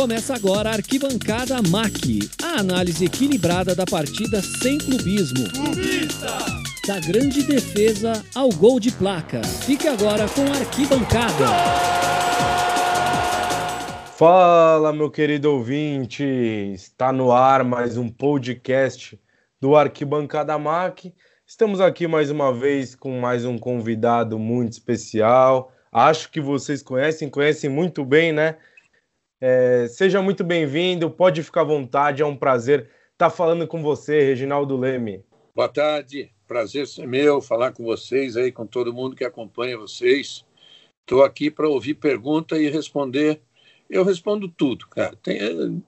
Começa agora a Arquibancada MAC, a análise equilibrada da partida sem clubismo. Clubista! Da grande defesa ao gol de placa. Fique agora com a Arquibancada. Fala, meu querido ouvinte! Está no ar mais um podcast do Arquibancada MAC. Estamos aqui mais uma vez com mais um convidado muito especial. Acho que vocês conhecem, conhecem muito bem, né? É, seja muito bem-vindo, pode ficar à vontade, é um prazer estar falando com você, Reginaldo Leme. Boa tarde, prazer ser meu falar com vocês aí, com todo mundo que acompanha vocês. Estou aqui para ouvir pergunta e responder. Eu respondo tudo, cara. Tem,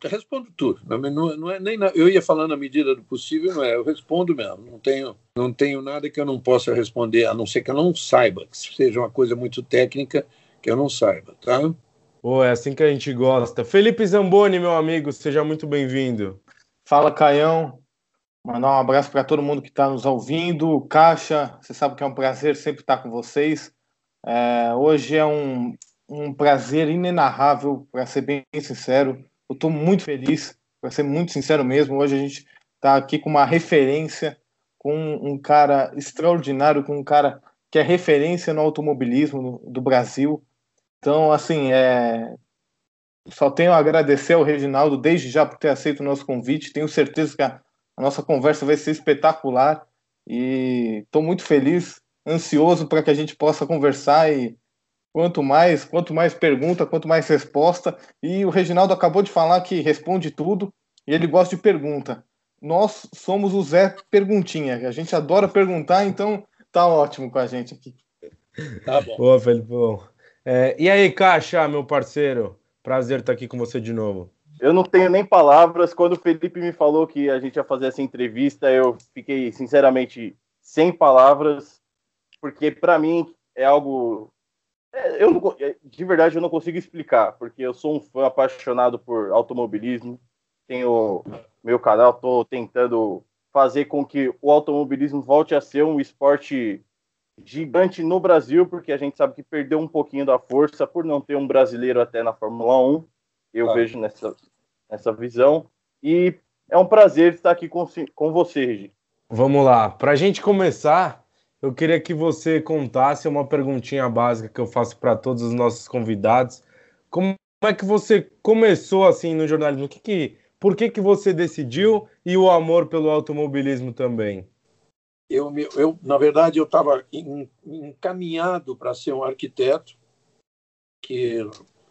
respondo tudo. Não, não é nem na, eu ia falando na medida do possível, não é? Eu respondo mesmo. Não tenho, não tenho nada que eu não possa responder, a não ser que eu não saiba, que seja uma coisa muito técnica que eu não saiba, tá? Oh, é assim que a gente gosta. Felipe Zamboni, meu amigo, seja muito bem-vindo. Fala, Caião. Mandar um abraço para todo mundo que está nos ouvindo. Caixa, você sabe que é um prazer sempre estar com vocês. É, hoje é um, um prazer inenarrável, para ser bem sincero. Eu estou muito feliz, para ser muito sincero mesmo. Hoje a gente está aqui com uma referência, com um cara extraordinário, com um cara que é referência no automobilismo do Brasil. Então, assim, é... só tenho a agradecer ao Reginaldo desde já por ter aceito o nosso convite. Tenho certeza que a, nossa conversa vai ser espetacular e estou muito feliz, ansioso para que a gente possa conversar e quanto mais, quanto mais pergunta, quanto mais resposta. E o Reginaldo acabou de falar que responde tudo e ele gosta de pergunta. Nós somos o Zé Perguntinha, a gente adora perguntar, então tá ótimo com a gente aqui. Tá bom. Boa, Felipe. É, e aí, Caixa, meu parceiro? Prazer estar aqui com você de novo. Eu não tenho nem palavras. Quando o Felipe me falou que a gente ia fazer essa entrevista, eu fiquei, sinceramente, sem palavras, porque para mim é algo. É, eu não, é, de verdade, eu não consigo explicar, porque eu sou um fã apaixonado por automobilismo. Tenho meu canal, estou tentando fazer com que o automobilismo volte a ser um esporte gigante no Brasil, porque a gente sabe que perdeu um pouquinho da força por não ter um brasileiro até na Fórmula 1. Eu claro. vejo nessa, nessa visão. E é um prazer estar aqui com, com você, Regi. Vamos lá. Para a gente começar, eu queria que você contasse uma perguntinha básica que eu faço para todos os nossos convidados. Como é que você começou assim no jornalismo? Que que, por que, que você decidiu e o amor pelo automobilismo também? Eu, eu na verdade, eu estava encaminhado para ser um arquiteto, que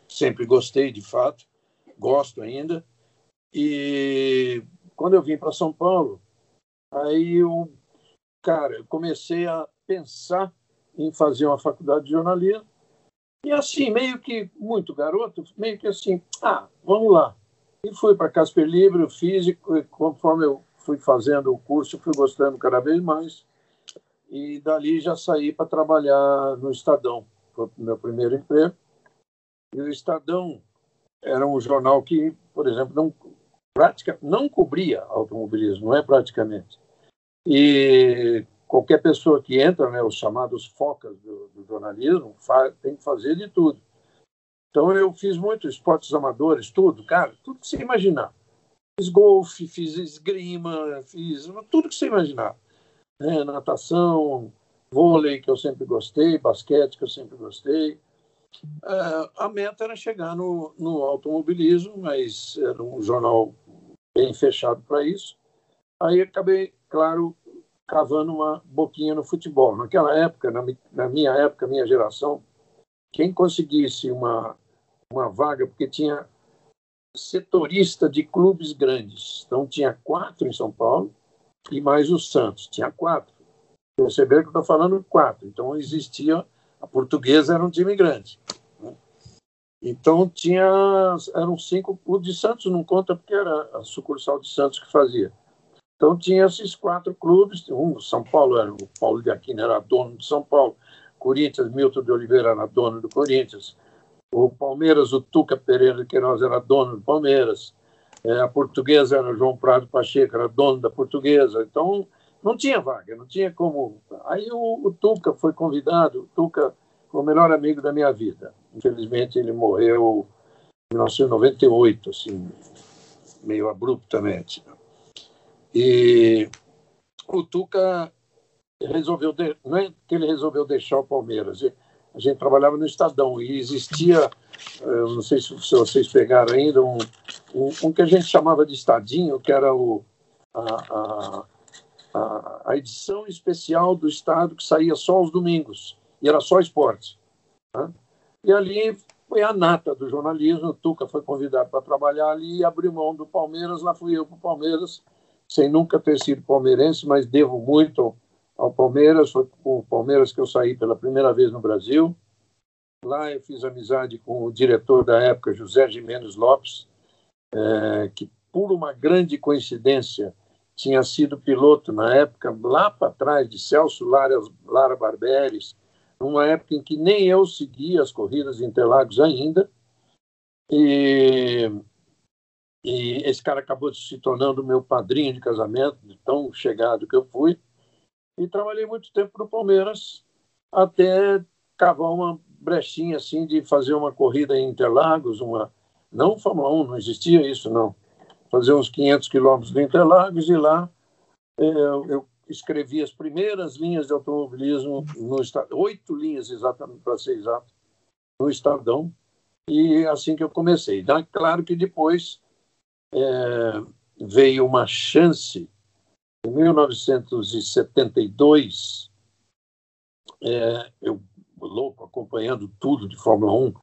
sempre gostei, de fato, gosto ainda. E quando eu vim para São Paulo, aí eu, cara, eu comecei a pensar em fazer uma faculdade de jornalismo. E assim, meio que muito garoto, meio que assim, ah, vamos lá. E fui para Casper Libre, físico, conforme eu fui fazendo o curso, fui gostando cada vez mais. E dali já saí para trabalhar no Estadão. Foi o meu primeiro emprego. E o Estadão era um jornal que, por exemplo, não, prática, não cobria automobilismo, não é praticamente. E qualquer pessoa que entra, né, os chamados focas do, do jornalismo, tem que fazer de tudo. Então eu fiz muito esportes amadores, tudo, cara, tudo que você imaginar. Fiz golfe, fiz esgrima, fiz tudo que você imaginar. Né? Natação, vôlei, que eu sempre gostei, basquete, que eu sempre gostei. É, a meta era chegar no, no automobilismo, mas era um jornal bem fechado para isso. Aí acabei, claro, cavando uma boquinha no futebol. Naquela época, na, na minha época, minha geração, quem conseguisse uma, uma vaga, porque tinha setorista de clubes grandes. Então, tinha quatro em São Paulo e mais o Santos. Tinha quatro. Perceberam que eu estou falando quatro. Então, existia. A portuguesa era um time grande. Né? Então, tinha. Eram cinco. O de Santos não conta porque era a sucursal de Santos que fazia. Então, tinha esses quatro clubes. Um, São Paulo, era o Paulo de Aquino, era dono de São Paulo. Corinthians, Milton de Oliveira era dono do Corinthians. O Palmeiras, o Tuca Pereira de Queiroz era dono do Palmeiras. É, a portuguesa era João Prado Pacheco, era dono da portuguesa. Então, não tinha vaga, não tinha como. Aí o, o Tuca foi convidado. O Tuca foi o melhor amigo da minha vida. Infelizmente, ele morreu 1998, assim, meio abruptamente. E o Tuca resolveu, de... não é que ele resolveu deixar o Palmeiras, a gente trabalhava no Estadão e existia, eh, não sei se vocês pegaram ainda, um, um, um que a gente chamava de Estadinho, que era o, a, a, a, edição especial do Estado que saía só aos domingos, e era só esporte. Né? E ali foi a nata do jornalismo, o Tuca foi convidado para trabalhar ali e abriu mão do Palmeiras, lá fui eu para o Palmeiras, sem nunca ter sido palmeirense, mas devo muito ao Palmeiras, foi com o Palmeiras que eu saí pela primeira vez no Brasil. Lá eu fiz amizade com o diretor da época, José Jimenez Lopes, é, que por uma grande coincidência tinha sido piloto na época, lá para trás, de Celso Lara, Lara Barberes, numa época em que nem eu seguia as corridas de Interlagos ainda. E, e esse cara acabou se tornando meu padrinho de casamento, de tão chegado que eu fui e trabalhei muito tempo no Palmeiras até cavar uma brechinha assim de fazer uma corrida em Interlagos, uma não Fórmula 1, não existia isso não. Fazer uns 500 quilômetros de Interlagos e lá é, eu, eu escrevi as primeiras linhas de automobilismo no oito linhas exatamente para ser exato no Estadão e assim que eu comecei. Claro que depois é, veio uma chance em 1972, é, eu louco acompanhando tudo de Fórmula 1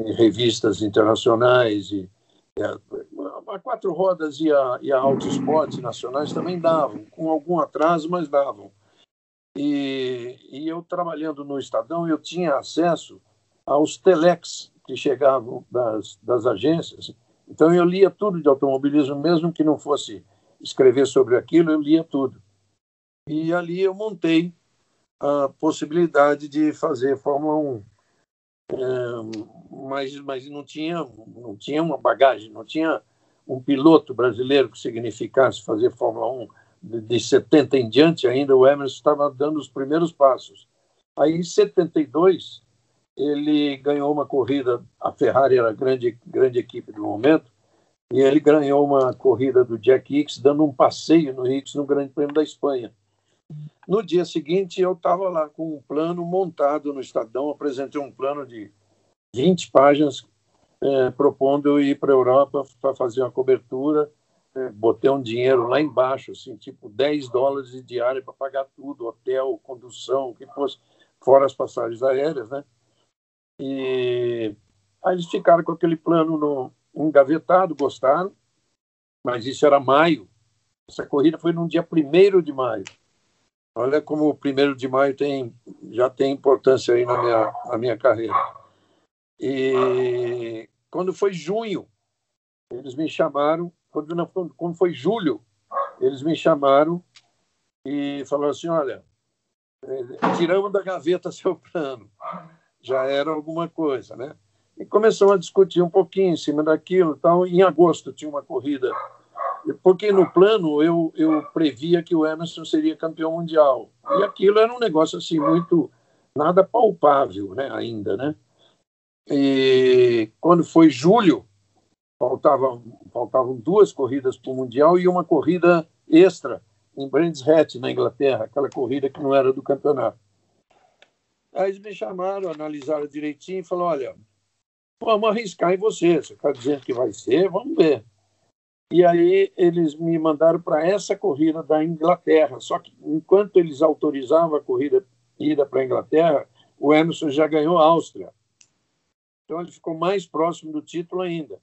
em revistas internacionais e é, a quatro rodas e a, e a Auto Esportes nacionais também davam, com algum atraso, mas davam. E, e eu trabalhando no Estadão, eu tinha acesso aos telex que chegavam das, das agências. Então eu lia tudo de automobilismo, mesmo que não fosse escrever sobre aquilo, eu lia tudo. E ali eu montei a possibilidade de fazer Fórmula 1. É, mas, mas não, tinha, não tinha uma bagagem, não tinha um piloto brasileiro que significasse fazer Fórmula 1 de, de 70 em diante, ainda o Emerson estava dando os primeiros passos. Aí, em 72, ele ganhou uma corrida, a Ferrari era a grande, grande equipe do momento, e ele ganhou uma corrida do Jack Hicks, dando um passeio no Hicks no Grande Prêmio da Espanha. No dia seguinte, eu estava lá com um plano montado no Estadão, apresentei um plano de 20 páginas, é, propondo ir para a Europa para fazer uma cobertura. É, botei um dinheiro lá embaixo, assim, tipo 10 dólares de diária para pagar tudo, hotel, condução, o que fosse, fora as passagens aéreas, né? E aí eles ficaram com aquele plano no, engavetado, gostaram, mas isso era maio. Essa corrida foi no dia 1 de maio. Olha como o 1 de maio tem, já tem importância aí na minha, na minha carreira. E quando foi junho, eles me chamaram, quando, não, quando foi julho, eles me chamaram e falaram assim, olha, eh, tiramos da gaveta seu plano. Já era alguma coisa, né? E começamos a discutir um pouquinho em cima daquilo. Então, em agosto tinha uma corrida, porque no plano eu, eu previa que o Emerson seria campeão mundial. E aquilo era um negócio assim muito nada palpável, né, ainda, né? E quando foi julho, faltavam faltavam duas corridas para o mundial e uma corrida extra em Brands Hatch na Inglaterra, aquela corrida que não era do campeonato. Aí eles me chamaram, analisaram direitinho e falaram: olha, vamos arriscar em você. Você está dizendo que vai ser, vamos ver. E aí eles me mandaram para essa corrida da Inglaterra. Só que enquanto eles autorizavam a corrida ida para a Inglaterra, o Emerson já ganhou a Áustria. Então ele ficou mais próximo do título ainda.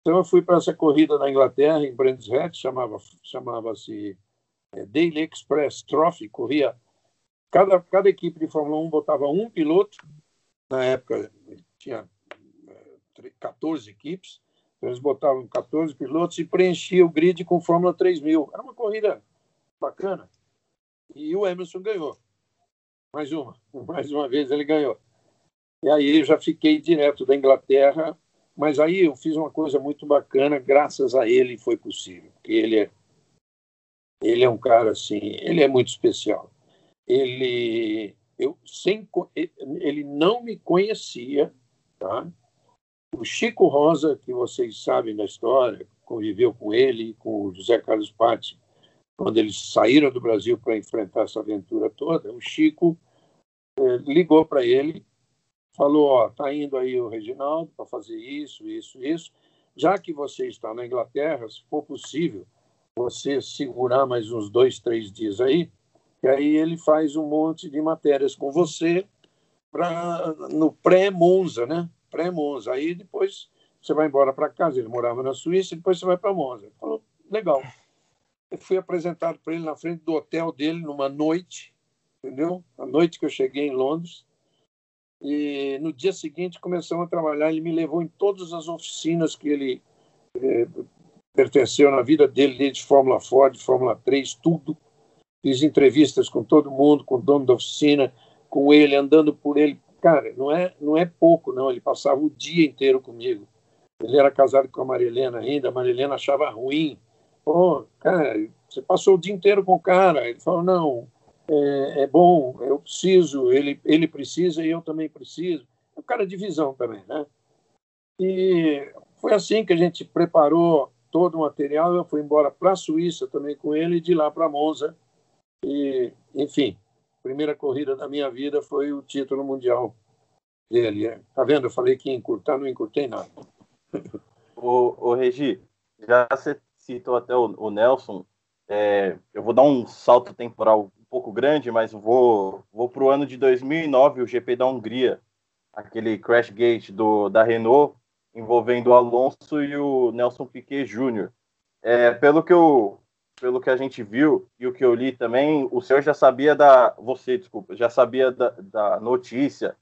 Então eu fui para essa corrida na Inglaterra, em Brands Hatch, chamava, chamava-se é, Daily Express Trophy, corria... Cada, cada equipe de Fórmula 1 botava um piloto, na época tinha 14 equipes, eles botavam 14 pilotos e preenchiam o grid com Fórmula 3000. Era uma corrida bacana. E o Emerson ganhou. Mais uma. Mais uma vez ele ganhou. E aí eu já fiquei direto da Inglaterra, mas aí eu fiz uma coisa muito bacana, graças a ele foi possível, porque ele é ele é um cara assim, ele é muito especial. Ele eu sem ele não me conhecia, tá? O Chico Rosa, que vocês sabem da história, conviveu com ele, com o José Carlos Patti, quando eles saíram do Brasil para enfrentar essa aventura toda, o Chico eh, ligou para ele, falou: Ó, tá indo aí o Reginaldo para fazer isso, isso, isso. Já que você está na Inglaterra, se for possível, você segurar mais uns dois, três dias aí, e aí ele faz um monte de matérias com você pra, no pré-Monza, né? Pré-Monza. Aí depois você vai embora para casa. Ele morava na Suíça, depois você vai para Monza. Ele falou: legal. Eu fui apresentado para ele na frente do hotel dele numa noite, entendeu? A noite que eu cheguei em Londres. E no dia seguinte começamos a trabalhar. Ele me levou em todas as oficinas que ele eh, pertenceu na vida dele, desde Fórmula Ford, Fórmula 3, tudo. Fiz entrevistas com todo mundo, com o dono da oficina, com ele, andando por ele. Cara, não é, não é pouco, não. Ele passava o dia inteiro comigo. Ele era casado com a Marilena ainda, a Marilena achava ruim Pô, cara, você passou o dia inteiro com o cara. Ele falou, não, é, é, bom, eu preciso, ele, ele precisa e eu também preciso. É um cara de visão também, né? E foi assim que a gente preparou todo o material. Eu fui embora para a Suíça também com ele de lá para Monza. E, enfim, primeira corrida da minha vida foi o título mundial dele. É. Tá vendo? Eu falei que ia encurtar, não encurtei nada. Ô, Regi, já você citou até o, o Nelson, é, eu vou dar um salto temporal um pouco grande, mas vou, vou para o ano de 2009, o GP da Hungria, aquele crash gate do, da Renault, envolvendo o Alonso e o Nelson Piquet Jr. É, pelo que eu pelo que a gente viu e o que eu li também, o senhor já sabia da. Você, desculpa, já sabia da, da notícia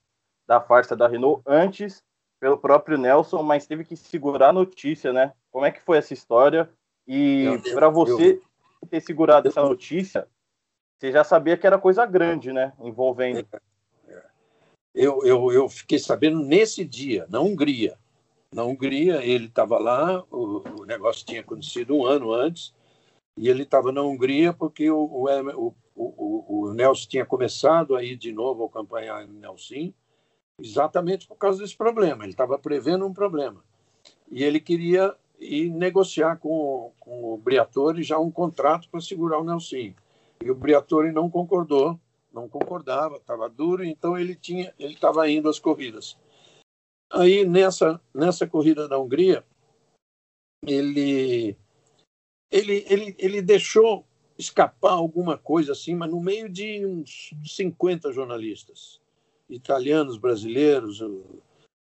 da farsa da Renault antes pelo próprio Nelson, mas teve que segurar a notícia, né? Como é que foi essa história? E para você ter segurado essa notícia, você já sabia que era coisa grande, né? Envolvendo. É, é. Eu, eu, eu fiquei sabendo nesse dia, na Hungria. Na Hungria, ele estava lá, o, o, negócio tinha acontecido um ano antes, e ele estava na Hungria porque o, o, o, o, Nelson tinha começado a ir de novo a acompanhar o Nelson, exatamente por causa desse problema. Ele estava prevendo um problema. E ele queria e negociar com, com o Briatore já um contrato para segurar o Nelson. E o Briatore não concordou, não concordava, estava duro, então ele tinha, ele estava indo às corridas. Aí nessa nessa corrida da Hungria, ele ele ele, ele deixou escapar alguma coisa assim, mas no meio de uns 50 jornalistas, italianos, brasileiros,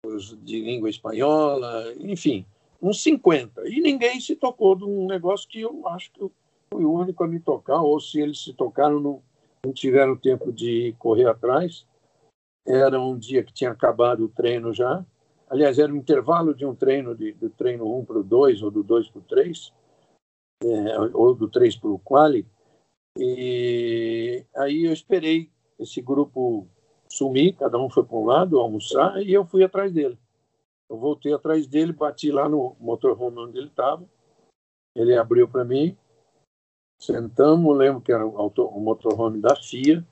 os de língua espanhola, enfim, uns 50. E ninguém se tocou de um negócio que eu acho que eu fui o único a me tocar, ou se eles se tocaram, não, não tiveram tempo de correr atrás. Era um dia que tinha acabado o treino já. Aliás, era o intervalo de um treino, de, do treino 1 para o 2, ou do 2 para o 3, é, ou do 3 para o quali. E aí eu esperei esse grupo sumir, cada um foi para um lado almoçar, e eu fui atrás dele. Eu voltei atrás dele, bati lá no motorhome onde ele estava. Ele abriu para mim. Sentamos, lembro que era o, motorhome da FIA,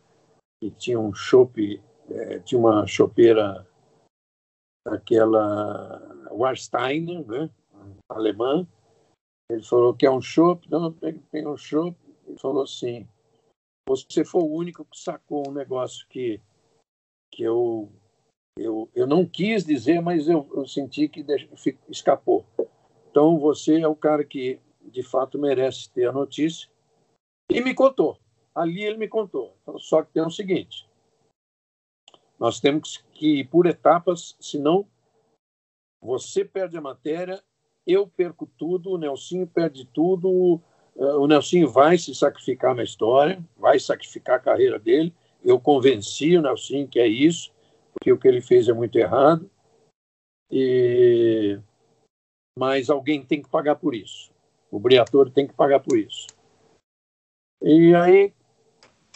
e tinha um chope, é, tinha uma chopeira aquela Warsteiner, né, alemã. Ele falou que é um chope, não, tem um chope. Ele falou assim, você foi o único que sacou um negócio que, que eu eu, eu não quis dizer, mas eu, eu senti que escapou. Então, você é o cara que, de fato, merece ter a notícia. E me contou. Ali ele me contou. Então, só que tem o seguinte: nós temos que ir por etapas, senão você perde a matéria, eu perco tudo, o Nelsinho perde tudo, eh, o Nelsinho vai se sacrificar na história, vai sacrificar a carreira dele. Eu convenci o Nelsinho que é isso que o que ele fez é muito errado, e... mas alguém tem que pagar por isso. O Briatore tem que pagar por isso. E aí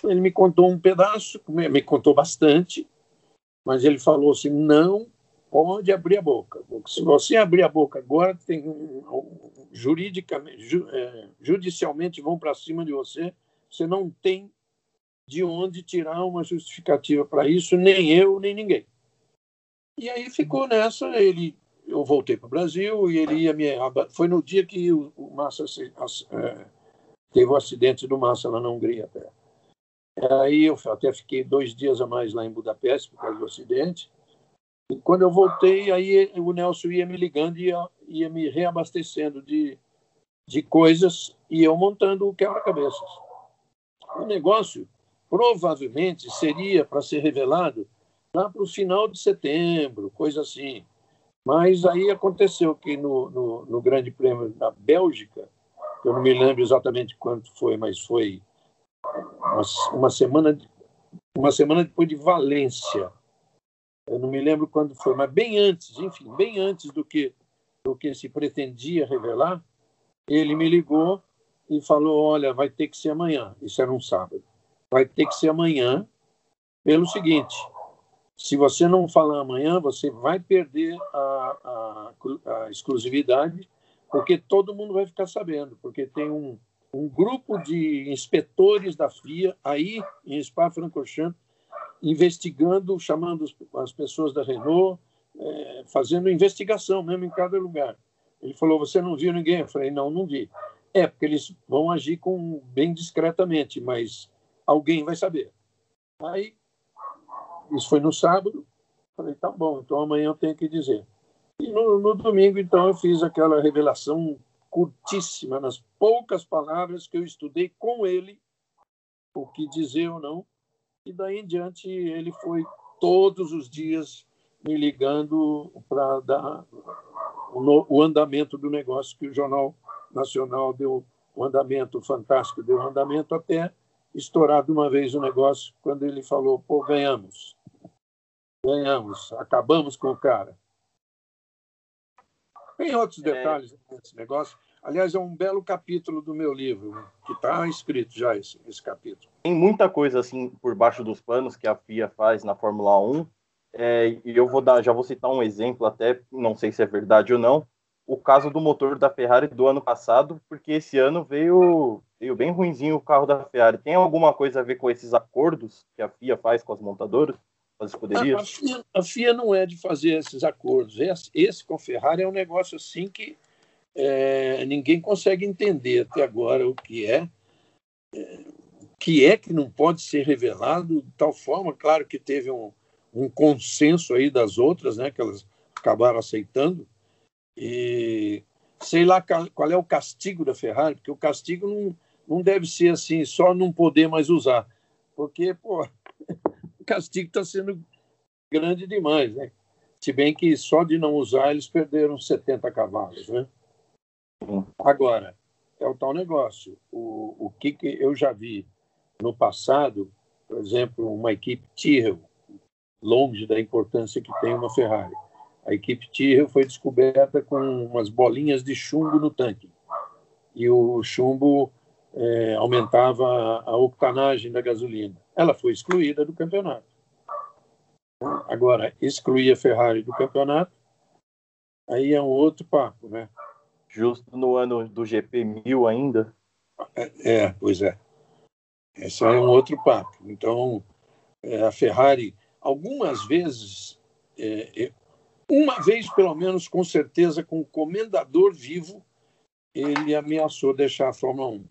ele me contou um pedaço, me contou bastante, mas ele falou assim: não pode abrir a boca. Se você abrir a boca agora, tem juridicamente, ju, é, judicialmente vão para cima de você. Você não tem de onde tirar uma justificativa para isso, nem eu, nem ninguém. E aí ficou nessa, ele eu voltei para o Brasil e ele ia me. Foi no dia que o, Massa se, é, teve o acidente do Massa lá na Hungria. Até. Aí eu até fiquei dois dias a mais lá em Budapeste por causa do acidente. E quando eu voltei, aí o Nelson ia me ligando e ia, ia me reabastecendo de, de coisas e eu montando o quebra-cabeças. O negócio provavelmente seria para ser revelado lá para o final de setembro, coisa assim. Mas aí aconteceu que no, no, no, Grande Prêmio da Bélgica, eu não me lembro exatamente quanto foi, mas foi uma, uma semana uma semana depois de Valência. Eu não me lembro quando foi, mas bem antes, enfim, bem antes do que do que se pretendia revelar, ele me ligou e falou: Olha, vai ter que ser amanhã. Isso era um sábado. Vai ter que ser amanhã, pelo seguinte: se você não falar amanhã, você vai perder a, a, a exclusividade, porque todo mundo vai ficar sabendo, porque tem um, um grupo de inspetores da FIA aí em Spa-Francorchamps investigando, chamando as pessoas da Renault, é, fazendo investigação mesmo em cada lugar. Ele falou: Você não viu ninguém? Eu falei: Não, não vi. É, porque eles vão agir com, bem discretamente, mas alguém vai saber. Aí, isso foi no sábado. Falei: Tá bom, então amanhã eu tenho que dizer. E no, no domingo, então, eu fiz aquela revelação curtíssima, nas poucas palavras que eu estudei com ele, o que dizer ou não. E daí em diante, ele foi todos os dias me ligando para dar o, o, andamento do negócio que o Jornal Nacional deu o andamento fantástico, deu o andamento até estourar de uma vez o negócio quando ele falou, pô, ganhamos. Ganhamos, acabamos com o cara. Tem outros é. detalhes é... nesse negócio. Aliás, é um belo capítulo do meu livro, que está escrito já esse, esse capítulo. Tem muita coisa assim por baixo dos panos que a FIA faz na Fórmula 1 é, e eu vou dar, já vou citar um exemplo, até não sei se é verdade ou não, o caso do motor da Ferrari do ano passado, porque esse ano veio, veio bem ruinzinho o carro da Ferrari. Tem alguma coisa a ver com esses acordos que a FIA faz com as montadoras, as escuderias? A, a, FIA, a FIA, não é de fazer esses acordos. Esse, esse com a Ferrari é um negócio assim que é, ninguém consegue entender até agora o que é, é, que é que não pode ser revelado de tal forma, claro que teve um um consenso aí das outras, né, que elas acabaram aceitando. E sei lá qual é o castigo da Ferrari, porque o castigo não, não deve ser assim, só não poder mais usar. Porque, pô, o castigo está sendo grande demais, né? Se bem que só de não usar eles perderam 70 cavalos, né? Agora, é o tal negócio. O, o que, que eu já vi no passado, por exemplo, uma equipe Tyrrell, longe da importância que tem uma Ferrari. A equipe Tyrrell foi descoberta com umas bolinhas de chumbo no tanque. E o chumbo é, aumentava a octanagem da gasolina. Ela foi excluída do campeonato. Agora, excluir a Ferrari do campeonato, aí é um outro papo, né? Justo no ano do GP 1000 ainda? É, é pois é. Esse é um outro papo. Então, é, a Ferrari algumas vezes, é, é, uma vez pelo menos, com certeza, com o comendador vivo, ele ameaçou deixar a Fórmula 1.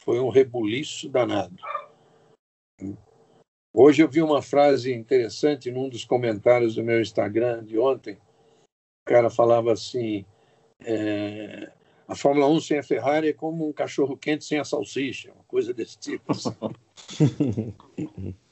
Foi um rebuliço danado. Hoje eu vi uma frase interessante num dos comentários do meu Instagram de ontem. O cara falava assim: é, a Fórmula 1 sem a Ferrari é como um cachorro quente sem a salsicha, uma coisa desse tipo. Assim.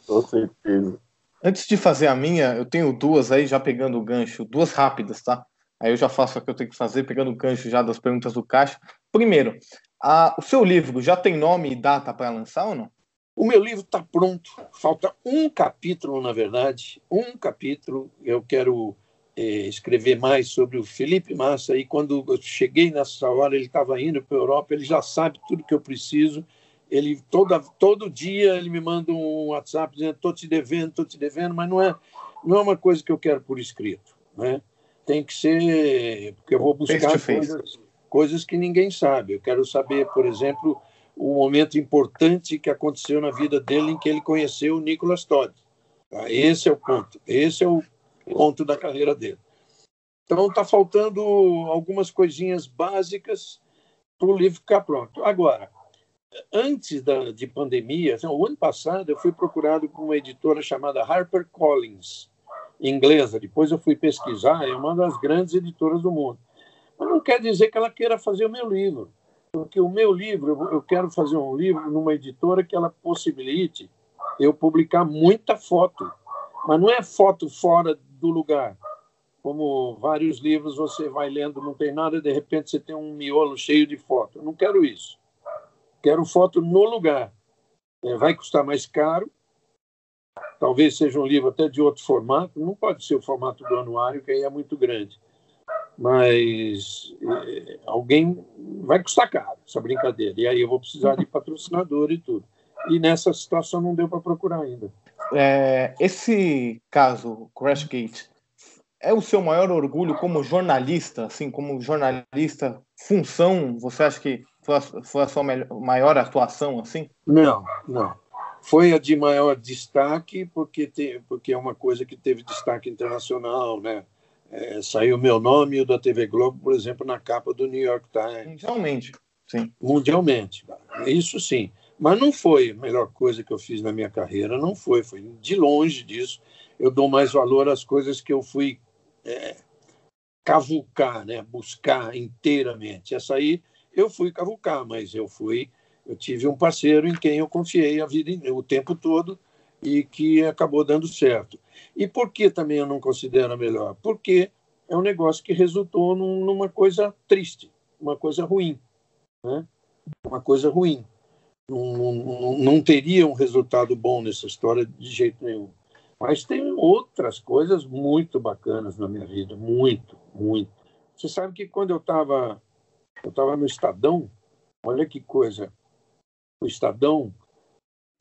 Com certeza. Antes de fazer a minha, eu tenho duas aí, já pegando o gancho, duas rápidas, tá? Aí eu já faço o que eu tenho que fazer, pegando o gancho já das perguntas do Caixa. Primeiro, a, o seu livro já tem nome e data para lançar ou não? O meu livro está pronto. Falta um capítulo, na verdade. Um capítulo. Eu quero escrever mais sobre o Felipe Massa. E quando eu cheguei nessa hora, ele estava indo para a Europa, ele já sabe tudo que eu preciso ele toda, todo dia ele me manda um WhatsApp dizendo estou te devendo, estou te devendo, mas não é, não é uma coisa que eu quero por escrito. Né? Tem que ser, porque eu vou buscar coisas, coisas que ninguém sabe. Eu quero saber, por exemplo, o momento importante que aconteceu na vida dele em que ele conheceu o Nicolas Todd. Tá? Esse é o ponto. Esse é o ponto da carreira dele. Então está faltando algumas coisinhas básicas para o livro ficar pronto. Agora, antes da, de pandemia, assim, o ano passado eu fui procurado por uma editora chamada HarperCollins, inglesa. Depois eu fui pesquisar, é uma das grandes editoras do mundo. Mas não quer dizer que ela queira fazer o meu livro, porque o meu livro, eu quero fazer um livro numa editora que ela possibilite eu publicar muita foto, mas não é foto fora do lugar. Como vários livros você vai lendo, não tem nada, de repente você tem um miolo cheio de foto. Eu não quero isso. Quero foto no lugar. É, vai custar mais caro. Talvez seja um livro até de outro formato. Não pode ser o formato do anuário, que aí é muito grande. Mas é, alguém vai custar caro essa brincadeira. E aí eu vou precisar de patrocinador e tudo. E nessa situação não deu para procurar ainda. É, esse caso, Crashgate, é o seu maior orgulho como jornalista, assim, como jornalista, função, você acha que foi a, foi a sua maior atuação, assim? Não, não. Foi a de maior destaque, porque, te, porque é uma coisa que teve destaque internacional, né? É, saiu meu nome e o da TV Globo, por exemplo, na capa do New York Times. Mundialmente, sim. Mundialmente, isso sim. Mas não foi a melhor coisa que eu fiz na minha carreira, não foi, foi de longe disso. Eu dou mais valor às coisas que eu fui é, cavucar, né? buscar inteiramente. Essa aí eu fui cavucar, mas eu fui, eu tive um parceiro em quem eu confiei a vida, o tempo todo e que acabou dando certo. E por que também eu não considero a melhor? Porque é um negócio que resultou num, numa coisa triste, uma coisa ruim, né? Uma coisa ruim. Não, não, teria um resultado bom nessa história de jeito nenhum. Mas tem outras coisas muito bacanas na minha vida, muito, muito. Você sabe que quando eu estava eu estava no Estadão, olha que coisa. O Estadão,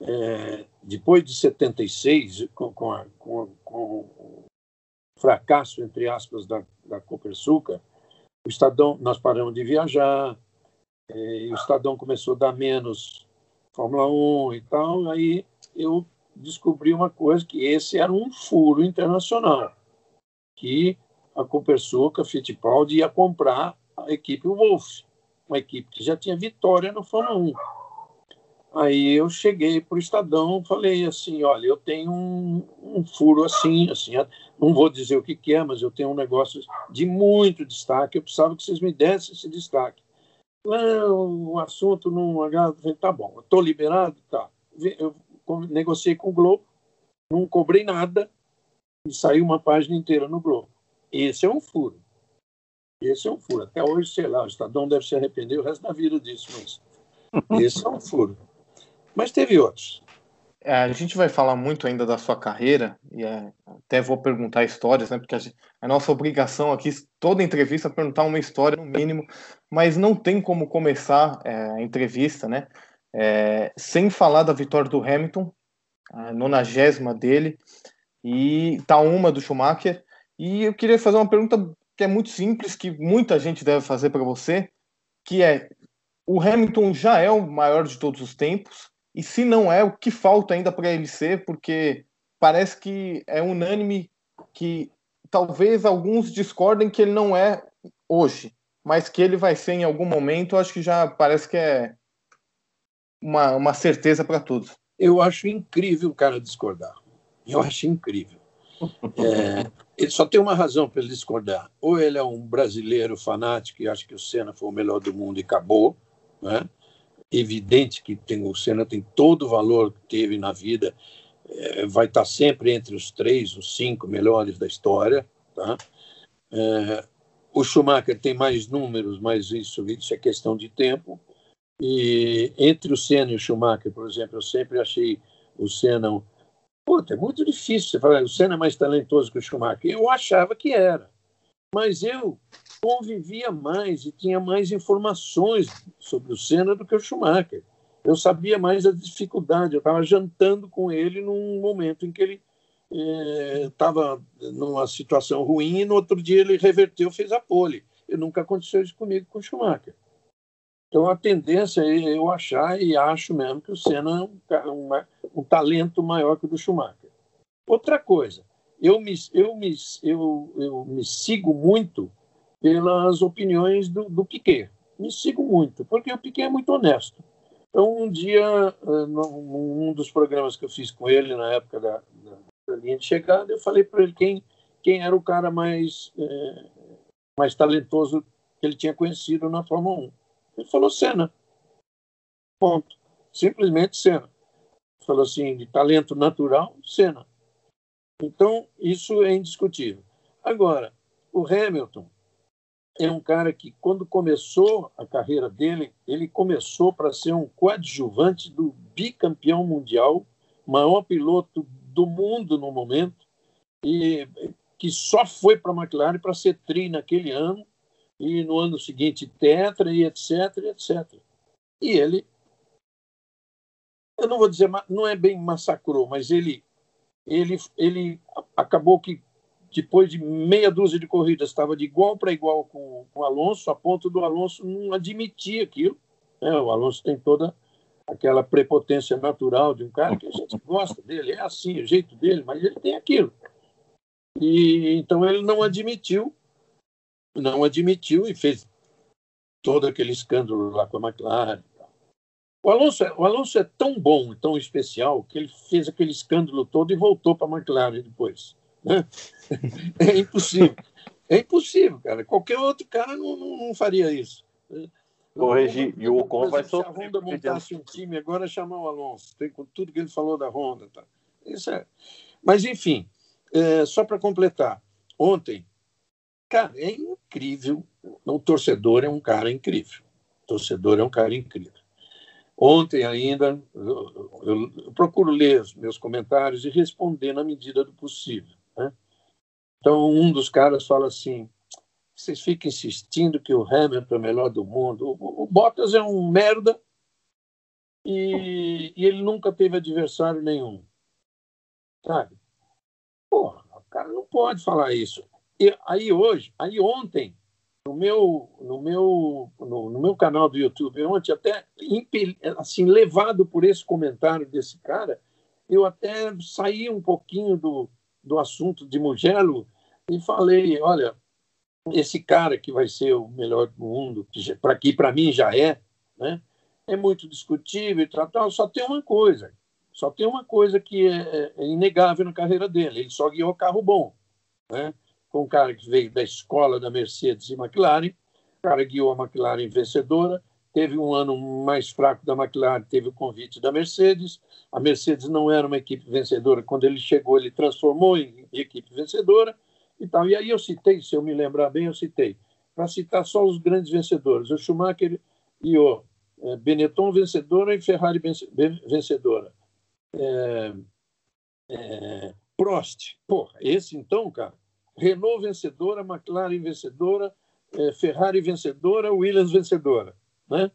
é, depois de 76, com, com, a, com, com o fracasso, entre aspas, da, da Copersuca, o Estadão, nós paramos de viajar, é, o Estadão começou a dar menos Fórmula 1 e tal, aí eu descobri uma coisa, que esse era um furo internacional, que a Copersuca, Fittipaldi, ia comprar a equipe Wolf, uma equipe que já tinha vitória no Fórmula 1. Aí eu cheguei para o Estadão falei assim, olha, eu tenho um, um, furo assim, assim, não vou dizer o que, que é, mas eu tenho um negócio de muito destaque, eu precisava que vocês me dessem esse destaque. O assunto não agrada, tá bom, estou liberado, tá. Eu negociei com o Globo, não cobrei nada e saiu uma página inteira no Globo. Esse é um furo. Esse é um furo. Até hoje, sei lá, o Estadão deve se arrepender o resto da vida disso, mas esse é um furo. Mas teve outros. É, a gente vai falar muito ainda da sua carreira, e é, até vou perguntar histórias, né? Porque a, gente, a, nossa obrigação aqui, toda entrevista, é perguntar uma história, no mínimo, mas não tem como começar é, a entrevista, né? É, sem falar da vitória do Hamilton, a nonagésima dele, e tá uma do Schumacher. E eu queria fazer uma pergunta que é muito simples, que muita gente deve fazer para você, que é o Hamilton já é o maior de todos os tempos, e se não é, o que falta ainda para ele ser? Porque parece que é unânime que talvez alguns discordem que ele não é hoje, mas que ele vai ser em algum momento, acho que já parece que é uma, uma certeza para todos. Eu acho incrível o cara discordar. Eu acho incrível. É, ele só tem uma razão para ele discordar. Ou ele é um brasileiro fanático e acha que o Senna foi o melhor do mundo e acabou. Né? Evidente que tem, o Senna tem todo o valor que teve na vida, é, vai estar sempre entre os três, os cinco melhores da história. Tá? É, o Schumacher tem mais números, mas isso, isso é questão de tempo. E entre o Senna e o Schumacher, por exemplo, eu sempre achei o Senna Puta, é muito difícil você falar, o Senna é mais talentoso que o Schumacher. Eu achava que era. Mas eu convivia mais e tinha mais informações sobre o Senna do que o Schumacher. Eu sabia mais a dificuldade. Eu estava jantando com ele num momento em que ele estava numa situação ruim e no outro dia ele reverteu, fez a pole. E nunca aconteceu isso comigo com o Schumacher. Então a tendência é eu achar e acho mesmo que o Senna é um, um, um talento maior que o do Schumacher. Outra coisa, eu me, eu me, eu, eu me sigo muito pelas opiniões do, do Piquet. Me sigo muito, porque o Piquet é muito honesto. Então, um dia, eh, num dos programas que eu fiz com ele, na época da, da, linha de chegada, eu falei para ele quem, quem era o cara mais, é, mais talentoso que ele tinha conhecido na Fórmula 1. Ele falou Senna. Ponto. Simplesmente Senna. Falou assim, de talento natural, Senna. Então, isso é indiscutível. Agora, o Hamilton é um cara que, quando começou a carreira dele, ele começou para ser um coadjuvante do bicampeão mundial, maior piloto do mundo no momento, e que só foi para a McLaren para ser tri naquele ano, e no ano seguinte tetra, e etc, etc. E ele, eu não vou dizer, não é bem massacrou, mas ele, ele, ele acabou que depois de meia dúzia de corridas, estava de igual para igual com, o Alonso, a ponto do Alonso não admitir aquilo. Né? O Alonso tem toda aquela prepotência natural de um cara que a gente gosta dele, é assim, o jeito dele, mas ele tem aquilo. E então ele não admitiu, não admitiu e fez todo aquele escândalo lá com a McLaren. O Alonso, é, o Alonso é tão bom, tão especial, que ele fez aquele escândalo todo e voltou para a McLaren depois. Né? É impossível. É impossível, cara. Qualquer outro cara não, não, não faria isso. Corrigir. E o Ocon vai sofrer. Se a Honda montasse um time agora, chamar o Alonso. Tem com tudo que ele falou da Honda. Tá? Isso é. Mas, enfim, é, só para completar. Ontem, cara, é incrível. O torcedor é um cara incrível. O torcedor é um cara incrível. Ontem ainda, eu, eu, eu procuro ler os meus comentários e responder na medida do possível. Né? Então, um dos caras fala assim: vocês ficam insistindo que o Hamilton é o melhor do mundo. O, o Bottas é um merda e, e, ele nunca teve adversário nenhum. Sabe? Porra, o cara não pode falar isso. E aí hoje, aí ontem, no meu, no meu, no, no meu canal do YouTube, ontem até assim levado por esse comentário desse cara, eu até saí um pouquinho do, do assunto de Mugello e falei, olha, esse cara que vai ser o melhor do mundo, que para que para mim já é, né? É muito discutível e só tem uma coisa, só tem uma coisa que é, é inegável na carreira dele, ele só guiou carro bom, né? Com um cara que veio da escola da Mercedes e McLaren, o cara guiou a McLaren vencedora, teve um ano mais fraco da McLaren, teve o convite da Mercedes. A Mercedes não era uma equipe vencedora. Quando ele chegou, ele transformou em equipe vencedora e tal. E aí eu citei, se eu me lembrar bem, eu citei, para citar só os grandes vencedores, o Schumacher e o é, Benetton vencedora e Ferrari vencedora. É, é, Prost, porra, esse então, cara, Renault vencedora, McLaren vencedora, é, Ferrari vencedora, Williams vencedora. Né?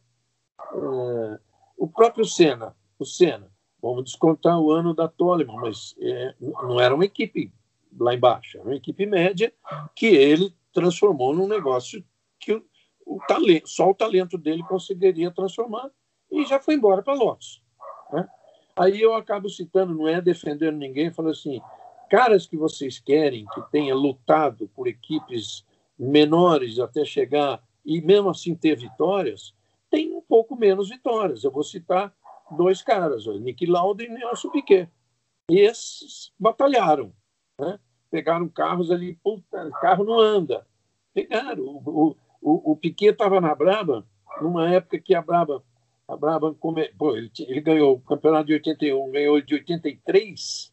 É, o próprio Senna, o Senna, vamos descontar o ano da Toleman, mas é, não era uma equipe lá embaixo, era uma equipe média que ele transformou num negócio que o, o talento, só o talento dele conseguiria transformar e já foi embora para Lotus. Né? Aí eu acabo citando, não é defendendo ninguém, falando assim, caras que vocês querem que tenha lutado por equipes menores até chegar e mesmo assim ter vitórias, tem um pouco menos vitórias. Eu vou citar dois caras, Nick Lauda e Nelson Piquet. E esses batalharam, né? pegaram carros ali, puta, carro não anda. Pegaram. O, o, o Piquet estava na Braba, numa época que a Braba, a Braba come... Pô, ele, ele ganhou o campeonato de 81, ganhou de 83.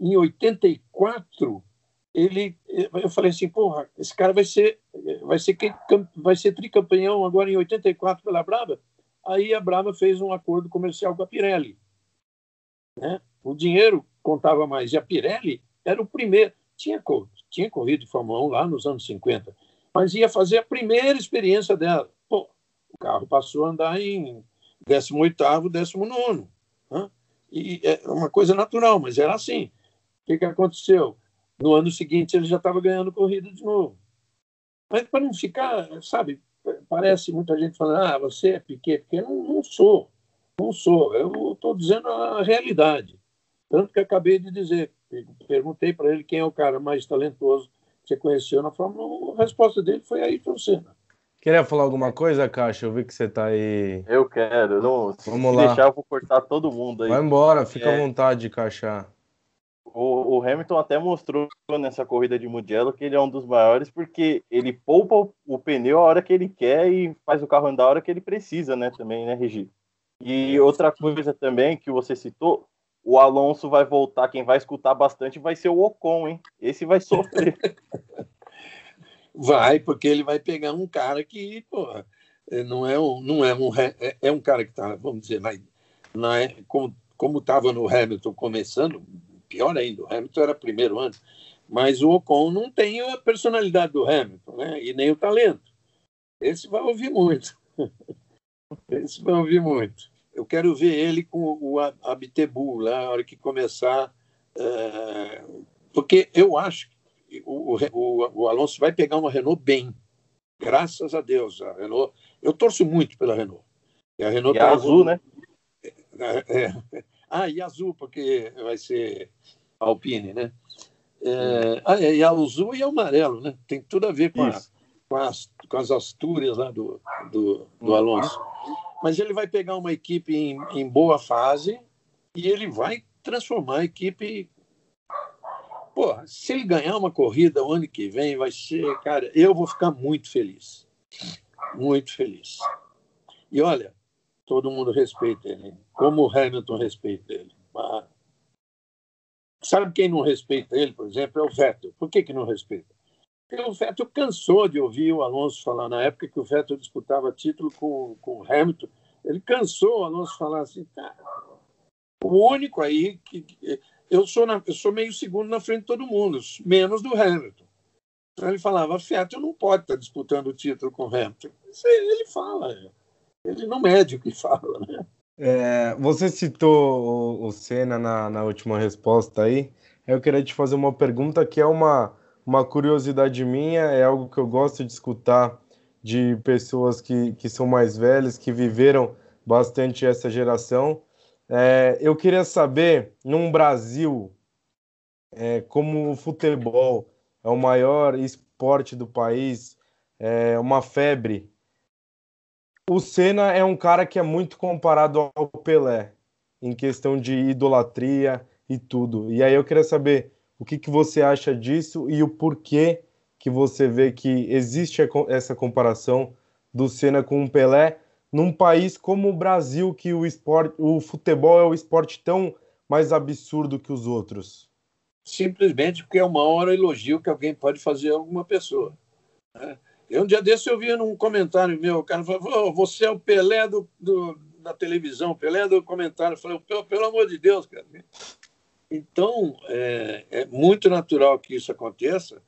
Em 84, ele, eu falei assim, porra, esse cara vai ser, vai ser, vai ser tricampeão agora em 84 pela Braba. Aí a Braba fez um acordo comercial com a Pirelli. Né? O dinheiro contava mais. E a Pirelli era o primeiro. Tinha, tinha corrido Fórmula 1 lá nos anos 50, mas ia fazer a primeira experiência dela. Pô, o carro passou a andar em 18º, 19 né? E é uma coisa natural, mas era assim. O que, que aconteceu? No ano seguinte ele já estava ganhando corrida de novo. Mas para não ficar, sabe, parece muita gente falando, ah, você é Piquet, porque não, não sou, não sou. Eu estou dizendo a realidade. Tanto que acabei de dizer, perguntei para ele quem é o cara mais talentoso que você conheceu na Fórmula 1. A resposta dele foi Ayrton Senna. Queria falar alguma coisa, Caixa? Eu vi que você tá aí. Eu quero. Não, se Vamos lá. deixar, eu vou cortar todo mundo aí. Vai embora, fica É. à vontade, Caixa. O, o Hamilton até mostrou nessa corrida de Mugello que ele é um dos maiores porque ele poupa o, o pneu a hora que ele quer e faz o carro andar a hora que ele precisa, né? Também, né, Regi? E outra coisa também que você citou, o Alonso vai voltar, quem vai escutar bastante vai ser o Ocon, hein? Esse vai sofrer. Vai, porque ele vai pegar um cara que, pô, é, não é um, não é um, é, é um cara que está, vamos dizer, na, na, como como estava no Hamilton começando, pior ainda, o Hamilton era primeiro ano, mas o Ocon não tem a personalidade do Hamilton, né? E nem o talento. Esse vai ouvir muito. Esse vai ouvir muito. Eu quero ver ele com o Ab- Abtebu lá, na hora que começar, eh, porque eu acho que o, o, o- Alonso vai pegar uma Renault bem. Graças a Deus, a Renault. Eu torço muito pela Renault. E a Renault E a tá- azul, né? é, é. Ah, e azul, porque vai ser Alpine, né? É, ah, é, e azul e amarelo, né? Tem tudo a ver com, a- com as, com as Astúrias lá do, do, do Alonso. Mas ele vai pegar uma equipe em, em boa fase e ele vai transformar a equipe. Pô, se ele ganhar uma corrida o ano que vem, vai ser, cara, eu vou ficar muito feliz. Muito feliz. E olha, todo mundo respeita ele, como o Hamilton respeita ele. Mas sabe quem não respeita ele, por exemplo, é o Vettel. Por que, que não respeita? O Vettel cansou de ouvir o Alonso falar na época que o Vettel disputava título com, com o Hamilton. Ele cansou o Alonso falar assim, cara, o único aí que, que- eu sou na- eu sou meio segundo na frente de todo mundo, menos do Hamilton. Então ele falava, Vettel não pode estar disputando o título com o Hamilton. Isso ele fala, ele não mede o que fala, né? É, você citou o, o Senna na, na última resposta aí. Eu queria te fazer uma pergunta que é uma, uma curiosidade minha, é algo que eu gosto de escutar de pessoas que, que são mais velhas, que viveram bastante essa geração. É, eu queria saber, num Brasil, é, como o futebol é o maior esporte do país, é uma febre. O Senna é um cara que é muito comparado ao Pelé, em questão de idolatria e tudo. E aí eu queria saber o que, que você acha disso e o porquê que você vê que existe essa comparação do Senna com o Pelé num país como o Brasil, que o esporte, o futebol é o esporte tão mais absurdo que os outros. simplesmente porque é o maior elogio que alguém pode fazer a alguma pessoa. né? Eu, um dia desse eu vi num comentário meu, o cara falou, "Ô, você é o Pelé do, do- da televisão, o Pelé do comentário. Eu falei, pelo amor de Deus, cara. Então, é, é muito natural que isso aconteça.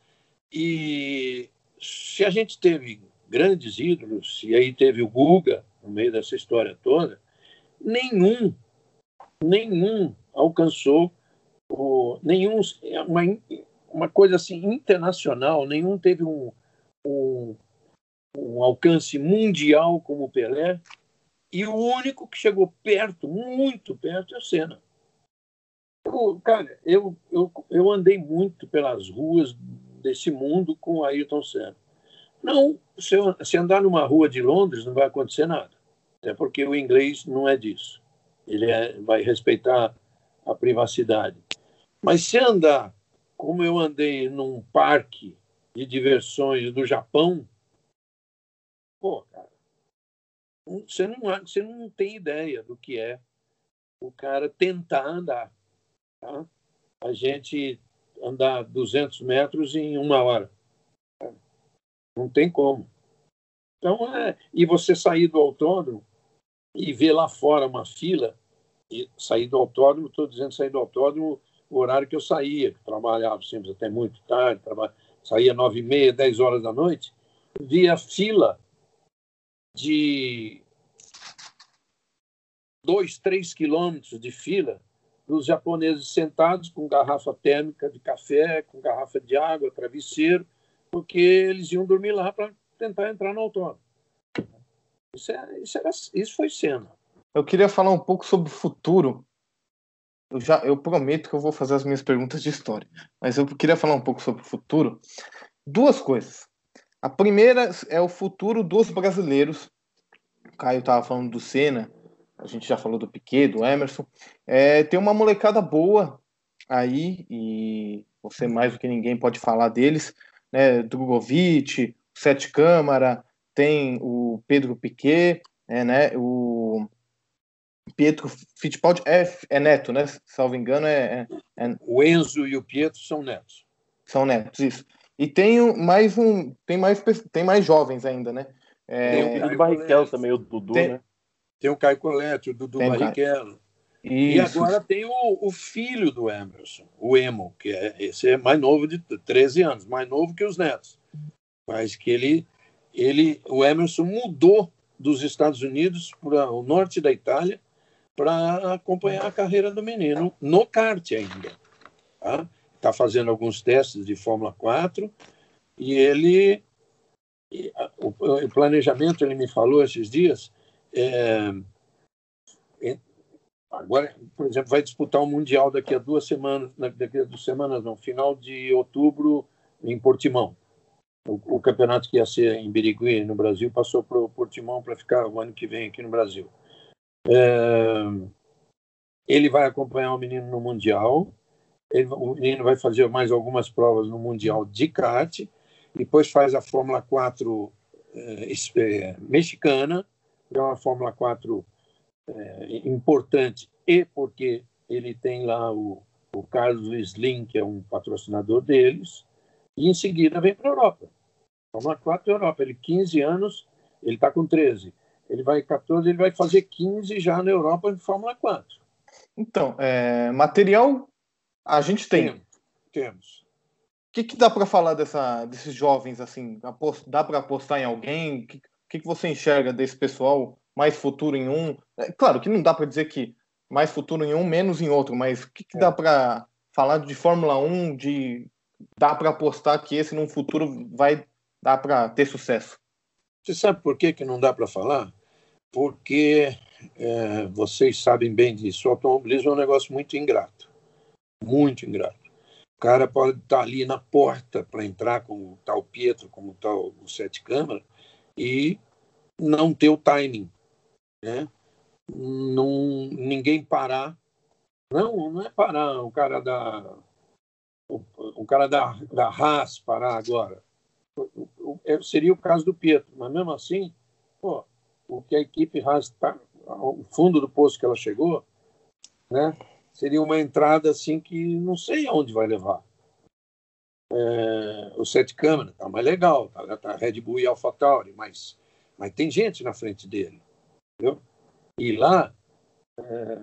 E se a gente teve grandes ídolos, e aí teve o Guga no meio dessa história toda, nenhum, nenhum alcançou o, nenhum uma, uma coisa assim internacional, nenhum teve um, um, um alcance mundial como o Pelé, e o único que chegou perto, muito perto, é o Senna. Eu, cara, eu, eu, eu andei muito pelas ruas desse mundo com Ayrton Senna. Não, se, eu, se andar numa rua de Londres não vai acontecer nada, até porque o inglês não é disso. Ele é, vai respeitar a privacidade. Mas se andar como eu andei num parque de diversões do Japão, pô, cara, você não, você não tem ideia do que é o cara tentar andar. Tá? A gente andar 200 metros em uma hora. Não tem como. Então, é, e você sair do autódromo e ver lá fora uma fila, e sair do autódromo, estou dizendo sair do autódromo, o horário que eu saía, que trabalhava sempre até muito tarde, trabalha, saía nove e meia, dez horas da noite, via fila de dois, três quilômetros de fila dos japoneses sentados com garrafa térmica de café, com garrafa de água, travesseiro, porque eles iam dormir lá para tentar entrar no autódromo. Isso, é, isso, era, isso foi cena. Eu queria falar um pouco sobre o futuro eu já eu prometo que eu vou fazer as minhas perguntas de história, mas eu queria falar um pouco sobre o futuro. Duas coisas. A primeira é o futuro dos brasileiros. O Caio estava falando do Senna, a gente já falou do Piquet, do Emerson. É, tem uma molecada boa aí, e você mais do que ninguém pode falar deles, né? Drogovic, Sete Câmara, tem o Pedro Piquet, é, né? O Pietro Fittipaldi é, é neto, né? Salvo engano, é, é, é, O Enzo e o Pietro são netos. São netos, isso. E tem mais um, tem mais, tem mais jovens ainda, né? É, tem o Dudu Barrichello também, o Dudu, tem, né? Tem o Caio Colette, o Dudu tem Barrichello. E agora tem o, o, filho do Emerson, o Emo, que é esse é mais novo de 13 anos, mais novo que os netos. Mas que ele, ele o Emerson mudou dos Estados Unidos para o norte da Itália para acompanhar a carreira do menino no kart ainda. Está tá fazendo alguns testes de Fórmula 4 e ele e, o, o, planejamento ele me falou esses dias é, Agora, por exemplo, vai disputar o Mundial daqui a duas semanas, daqui a duas semanas, não, final de outubro, em Portimão. O, o campeonato que ia ser em Birigui, no Brasil, passou para o Portimão para ficar o ano que vem aqui no Brasil. É, ele vai acompanhar o menino no Mundial, ele, o menino vai fazer mais algumas provas no Mundial de kart, depois faz a Fórmula 4 é, é, mexicana, é uma Fórmula 4 é, importante e porque ele tem lá o, o Carlos Slim, que é um patrocinador deles, e em seguida vem para a Europa. Fórmula 4 Europa. Ele 15 anos, ele está com 13. Ele vai 14, ele vai fazer 15 já na Europa em Fórmula 4. Então, é, material a gente tem. Temos. temos. O que, que dá para falar dessa, desses jovens assim? Dá para apostar em alguém? O que, que, você enxerga desse pessoal? mais futuro em um. É, claro que não dá para dizer que mais futuro em um, menos em outro, mas o que, que é. dá para falar de Fórmula 1, de dá para apostar que esse num futuro vai dar para ter sucesso? Você sabe por que, que não dá para falar? Porque é, vocês sabem bem disso, o automobilismo é um negócio muito ingrato. Muito ingrato. O cara pode estar ali na porta para entrar, como o tal Pietro, como tal o Sete Câmara, e não ter o timing né? Não, ninguém parar. Não, não é parar o cara da o, o cara da, da Haas parar agora. É, seria o caso do Pietro, mas mesmo assim, pô, o que a equipe Haas está, o fundo do poço que ela chegou, né? Seria uma entrada assim que não sei aonde vai levar. É, o sete câmeras tá mais legal, tá, tá Red Bull e AlphaTauri, mas mas tem gente na frente dele. Entendeu? E lá é,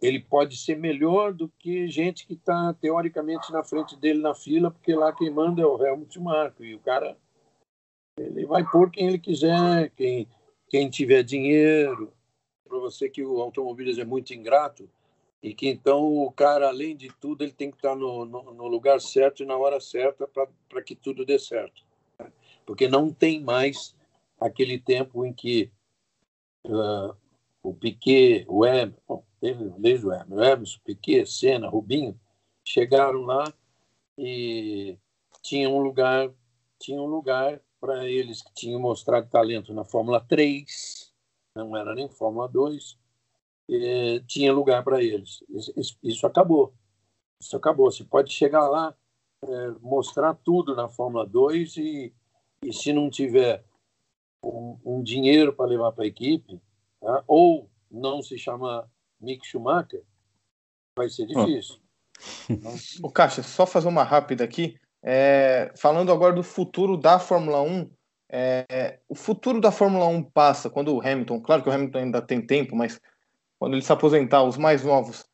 ele pode ser melhor do que gente que está teoricamente na frente dele na fila, porque lá quem manda é o Helmut Marko e o cara ele vai pôr quem ele quiser, quem quem tiver dinheiro. Para você que o automobilismo é muito ingrato e que então o cara além de tudo ele tem que estar no, no, no lugar certo e na hora certa para que tudo dê certo, né? porque não tem mais aquele tempo em que uh, o Piquet, o Emerson, desde o Emerson, o Emerson, Piquet, Senna, Rubinho, chegaram lá e tinha um lugar, tinha um lugar para eles que tinham mostrado talento na Fórmula 3, não era nem Fórmula 2, tinha lugar para eles. Isso, isso, acabou. Isso acabou. Você pode chegar lá, é, mostrar tudo na Fórmula 2 e, e se não tiver um, um dinheiro para levar para a equipe, tá? ou não se chama Mick Schumacher, vai ser difícil. O Caixa, só fazer uma rápida aqui. É, falando agora do futuro da Fórmula 1, é, o futuro da Fórmula 1 passa quando o Hamilton, claro que o Hamilton ainda tem tempo, mas quando ele se aposentar, os mais novos,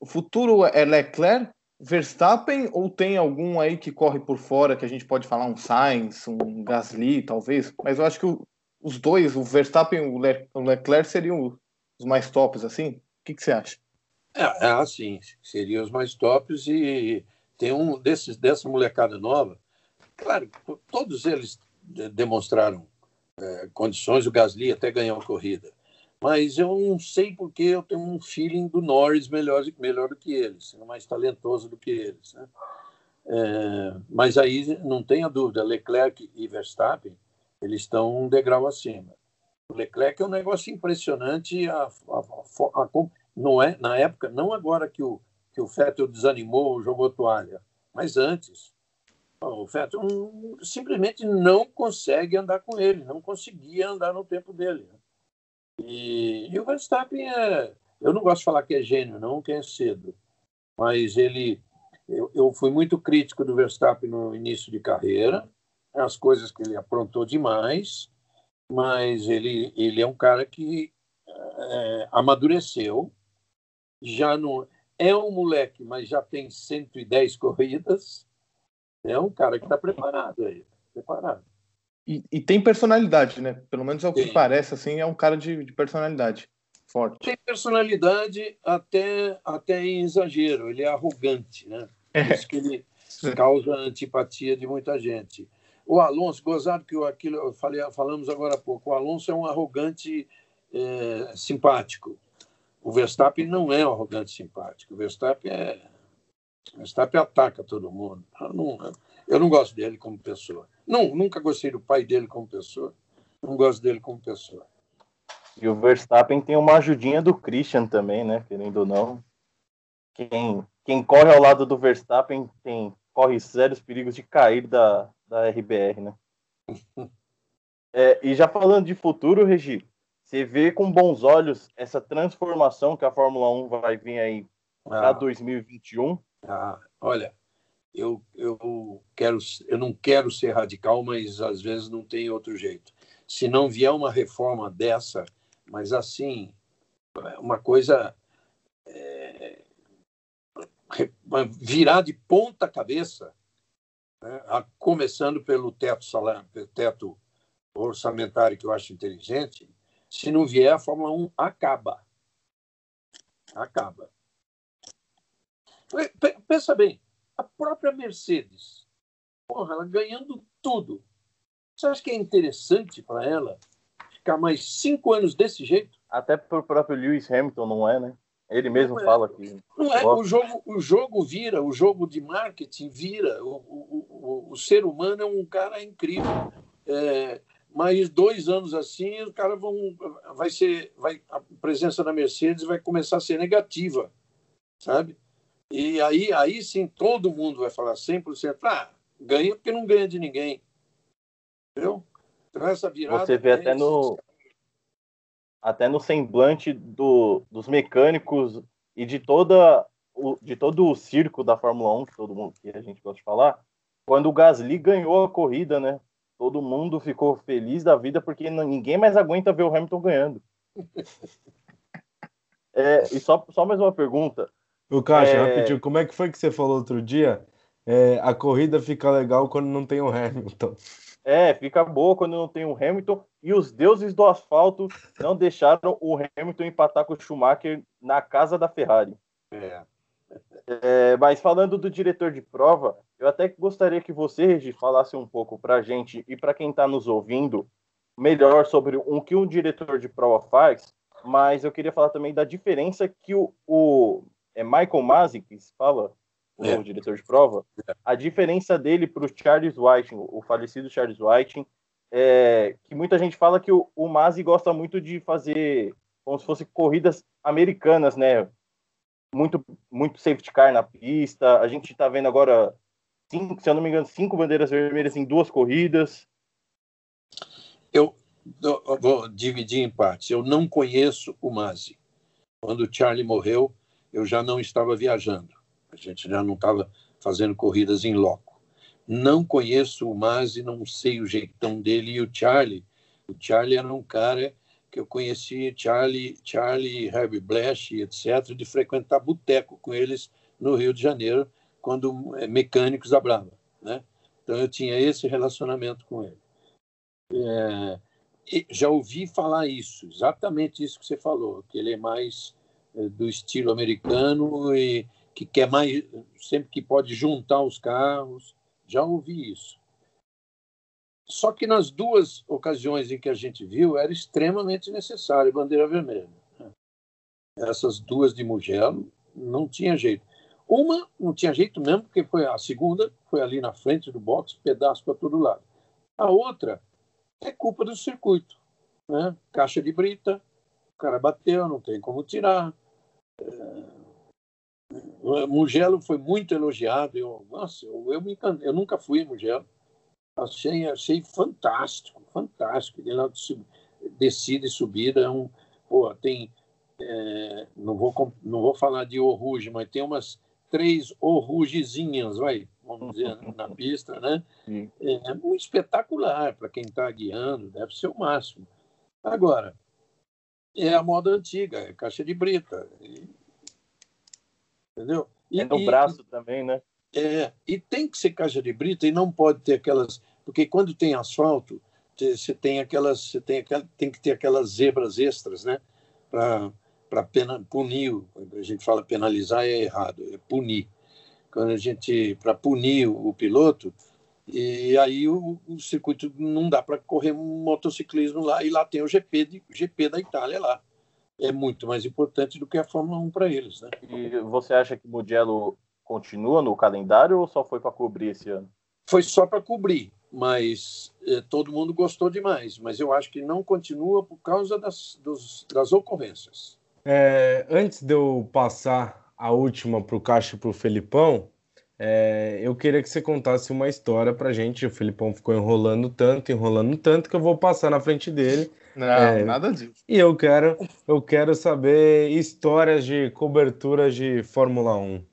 o futuro é Leclerc, Verstappen ou tem algum aí que corre por fora que a gente pode falar um Sainz, um Gasly, talvez? Mas eu acho que o, os dois, o Verstappen e o Leclerc, seriam os mais tops, assim? O que, que você acha? É, é assim, seriam os mais tops e tem um desses dessa molecada nova. Claro, todos eles demonstraram é, condições. O Gasly até ganhou a corrida, Mas eu não sei porque eu tenho um feeling do Norris melhor, melhor do que eles, mais talentoso do que eles. Né? É, mas aí não tenha dúvida, Leclerc e Verstappen eles estão um degrau acima. O Leclerc é um negócio impressionante. A, a, a, não é na época, não agora que o que o Vettel desanimou, jogou toalha, mas antes. O Vettel simplesmente não consegue andar com ele, não conseguia andar no tempo dele. E, e o Verstappen é. Eu não gosto de falar que é gênio, não, que é cedo. Mas ele. Eu, eu fui muito crítico do Verstappen no início de carreira, as coisas que ele aprontou demais, mas ele, ele é um cara que é, amadureceu, já não. É um moleque, mas já tem 110 corridas. É um cara que está preparado aí. Preparado. E, e, tem personalidade, né? Pelo menos é o que Sim. parece, assim, é um cara de, de, personalidade forte. Tem personalidade até, até em exagero, ele é arrogante, né? É. Por isso que ele causa antipatia de muita gente. O Alonso, gozado que eu, aquilo eu falei, falamos agora há pouco, o Alonso é um arrogante é, simpático. O Verstappen não é um arrogante simpático. O Verstappen é. O Verstappen ataca todo mundo. Não, eu não gosto dele como pessoa. Não, nunca gostei do pai dele como pessoa. Não gosto dele como pessoa. E o Verstappen tem uma ajudinha do Christian também, né? Querendo ou não. Quem, quem corre ao lado do Verstappen tem, corre sérios perigos de cair da, da RBR, né? é, e já falando de futuro, Regi, você vê com bons olhos essa transformação que a Fórmula 1 vai vir aí para ah. 2021? Ah, olha, eu, eu, quero, eu não quero ser radical, mas às vezes não tem outro jeito. Se não vier uma reforma dessa, mas assim, uma coisa é, virar de ponta cabeça, né, a, começando pelo teto, salário, teto orçamentário, que eu acho inteligente, se não vier, a Fórmula 1 acaba. Acaba. Pensa bem, a própria Mercedes, porra, ela ganhando tudo. Você acha que é interessante para ela ficar mais cinco anos desse jeito? Até para o próprio Lewis Hamilton, não é, né? Ele mesmo é. fala que. Não é, o jogo, o jogo vira, o jogo de marketing vira. O, o, o, o ser humano é um cara incrível. É, mas dois anos assim, os caras vão. Vai ser. Vai, a presença da Mercedes vai começar a ser negativa, sabe? E aí, aí sim todo mundo vai falar 100%. Ah, ganha porque não ganha de ninguém. Entendeu? Então essa virada. Você vê é até no. Até no semblante do, dos mecânicos e de toda o, de todo o circo da Fórmula 1, que todo mundo que a gente gosta de falar, quando o Gasly ganhou a corrida, né? Todo mundo ficou feliz da vida porque ninguém mais aguenta ver o Hamilton ganhando. é, e só, só mais uma pergunta. O Caixa, é... rapidinho, como é que foi que você falou outro dia? É, a corrida fica legal quando não tem o Hamilton. É, fica boa quando não tem o Hamilton. E os deuses do asfalto não deixaram o Hamilton empatar com o Schumacher na casa da Ferrari. É. É, mas falando do diretor de prova, eu até gostaria que você, Regi, falasse um pouco para a gente e para quem está nos ouvindo melhor sobre o que um diretor de prova faz, mas eu queria falar também da diferença que o, o é Michael Masi que se fala, o é. diretor de prova, é. a diferença dele para o Charles Whiting, o falecido Charles Whiting, é que muita gente fala que o, o Masi gosta muito de fazer como se fossem corridas americanas, né? Muito, muito safety car na pista. A gente está vendo agora, cinco, se eu não me engano, cinco bandeiras vermelhas em duas corridas. Eu, eu vou dividir em partes. Eu não conheço o Masi. Quando o Charlie morreu, eu já não estava viajando. A gente já não estava fazendo corridas em loco. Não conheço o Masi, não sei o jeitão dele e o Charlie. O Charlie era um cara que eu conheci, Charlie, Charlie, Herbie Blash, etc., de frequentar boteco com eles no Rio de Janeiro, quando é, mecânicos da Brava, né? Então eu tinha esse relacionamento com ele. É, já ouvi falar isso, exatamente isso que você falou, que ele é mais do estilo americano e que quer mais, sempre que pode juntar os carros. Já ouvi isso. só que nas duas ocasiões em que a gente viu, era extremamente necessário bandeira vermelha. Essas duas de Mugello, não tinha jeito. Uma não tinha jeito mesmo, porque foi a segunda, foi ali na frente do box, pedaço para todo lado. A outra é culpa do circuito. Né? Caixa de brita, o cara bateu, não tem como tirar. É... Mugello foi muito elogiado. Eu, nossa, eu, eu, me encantei. eu nunca fui em Mugello. Achei, achei fantástico, fantástico. Ele lá de descida e subida é um, pô, tem é, não vou não vou falar de Oruge, mas tem umas três Orugezinhas, vai, vamos dizer, na pista, né? É, é muito espetacular para quem está guiando, deve ser o máximo. Agora, é a moda antiga, é caixa de brita. E, entendeu? E, é no e, braço também, né? É, e tem que ser caixa de brita e não pode ter aquelas. Porque quando tem asfalto, você tem aquelas. Você tem, aquela, tem que ter aquelas zebras extras, né? Para punir. A gente fala penalizar é errado, é punir. Quando a gente. Para punir o piloto, e aí o, o circuito não dá para correr um motociclismo lá, e lá tem o GP, de, GP da Itália lá. É muito mais importante do que a Fórmula 1 para eles. Né? E você acha que o Mugello continua no calendário ou só foi para cobrir esse ano? Foi só para cobrir, mas eh, todo mundo gostou demais. Mas eu acho que não continua por causa das, dos, das ocorrências. É, antes de eu passar a última para o Caixa e para o Felipão, é, eu queria que você contasse uma história para gente. O Felipão ficou enrolando tanto, enrolando tanto, que eu vou passar na frente dele. Não, é, nada disso. E eu quero, eu quero saber histórias de cobertura de Fórmula 1.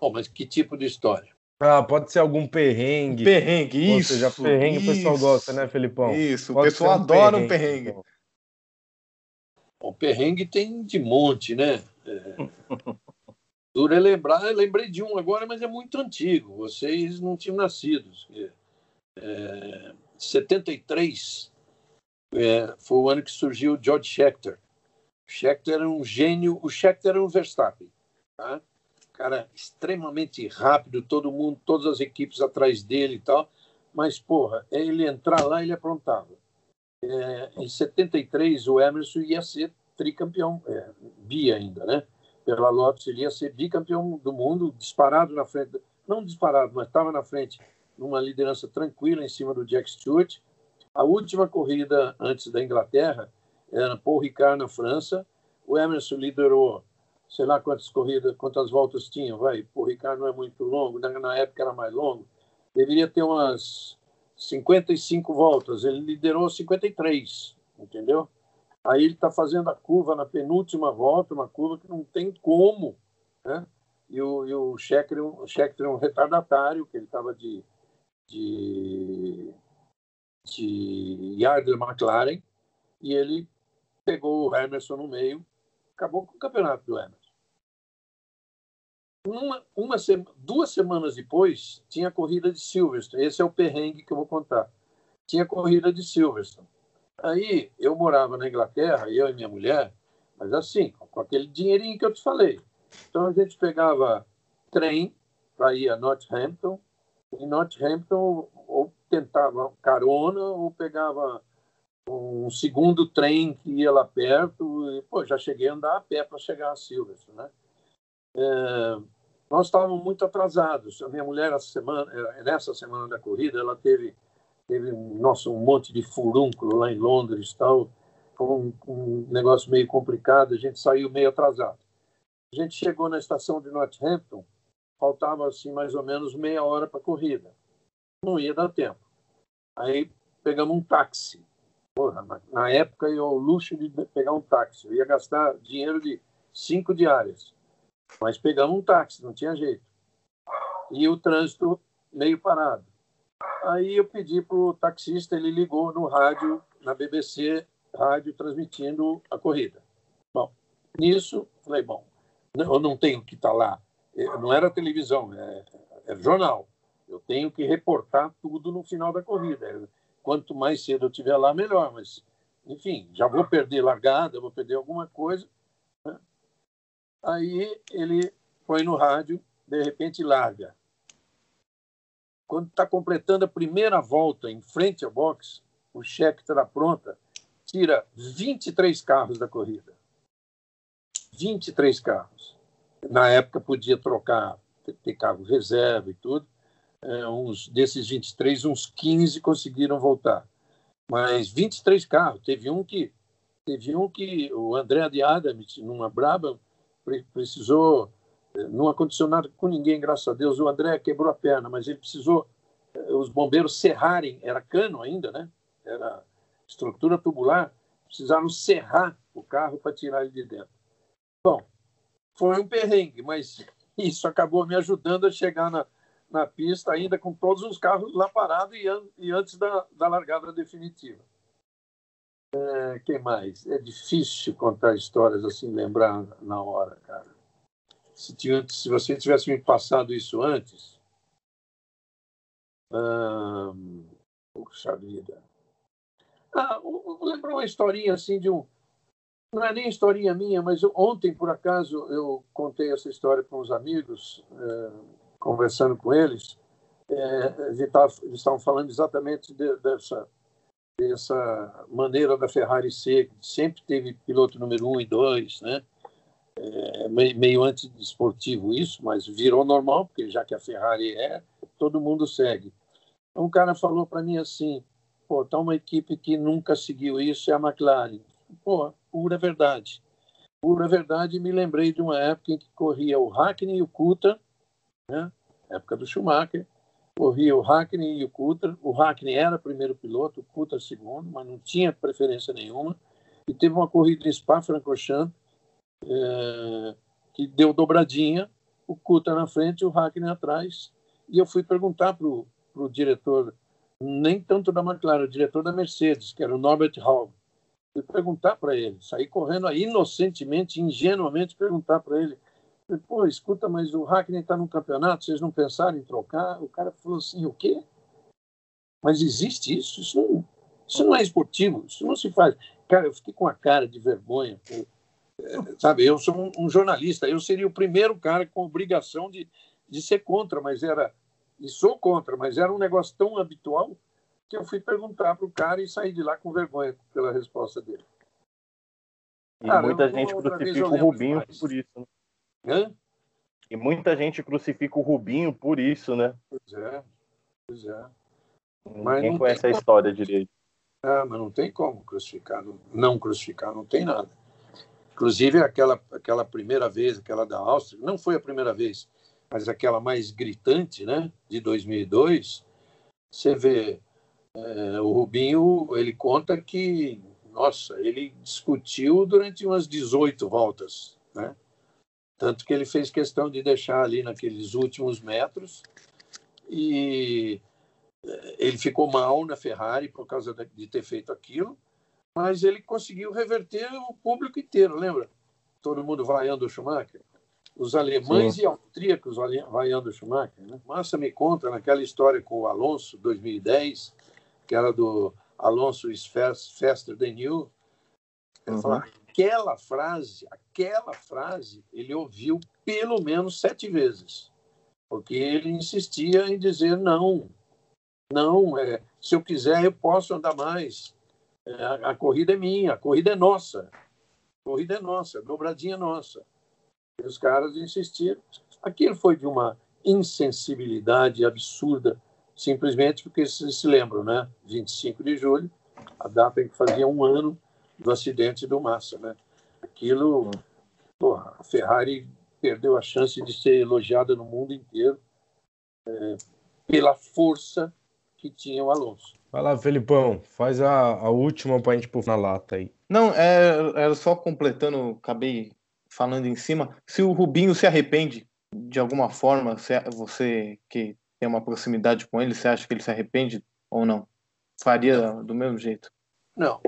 Oh, mas que tipo de história? Ah, pode ser algum perrengue. Perrengue, Ou isso. Ou seja, perrengue isso, o pessoal gosta, né, Felipão? Isso, pode o pessoal um adora um perrengue. Então. O perrengue tem de monte, né? É... Duro é lembrar, lembrei de um agora, mas é muito antigo. Vocês não tinham nascido. É... 73 é... foi o ano que surgiu o George Scheckter. O Scheckter era um gênio, o Scheckter era um Verstappen. Tá? cara extremamente rápido, todo mundo, todas as equipes atrás dele e tal. Mas, porra, é ele entrar lá, ele aprontava. É, em 73, o Emerson ia ser tricampeão, é, bi ainda, né? Pela Lotus, ele ia ser bicampeão do mundo, disparado na frente, não disparado, mas estava na frente, numa liderança tranquila em cima do Jack Stewart. A última corrida antes da Inglaterra era Paul Ricard na França. O Emerson liderou sei lá quantas corridas, quantas voltas tinha, vai, o Ricardo não é muito longo, na época era mais longo, deveria ter umas 55 voltas, ele liderou 53, entendeu? Aí ele está fazendo a curva na penúltima volta, uma curva que não tem como, né? E o, e o Scheckter é um retardatário, que ele estava de, de, de Yardley McLaren, e ele pegou o Emerson no meio acabou com o campeonato do Emerson. Uma, uma duas semanas depois, tinha a corrida de Silverstone. Esse é o perrengue que eu vou contar. Tinha a corrida de Silverstone. Aí eu morava na Inglaterra, eu e minha mulher, mas assim, com aquele dinheirinho que eu te falei. Então a gente pegava trem para ir a Northampton. Em Northampton, ou tentava carona, ou pegava um segundo trem que ia lá perto. E, pô, já cheguei a andar a pé para chegar a Silverstone, né? É, nós estávamos muito atrasados. A minha mulher, essa semana, é, nessa semana da corrida, ela teve, teve nossa, um monte de furúnculo lá em Londres tal. Um, um negócio meio complicado, a gente saiu meio atrasado. A gente chegou na estação de Northampton, faltava assim mais ou menos meia hora para a corrida. Não ia dar tempo. Aí pegamos um táxi. Porra, na, na época eu o luxo de pegar um táxi. Eu ia gastar dinheiro de cinco diárias. Mas pegamos um táxi, não tinha jeito. E o trânsito meio parado. Aí eu pedi para o taxista, ele ligou no rádio, na BBC, rádio, transmitindo a corrida. Bom, nisso, falei, bom, eu não tenho que estar tá lá. É, não era televisão, é, é jornal. Eu tenho que reportar tudo no final da corrida. Quanto mais cedo eu estiver lá, melhor. Mas, enfim, já vou perder largada, vou perder alguma coisa. Aí ele põe no rádio, de repente larga. Quando está completando a primeira volta em frente ao box, o cheque estará pronta, tira 23 carros da corrida. 23 carros. Na época podia trocar, ter carro reserva e tudo. É, uns desses 23, uns 15 conseguiram voltar. Mas 23 carros. Teve um que teve um que o André de numa braba, precisou não aconteceu nada com ninguém, graças a Deus. O André quebrou a perna, mas ele precisou eh, os bombeiros serrarem, era cano ainda, né? Era estrutura tubular, precisaram serrar o carro para tirar ele de dentro. Bom, foi um perrengue, mas isso acabou me ajudando a chegar na, na pista ainda com todos os carros lá parados e, an e antes da, da largada definitiva. É, quem mais? É difícil contar histórias assim, lembrar na hora, cara se, tinha, se você tivesse me passado isso antes. Hum, puxa vida. Ah, lembro uma historinha assim de um. Não é nem historinha minha, mas eu, ontem, por acaso, eu contei essa história com os amigos, é, conversando com eles. É, eles estavam falando exatamente de, dessa, dessa maneira da Ferrari ser, que sempre teve piloto número um e dois, né? É, meio antidesportivo isso, mas virou normal, porque já que a Ferrari é, todo mundo segue. Um cara falou para mim assim, pô, tá uma equipe que nunca seguiu isso, é a McLaren. Pô, pura verdade. Pura verdade, me lembrei de uma época em que corria o Hackney e o Coulter, né? época do Schumacher, corria o Hackney e o Coulter. O Hackney era primeiro piloto, o Coulter segundo, mas não tinha preferência nenhuma. E teve uma corrida em Spa-Francorchamps é, que deu dobradinha, o Kuta na frente e o Hackney atrás. E eu fui perguntar para o diretor, nem tanto da McLaren, o diretor da Mercedes, que era o Norbert Hall. Fui perguntar para ele, saí correndo inocentemente, ingenuamente, perguntar para ele. Falei, Pô, escuta, mas o Hackney está no campeonato, vocês não pensaram em trocar? O cara falou assim: o quê? Mas existe isso? Isso não, isso não é esportivo, isso não se faz. Cara, eu fiquei com a cara de vergonha. Pô sabe, eu sou um, um, jornalista, eu seria o primeiro cara com obrigação de, de ser contra, mas era, e sou contra, mas era um negócio tão habitual que eu fui perguntar para o cara e saí de lá com vergonha pela resposta dele. E cara, muita gente crucifica o Rubinho demais. por isso. Né? Hã? E muita gente crucifica o Rubinho por isso, né? Pois é, pois é. Ninguém conhece a história direito. Ah, mas não tem como crucificar, não, não crucificar, não tem nada. Inclusive, aquela, aquela primeira vez, aquela da Áustria, não foi a primeira vez, mas aquela mais gritante, né, de 2002, você vê é, o Rubinho, ele conta que, nossa, ele discutiu durante umas 18 voltas, né? Tanto que ele fez questão de deixar ali naqueles últimos metros e é, ele ficou mal na Ferrari por causa de ter feito aquilo mas ele conseguiu reverter o público inteiro, lembra? Todo mundo vaiando o Schumacher. Os alemães Sim. e austríacos vaiando o Schumacher. Né? Massa me conta naquela história com o Alonso, 2010, que era do Alonso is faster than you. Uhum. fala, aquela frase, aquela frase, ele ouviu pelo menos sete vezes, porque ele insistia em dizer não, não, é, se eu quiser eu posso andar mais, a, corrida é minha, a corrida é nossa. A corrida é nossa, a dobradinha é nossa. E os caras insistiram. Aquilo foi de uma insensibilidade absurda, simplesmente porque vocês se lembram, né? 25 de julho, a data em que fazia um ano do acidente do Massa, né? Aquilo, porra, a Ferrari perdeu a chance de ser elogiada no mundo inteiro é, pela força que tinha o Alonso. Vai lá, Felipão, faz a, a última pra gente pôr na lata aí. Não, é, era só completando, acabei falando em cima. Se o Rubinho se arrepende de alguma forma, você que tem uma proximidade com ele, você acha que ele se arrepende ou não? Faria do mesmo jeito? Não,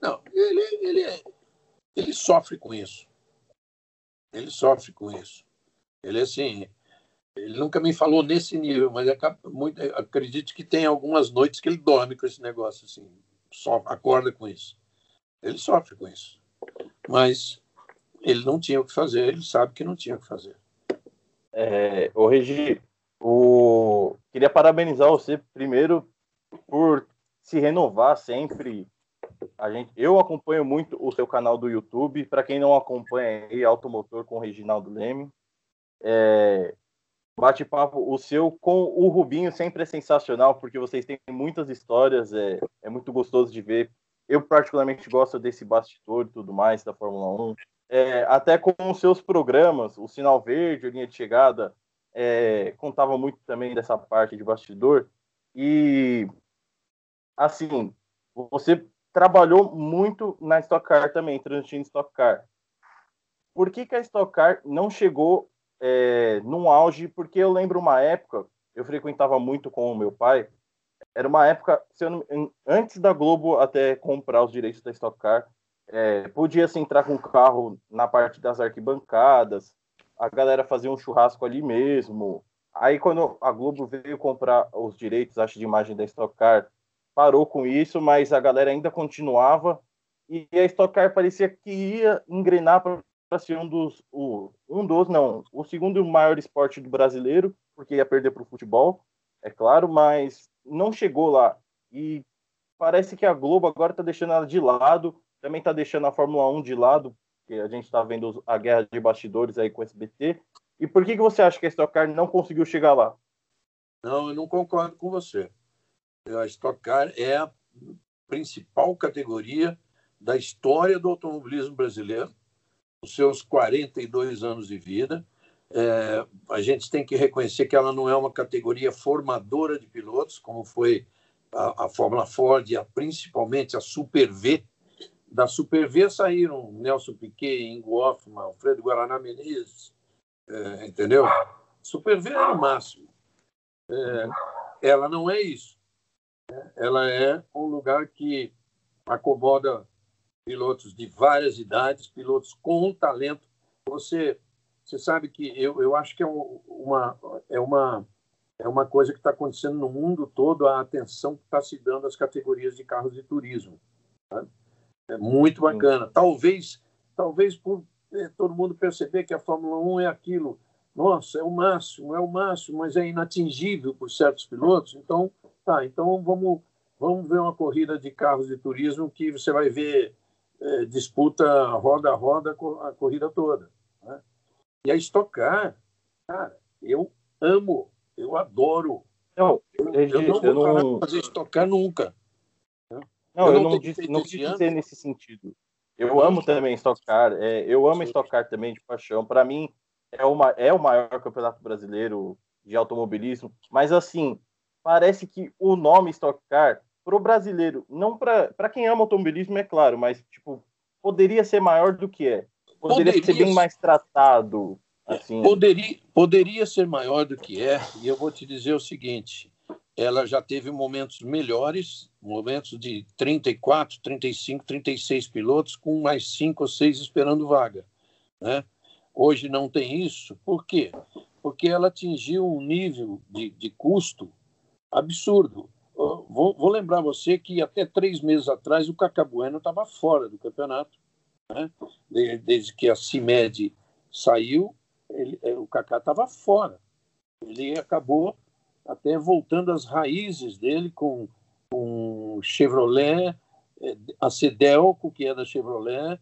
não. Ele, ele, ele sofre com isso. Ele sofre com isso. Ele, assim, ele nunca me falou nesse nível, mas muito, acredito que tem algumas noites que ele dorme com esse negócio, assim, só acorda com isso. Ele sofre com isso. Mas ele não tinha o que fazer, ele sabe que não tinha o que fazer. É, o Regi, O... Queria parabenizar você primeiro por se renovar sempre. A gente, eu acompanho muito o seu canal do YouTube. Para quem não acompanha aí, Automotor com Reginaldo Leme. É, bate-papo, o seu com o Rubinho sempre é sensacional, porque vocês têm muitas histórias, é, é muito gostoso de ver. Eu, particularmente, gosto desse bastidor e tudo mais da Fórmula 1. É, até com os seus programas, o Sinal Verde, a Linha de Chegada, é, contava muito também dessa parte de bastidor. E, assim, você trabalhou muito na Stock Car também, transmitindo Stock Car. Por que, que a Stock Car não chegou é, num auge, porque eu lembro uma época, eu frequentava muito com o meu pai, era uma época, não, antes da Globo até comprar os direitos da Stock Car, é, podia se entrar com o carro na parte das arquibancadas, a galera fazia um churrasco ali mesmo. Aí quando a Globo veio comprar os direitos, acho, de imagem da Stock Car, parou com isso, mas a galera ainda continuava e a Stock Car parecia que ia engrenar para ser um dos, o, um dos, não, o segundo maior esporte do brasileiro, porque ia perder para o futebol, é claro, mas não chegou lá. E parece que a Globo agora está deixando ela de lado, também está deixando a Fórmula 1 de lado, que a gente está vendo a guerra de bastidores aí com o SBT. E por que, que você acha que a Stock Car não conseguiu chegar lá? Não, eu não concordo com você. A Stock Car é a principal categoria da história do automobilismo brasileiro os seus 42 anos de vida. É, a gente tem que reconhecer que ela não é uma categoria formadora de pilotos, como foi a, a Fórmula Ford, a, principalmente a Super V. Da Super V saíram Nelson Piquet, Ingo Hoffman, Alfredo Guaraná Menezes, é, entendeu? Super V é o máximo. É, ela não é isso. Ela é um lugar que acomoda pilotos de várias idades, pilotos com talento. Você, você sabe que eu, eu acho que é uma, é uma, é uma coisa que está acontecendo no mundo todo, a atenção que está se dando às categorias de carros de turismo. Tá? É muito bacana. Talvez, talvez por é, todo mundo perceber que a Fórmula 1 é aquilo. Nossa, é o máximo, é o máximo, mas é inatingível por certos pilotos. Então, tá, então vamos, vamos ver uma corrida de carros de turismo que você vai ver é, disputa roda a roda a corrida toda. Né? E a estocar, cara, eu amo, eu adoro. Não, eu, eu, não vou eu não... fazer estocar nunca. Né? Não, eu, eu não, disse, não quis dizer nesse sentido. Eu amo também estocar, é, eu amo estocar também de paixão. Para mim, é, uma, é o maior campeonato brasileiro de automobilismo, mas assim, parece que o nome Stock Car pro brasileiro, não para quem ama automobilismo, é claro, mas tipo, poderia ser maior do que é. Poderia, poderia ser bem mais tratado. Assim. Poderia, poderia ser maior do que é, e eu vou te dizer o seguinte: ela já teve momentos melhores, momentos de 34, 35, 36 pilotos, com mais cinco ou seis esperando vaga. Né? Hoje não tem isso, por quê? Porque ela atingiu um nível de, de custo absurdo vou, vou, lembrar você que até três meses atrás o Cacabueno estava fora do campeonato. Né? Desde que a CIMED saiu, ele, é, o Cacá estava fora. Ele acabou até voltando às raízes dele com, com Chevrolet, é, a Cedelco, que é da Chevrolet,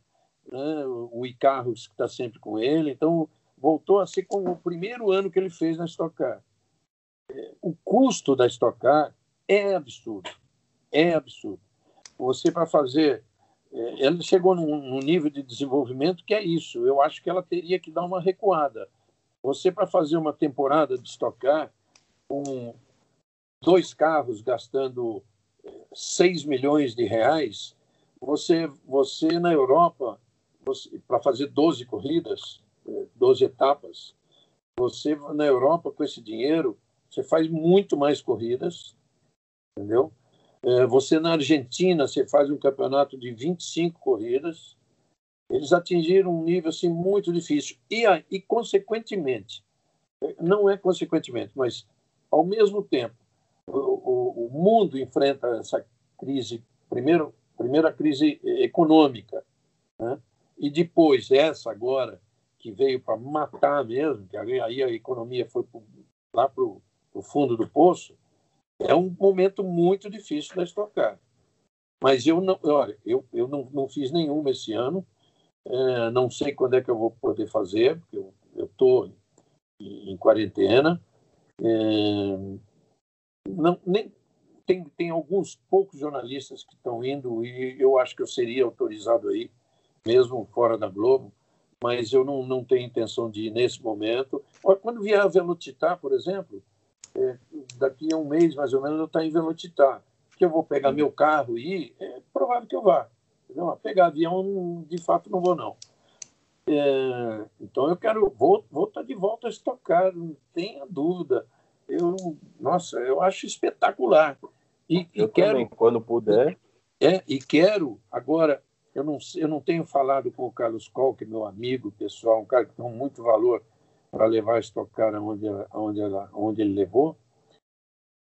né? o Icarros, que está sempre com ele. Então, voltou a ser como o primeiro ano que ele fez na Stock Car. É, o custo da Stock Car é absurdo. É absurdo. Você, para fazer. É, ela chegou num, num, nível de desenvolvimento que é isso. Eu acho que ela teria que dar uma recuada. Você, para fazer uma temporada de estocar com dois carros gastando 6 milhões de reais, você, você na Europa, para fazer 12 corridas, 12 etapas, você na Europa, com esse dinheiro, você faz muito mais corridas, entendeu? É, você na Argentina, você faz um campeonato de 25 corridas, eles atingiram um nível assim muito difícil e, e consequentemente, não é consequentemente, mas ao mesmo tempo, o, o, o mundo enfrenta essa crise, primeiro, primeira crise econômica, né? e depois essa agora que veio para matar mesmo, que aí a economia foi lá para o fundo do poço, é um momento muito difícil da Stock Car. Mas eu não, olha, eu, eu não, não fiz nenhuma esse ano. É, não sei quando é que eu vou poder fazer, porque eu estou em, em, quarentena. É, não, nem, tem, tem alguns poucos jornalistas que estão indo e eu acho que eu seria autorizado aí, mesmo fora da Globo, mas eu não, não tenho intenção de ir nesse momento. Quando vier a Velocitar, por exemplo, é, daqui a um mês mais ou menos eu estou em Velocitar que eu vou pegar meu carro e ir, é provável que eu vá. Entendeu? Pegar avião, de fato, não vou, não. É, então eu quero, vou, vou estar tá de volta a estocar, não tenha dúvida. Eu, nossa, eu acho espetacular. E, eu e quero, também, quando puder. É, e quero, agora, eu não, eu não tenho falado com o Carlos Coll, que é meu amigo pessoal, um cara que tem muito valor para levar a estocar aonde, aonde, aonde ele levou,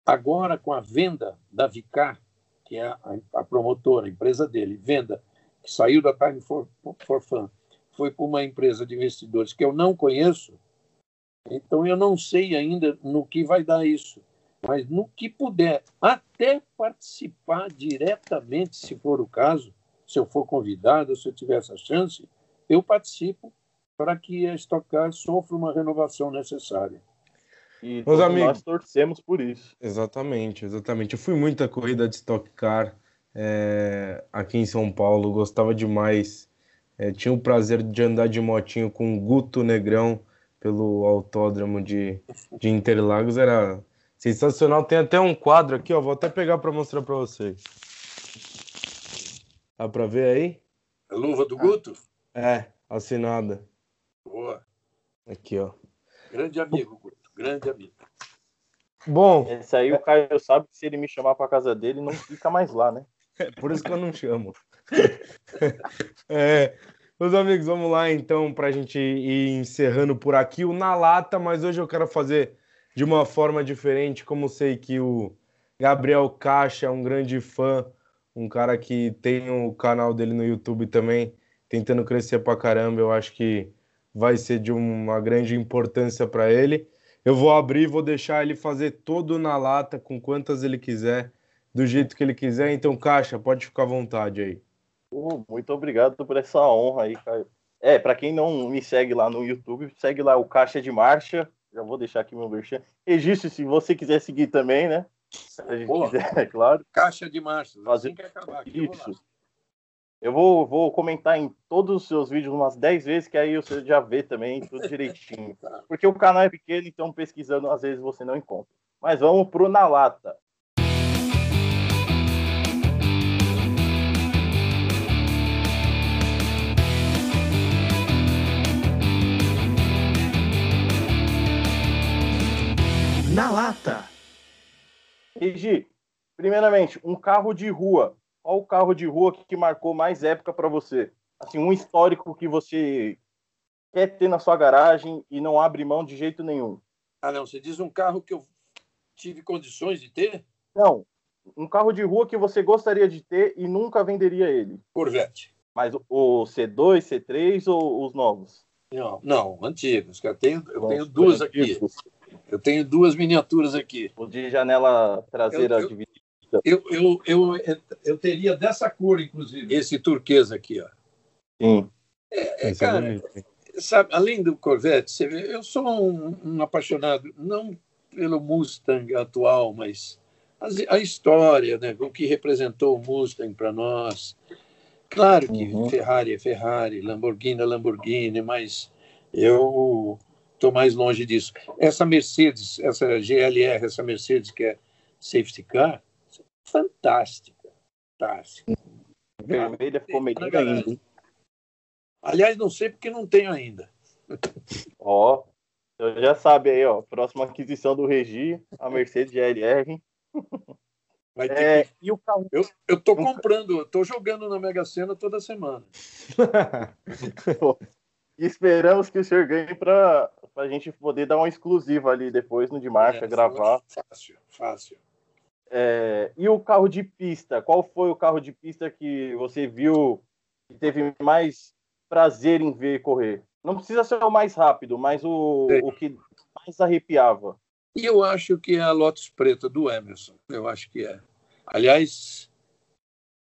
Agora, com a venda da Vicar, que é a, a promotora, a empresa dele, venda, que saiu da Time for, for Fun, foi para uma empresa de investidores que eu não conheço, então eu não sei ainda no que vai dar isso. Mas no que puder, até participar diretamente, se for o caso, se eu for convidado, se eu tiver essa chance, eu participo para que a Stock Car sofra uma renovação necessária. E Meus amigos, nós torcemos por isso. Exatamente, exatamente. Eu fui muita corrida de Stock Car é, aqui em São Paulo, gostava demais. É, tinha o prazer de andar de motinho com o Guto Negrão pelo autódromo de, de Interlagos, era sensacional. Tem até um quadro aqui, ó, vou até pegar para mostrar para vocês. Dá para ver aí? A luva do Guto? É, assinada. Boa. Aqui, ó. Grande amigo, Guto grande amigo. Bom. Esse aí o Caio sabe que se ele me chamar para casa dele, não fica mais lá, né? É por isso que eu não chamo. é, meus amigos, vamos lá então para a gente ir encerrando por aqui o Na Lata, mas hoje eu quero fazer de uma forma diferente, como sei que o Gabriel Caixa é um grande fã, um cara que tem o canal dele no YouTube também, tentando crescer pra caramba, eu acho que vai ser de uma grande importância para ele. Eu vou abrir, vou deixar ele fazer todo na lata, com quantas ele quiser, do jeito que ele quiser. Então, Caixa, pode ficar à vontade aí. Uh, muito obrigado por essa honra aí, Caio. É, para quem não me segue lá no YouTube, segue lá o Caixa de Marcha. Já vou deixar aqui meu merchan. Registre se você quiser seguir também, né? Se a gente Boa. quiser, é claro. Caixa de Marcha. Fazer... Assim que acabar aqui, Isso. Eu vou, vou comentar em todos os seus vídeos umas 10 vezes, que aí você já vê também tudo direitinho. Porque o canal é pequeno, então pesquisando às vezes você não encontra. Mas vamos pro Na Lata. Na Lata. Regi, primeiramente, um carro de rua qual o carro de rua que marcou mais época para você? Assim, um histórico que você quer ter na sua garagem e não abre mão de jeito nenhum. Ah, não. Você diz um carro que eu tive condições de ter? Não. Um carro de rua que você gostaria de ter e nunca venderia ele. Corvette. Mas o C2, C3 ou os novos? Não, não antigos. Eu tenho, eu tenho duas aqui. Eu tenho duas miniaturas aqui. O de janela traseira eu, eu, dividida. Eu, eu, eu, eu teria dessa cor, inclusive, esse turquesa aqui. Ó. Sim. É, é, cara, sabe, além do Corvette, você vê, eu sou um, um apaixonado, não pelo Mustang atual, mas a, a, história, né, o que representou o Mustang para nós. Claro que uhum. Ferrari é Ferrari, Lamborghini é Lamborghini, mas eu estou mais longe disso. Essa Mercedes, essa GLR, essa Mercedes que é safety car, fantástica. Fantástica. Vermelha ficou melhor ainda. Aliás, não sei porque não tenho ainda. Ó, oh, já sabe aí, ó. Próxima aquisição do Regi, a Mercedes GLR. Vai ter é, que... e o carro... Eu, eu tô comprando, eu tô jogando na Mega Sena toda semana. esperamos que o senhor ganhe para a gente poder dar uma exclusiva ali depois no de marcha, é, gravar. Fácil, fácil. É, e o carro de pista? Qual foi o carro de pista que você viu que teve mais prazer em ver correr? Não precisa ser o mais rápido, mas o, o que mais arrepiava. E eu acho que é a Lotus Preta do Emerson. Eu acho que é. Aliás,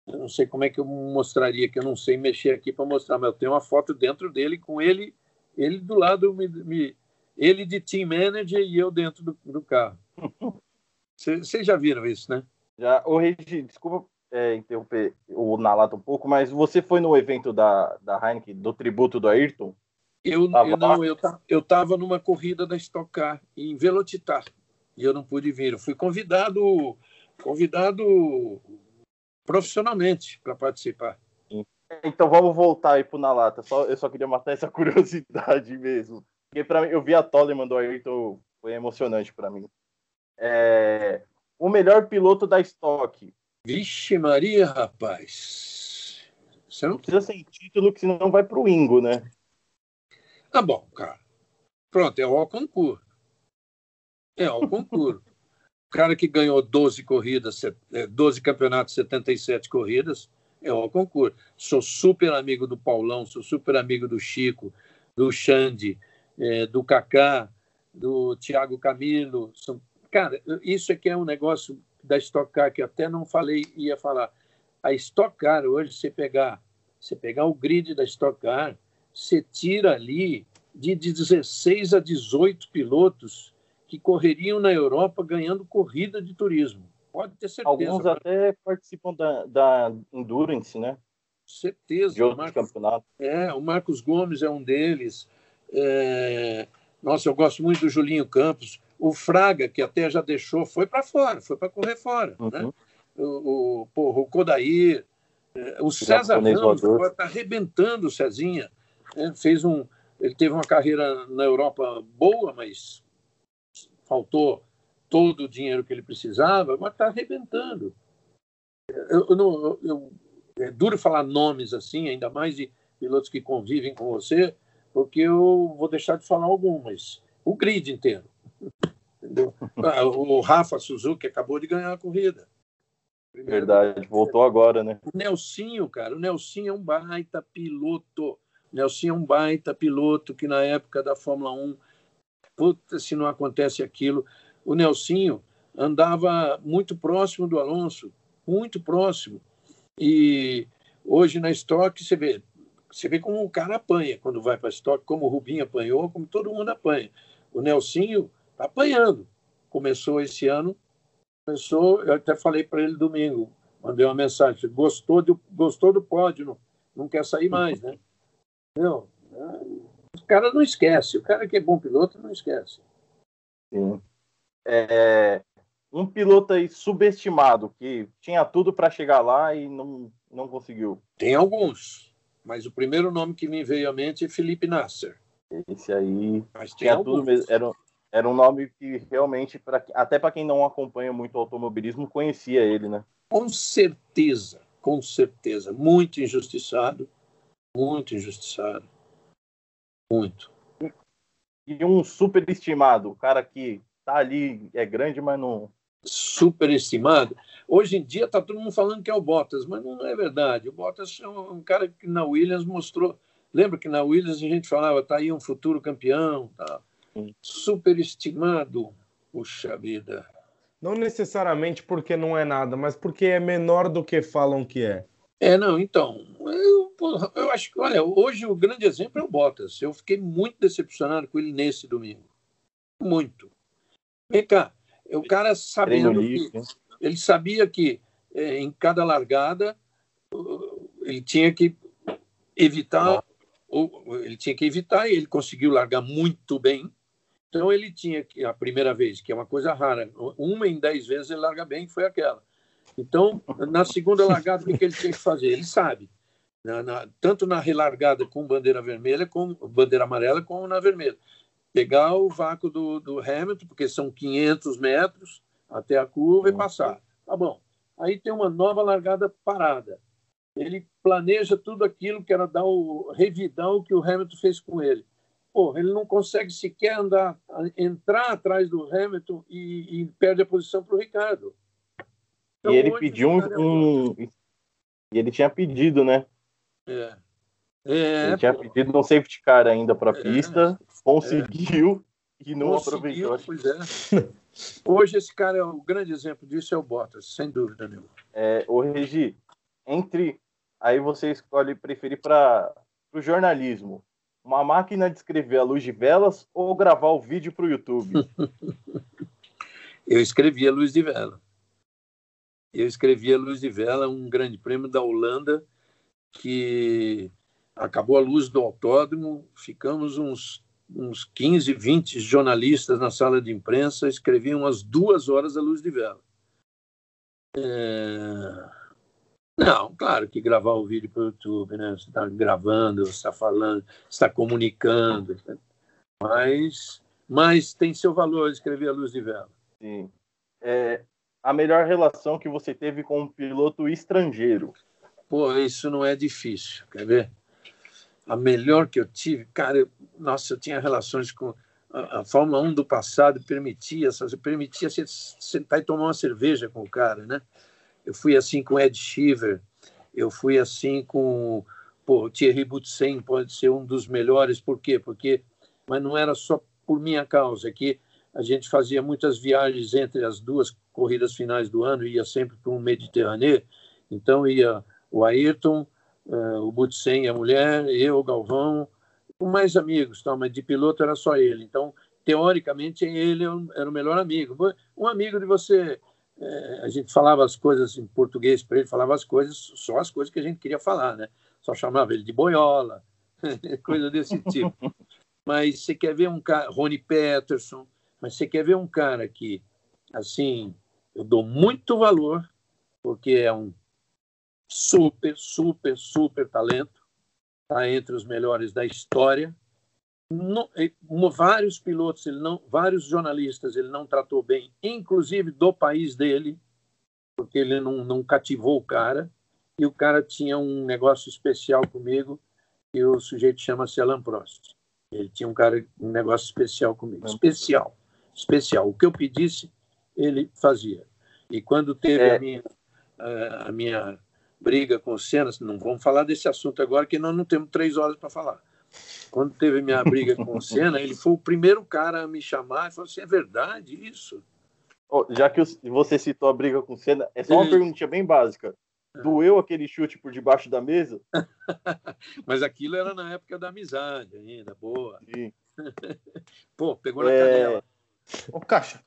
eu não sei como é que eu mostraria, que eu não sei mexer aqui para mostrar, mas eu tenho uma foto dentro dele com ele, ele do lado, me, me, ele de team manager e eu dentro do, do carro. Vocês já viram isso, né? Já. Ô, Regi, desculpa é, interromper o Nalato um pouco, mas você foi no evento da, da Heineken, do tributo do Ayrton? Eu, eu não, eu, eu tava numa corrida da Stock Car em Velocitar e eu não pude vir. Eu fui convidado, convidado profissionalmente para participar. Então vamos voltar aí pro Na Lata. Só, eu só queria matar essa curiosidade mesmo. Porque para mim, eu vi a Toleman do Ayrton, foi emocionante para mim. É, o melhor piloto da Stock. Vixe Maria, rapaz. Você não precisa sem título, que senão vai pro Ingo, né? Tá bom, cara. Pronto, é o concurso. É o concurso. o cara que ganhou 12 corridas, 12 é, campeonatos, 77 corridas, é o concurso. Sou super amigo do Paulão, sou super amigo do Chico, do Xande, é, do Kaká, do Thiago Camilo. São... Cara, isso aqui é um negócio da Stock Car que eu até não falei, ia falar. A Stock Car, hoje, você pegar, você pegar o grid da Stock Car, você tira ali de 16 a 18 pilotos que correriam na Europa ganhando corrida de turismo. Pode ter certeza. Alguns cara. até participam da, da Endurance, né? Certeza. De outros Marcos, campeonatos. É, o Marcos Gomes é um deles. É... Nossa, eu gosto muito do Julinho Campos. O Fraga, que até já deixou, foi para fora, foi para correr fora. Né? Uhum. Né? O, o, porra, o Kodair, é, o César Ramos está arrebentando o Cezinha. Né? Fez um, ele teve uma carreira na Europa boa, mas faltou todo o dinheiro que ele precisava, mas está arrebentando. Eu, eu, não, eu, é duro falar nomes assim, ainda mais de pilotos que convivem com você, porque eu vou deixar de falar algumas. O grid inteiro. Entendeu? Ah, o Rafa Suzuki acabou de ganhar a corrida. Primeiro, Verdade, voltou agora, né? O Nelsinho, cara, o Nelsinho é um baita piloto. O Nelsinho é um baita piloto que na época da Fórmula 1, puta, se não acontece aquilo, o Nelsinho andava muito próximo do Alonso, muito próximo. E hoje na Stock você vê, você vê como o cara apanha quando vai para a Stock, como o Rubinho apanhou, como todo mundo apanha. O Nelsinho está apanhando. Começou esse ano, começou, eu até falei para ele domingo, mandei uma mensagem, gostou do, gostou do pódio, não, não quer sair mais, né? Não, o cara não esquece, o cara que é bom piloto não esquece. Sim é, um piloto aí subestimado, que tinha tudo para chegar lá e não, não conseguiu? Tem alguns, mas o primeiro nome que me veio à mente é Felipe Nasser. Esse aí mas tinha tudo mesmo. Era, era um nome que realmente, pra, até para quem não acompanha muito o automobilismo, conhecia ele, né? Com certeza, com certeza. Muito injustiçado, muito injustiçado. Muito. E um superestimado, o cara que tá ali, é grande, mas não. Superestimado. Hoje em dia tá todo mundo falando que é o Bottas, mas não é verdade. O Bottas é um cara que na Williams mostrou. Lembra que na Williams a gente falava, tá aí um futuro campeão, tá? Superestimado. Puxa vida. Não necessariamente porque não é nada, mas porque é menor do que falam que é. É, não, então. Eu, eu acho que, olha, hoje o grande exemplo é o Bottas. Eu fiquei muito decepcionado com ele nesse domingo. Muito. Vem cá, o cara sabendo que, ele sabia que é, em cada largada ele tinha que evitar, ou, ele tinha que evitar e ele conseguiu largar muito bem. Então ele tinha que a primeira vez, que é uma coisa rara, uma em dez vezes ele larga bem, foi aquela. Então na segunda largada o que ele tinha que fazer? Ele sabe. Na, na, tanto na relargada com bandeira vermelha, como bandeira amarela, como na vermelha pegar o vácuo do, do Hamilton, porque são 500 metros até a curva e passar. Tá bom. Aí tem uma nova largada parada. Ele planeja tudo aquilo que era dar o revidar o que o Hamilton fez com ele. Pô, ele não consegue sequer andar, entrar atrás do Hamilton e, e perde a posição para o Ricardo. Então, e ele pediu um, um, E ele tinha pedido, né? É. É, ele tinha pedido um safety car ainda para a é. pista conseguiu. E não aproveitou. Pois é. Hoje esse cara é o grande exemplo disso é o Bottas, sem dúvida nenhuma. É, o Regi, entre aí você escolhe preferir para o jornalismo, uma máquina de escrever a luz de velas ou gravar o vídeo para o YouTube? Eu escrevi a luz de vela. Eu escrevi a luz de vela, um grande prêmio da Holanda que acabou a luz do autódromo, ficamos uns uns 15, 20 jornalistas na sala de imprensa, escreviam umas duas horas a luz de vela. É... Não, claro que gravar o vídeo para o YouTube, né? Você está gravando, você está falando, está comunicando, mas, mas tem seu valor escrever a luz de vela. Sim. É, a melhor relação que você teve com um piloto estrangeiro? Pô, isso não é difícil, quer ver? A melhor que eu tive, cara, eu, nossa, eu tinha relações com a, a Fórmula 1 do passado, permitia, permitia você sentar e tomar uma cerveja com o cara, né? Eu fui assim com Ed Shiver, eu fui assim com pô, Thierry Boutsen, pode ser um dos melhores, por quê? Porque, mas não era só por minha causa, é que a gente fazia muitas viagens entre as duas corridas finais do ano, ia sempre para o Mediterrâneo, então ia o Ayrton, uh, o Boutsen, a mulher, eu, Galvão, com mais amigos, tal, mas de piloto era só ele. Então, teoricamente, ele era o melhor amigo. Um amigo de você é, a gente falava as coisas em português para ele, falava as coisas, só as coisas que a gente queria falar, né? Só chamava ele de boiola, coisa desse tipo. Mas você quer ver um cara, Rony Peterson, mas você quer ver um cara que, assim, eu dou muito valor, porque é um super, super, super talento, está entre os melhores da história, não, vários pilotos, ele não, vários jornalistas ele não tratou bem, inclusive do país dele, porque ele não, não cativou o cara. E o cara tinha um negócio especial comigo, e o sujeito chama-se Alan Prost. Ele tinha um cara um negócio especial comigo, especial, especial. O que eu pedisse, ele fazia. E quando teve é. a, minha, a minha briga com o Senna, não vamos falar desse assunto agora, que nós não temos três horas para falar quando teve minha briga com o Senna, ele foi o primeiro cara a me chamar e falou assim: é verdade isso? Oh, já que você citou a briga com o Senna, é só uma perguntinha bem básica. É. Doeu aquele chute por debaixo da mesa? Mas aquilo era na época da amizade ainda, boa. Sim. Pô, pegou na é... canela. Ô, Caixa.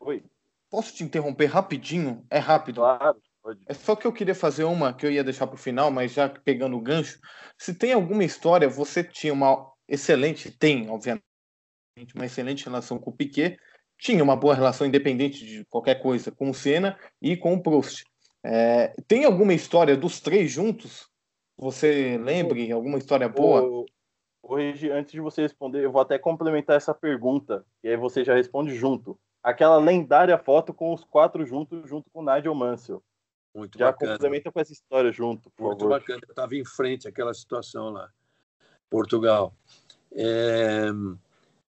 Oi. Posso te interromper rapidinho? É rápido. Claro. Pode. É só que eu queria fazer uma que eu ia deixar para o final, mas já pegando o gancho. Se tem alguma história, você tinha uma excelente, tem, obviamente, uma excelente relação com o Piquet, tinha uma boa relação independente de qualquer coisa com o Senna e com o Prost. É, tem alguma história dos três juntos? Você lembre alguma história boa? Hoje, antes de você responder, eu vou até complementar essa pergunta, e aí você já responde junto. Aquela lendária foto com os quatro juntos, junto com o Nigel Mansell. Muito Já bacana. complementa com essa história junto, por Muito favor. bacana. Eu estava em frente àquela situação lá, Portugal. É...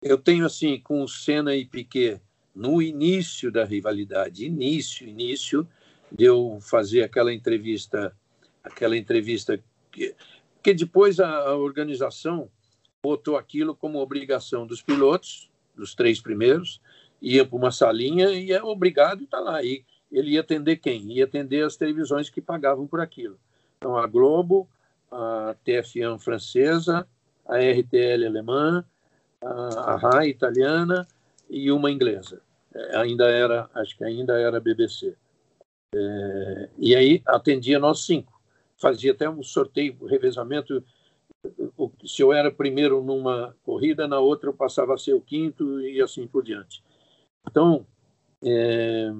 Eu tenho assim com o Senna e Piquet no início da rivalidade, início, início de eu fazer aquela entrevista, aquela entrevista que, que depois a, a organização botou aquilo como obrigação dos pilotos, dos três primeiros, ia para uma salinha e é obrigado estar tá lá. E ele ia atender quem? Ia atender as televisões que pagavam por aquilo. Então, a Globo, a TF1 francesa, a RTL alemã, a RAI italiana e uma inglesa. É, ainda era, acho que ainda era BBC. É, e aí atendia nós cinco. Fazia até um sorteio, revezamento. Se eu era primeiro numa corrida, na outra eu passava a ser o quinto e assim por diante. Então, é,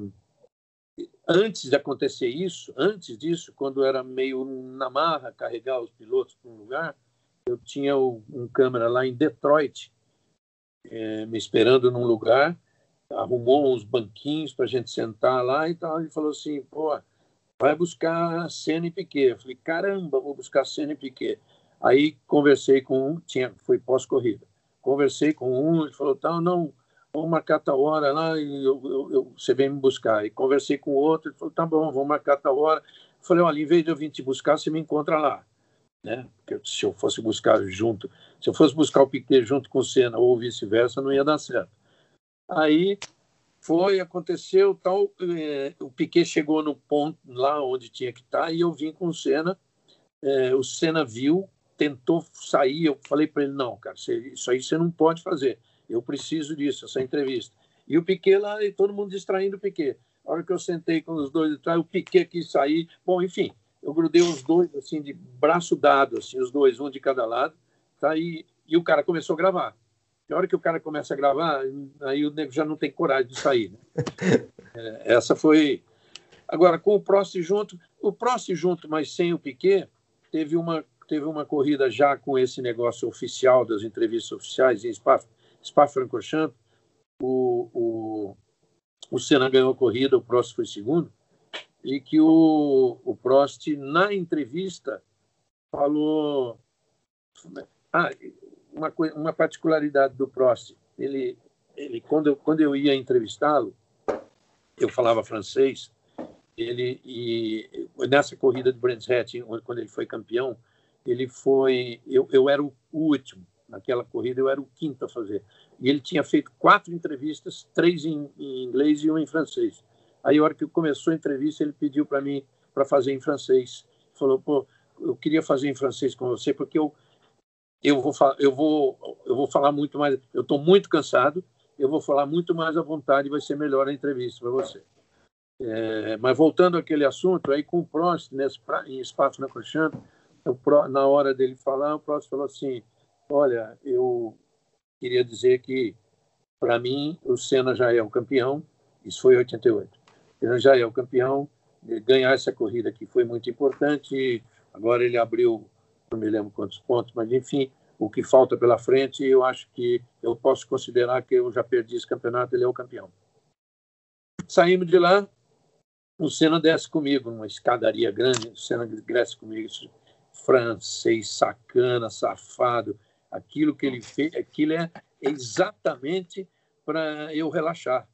antes de acontecer isso, antes disso, quando era meio na marra carregar os pilotos para um lugar, eu tinha um câmera lá em Detroit, é, me esperando num lugar, arrumou uns banquinhos para a gente sentar lá e tal. Ele falou assim: pô, vai buscar Senna e Piquet. Eu falei: caramba, vou buscar Senna e Piquet. Aí conversei com um, tinha, foi pós-corrida. Conversei com um, ele falou: tal, não, vamos marcar tal hora lá e eu, eu, eu, você vem me buscar. E conversei com o outro, ele falou, tá bom, vamos marcar tal hora. Eu falei, olha, em vez de eu vir te buscar, você me encontra lá. né? Porque se eu fosse buscar junto, se eu fosse buscar o Piquet junto com o Senna ou vice-versa, não ia dar certo. Aí foi, aconteceu, tal, é, o Piquet chegou no ponto lá onde tinha que estar e eu vim com o Senna. É, o Senna viu, tentou sair, eu falei para ele não, cara, isso aí você não pode fazer. Eu preciso disso, essa entrevista. E o Piquet lá, e todo mundo distraindo o Piquet. A hora que eu sentei com os dois atrás, o Piquet quis sair. Bom, enfim, eu grudei os dois, assim, de braço dado, assim, os dois, um de cada lado, tá? E, e o cara começou a gravar. Na hora que o cara começa a gravar, aí o nego já não tem coragem de sair. Né? É, essa foi. Agora, com o Prost junto, o Prost junto, mas sem o Piquet, teve uma, teve uma corrida já com esse negócio oficial das entrevistas oficiais em Spa, Spa-Francorchamps. O, o, o Senna ganhou a corrida, o Prost foi segundo e que o, o Prost, na entrevista, falou. Ah, uma, uma particularidade do Prost. Ele, ele, quando, eu, quando eu ia entrevistá-lo, eu falava francês. Ele e nessa corrida de Brands Hatch, quando ele foi campeão, ele foi. Eu, eu era o último naquela corrida, eu era o quinto a fazer. E ele tinha feito quatro entrevistas, três em, em inglês e uma em francês. Aí, a hora que começou a entrevista, ele pediu para mim para fazer em francês. Falou, pô, eu queria fazer em francês com você porque eu eu vou eu vou eu vou falar muito mais. Eu estou muito cansado. Eu vou falar muito mais à vontade. Vai ser melhor a entrevista para você. É, mas voltando àquele assunto, aí com o Prost nesse em Crochant, na hora dele falar, o Prost falou assim: olha, eu queria dizer que para mim o Senna já é o campeão. Isso foi em 88 ele já é o campeão. Ganhar essa corrida aqui foi muito importante. Agora ele abriu, não me lembro quantos pontos, mas enfim, o que falta pela frente, eu acho que eu posso considerar que eu já perdi esse campeonato, ele é o campeão. Saímos de lá, o Senna desce comigo, numa escadaria grande, o Senna desce comigo, francês, sacana, safado, aquilo que ele fez, aquilo é exatamente para eu relaxar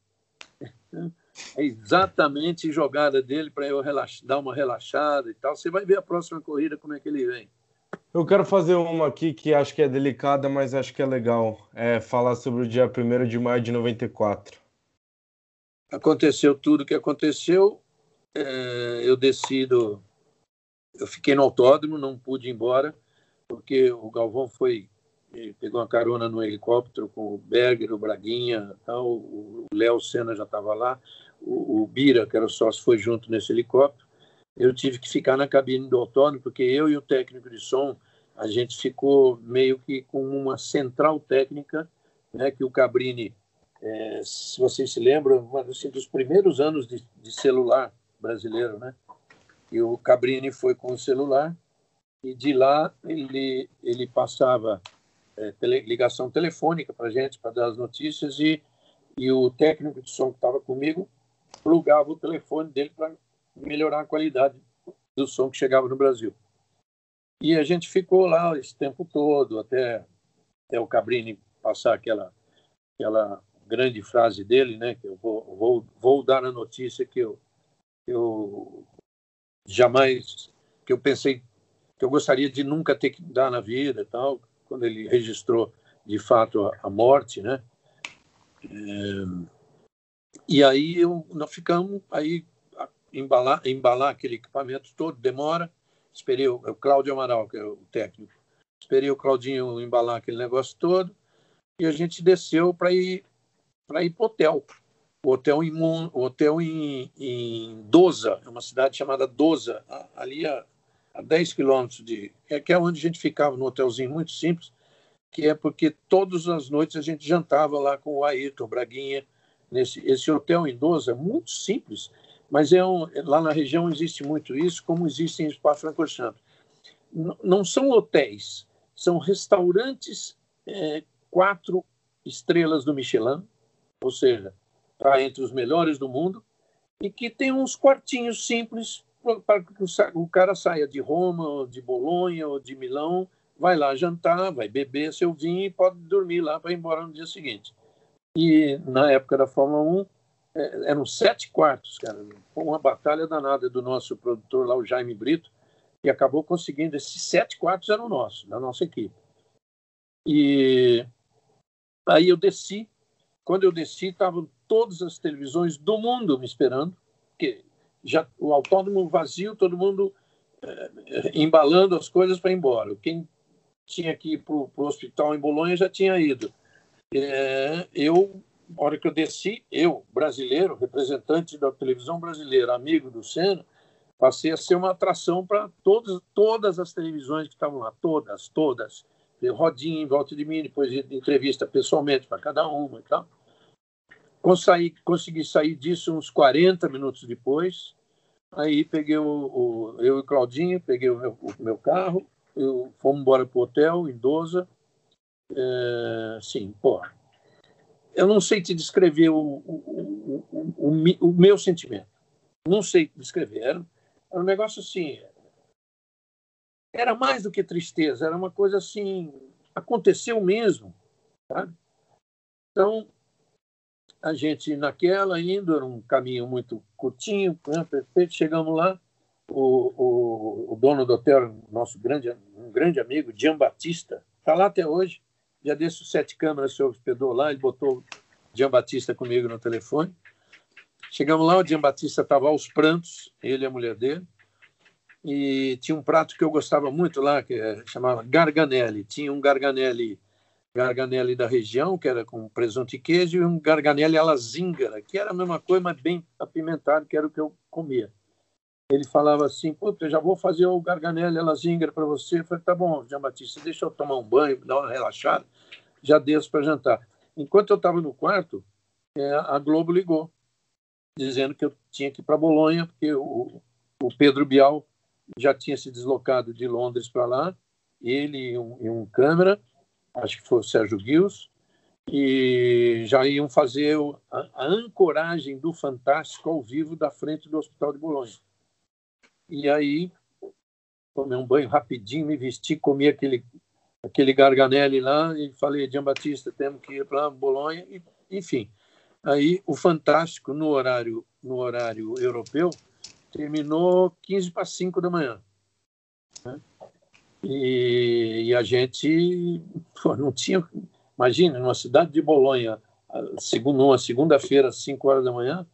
é exatamente jogada dele para eu dar uma relaxada e tal. Você vai ver a próxima corrida como é que ele vem. Eu quero fazer uma aqui que acho que é delicada, mas acho que é legal. É falar sobre o dia 1 de maio de 94. Aconteceu tudo o que aconteceu. É, eu decido. Eu fiquei no autódromo, não pude ir embora, porque o Galvão foi pegou uma carona no helicóptero com o Berger, o Braguinha, tal, o Léo Senna já estava lá o, o Bira, que era o sócio, foi junto nesse helicóptero. Eu tive que ficar na cabine do autônomo, porque eu e o técnico de som, a gente ficou meio que com uma central técnica, né, que o Cabrini, é, se vocês se lembram, assim, dos primeiros anos de, de celular brasileiro, né? E o Cabrini foi com o celular e de lá ele ele passava é, tele, ligação telefônica para gente para dar as notícias e e o técnico de som que estava comigo plugava o telefone dele para melhorar a qualidade do som que chegava no Brasil. E a gente ficou lá esse tempo todo, até, até o Cabrini passar aquela, aquela grande frase dele, né? Que eu vou, vou, vou dar a notícia que eu, eu jamais, que eu pensei, que eu gostaria de nunca ter que dar na vida e tal, quando ele registrou de fato a, a morte, né? É, e aí eu, nós ficamos aí embalar, embalar aquele equipamento todo, demora. Esperei o, o Cláudio Amaral, que é o técnico. Esperei o Claudinho embalar aquele negócio todo e a gente desceu para ir para ir para hotel. O hotel em, hotel em, em Doza, é uma cidade chamada Doza, ali a, a 10 quilômetros de. É, que é onde a gente ficava, num hotelzinho muito simples, que é porque todas as noites a gente jantava lá com o Ayrton Braguinha, nesse esse hotel em Doza, é muito simples, mas é um, lá na região existe muito isso, como existe em Spa-Francorchamps. Não são hotéis, são restaurantes é, quatro estrelas do Michelin, ou seja, está entre os melhores do mundo, e que tem uns quartinhos simples para que o cara saia de Roma, ou de Bolonha, ou de Milão, vai lá jantar, vai beber seu vinho e pode dormir lá para ir embora no dia seguinte. E na época da Fórmula 1, é, eram sete quartos, cara. Foi uma batalha danada do nosso produtor lá, o Jaime Brito. e acabou conseguindo. Esses sete quartos eram nossos, da nossa equipe. E aí eu desci. Quando eu desci, estavam todas as televisões do mundo me esperando, que já o autódromo vazio, todo mundo é, embalando as coisas para ir embora. Quem tinha que ir para o hospital em Bolonha já tinha ido. É, eu, na hora que eu desci, eu, brasileiro, representante da televisão brasileira, amigo do Senna, passei a ser uma atração para todas, todas as televisões que estavam lá, todas, todas. Rodinha em volta de mim, depois de entrevista pessoalmente para cada uma e tal. Consegui, consegui sair disso uns 40 minutos depois. Aí peguei o, o eu e Claudinho, peguei o meu, o meu carro, eu, fomos embora para o hotel em Doza. É, sim, pô. Eu não sei te descrever o, o, o, o, meu sentimento. Não sei descrever. Era, era um negócio assim. Era mais do que tristeza, era uma coisa assim. Aconteceu mesmo. Sabe? Então, a gente naquela indo, era um caminho muito curtinho, né, perfeito. Chegamos lá, o, o, o, dono do hotel, nosso grande, um grande amigo, Gian Batista, está lá até hoje. Já desse sete câmeras se hospedou lá, ele botou Gian Batista comigo no telefone. Chegamos lá, o Gian Batista estava aos prantos, ele e a mulher dele. E tinha um prato que eu gostava muito lá, que é, chamava garganelli. Tinha um garganelli, garganelli da região, que era com presunto e queijo, e um garganelli alla zingara, que era a mesma coisa, mas bem apimentado, que era o que eu comia ele falava assim, puta, eu já vou fazer o garganelli alla zingara para você. Eu falei, tá bom, Jean Batista, deixa eu tomar um banho, dar uma relaxada, já desço para jantar. Enquanto eu estava no quarto, é, a Globo ligou, dizendo que eu tinha que ir para Bolonha, porque o, o Pedro Bial já tinha se deslocado de Londres para lá, ele e um, e um câmera, acho que foi o Sérgio Guios, e já iam fazer a, ancoragem do Fantástico ao vivo da frente do Hospital de Bolonha. E aí, tomei um banho rapidinho, me vesti, comi aquele, aquele garganelli lá e falei, Jean Batista, temos que ir para Bolonha. E, enfim, aí o Fantástico, no horário, no horário europeu, terminou 15 para 5 da manhã. E, e, a gente pô, não tinha. Imagina, numa cidade de Bolonha, segundo, numa segunda-feira, às 5 horas da manhã,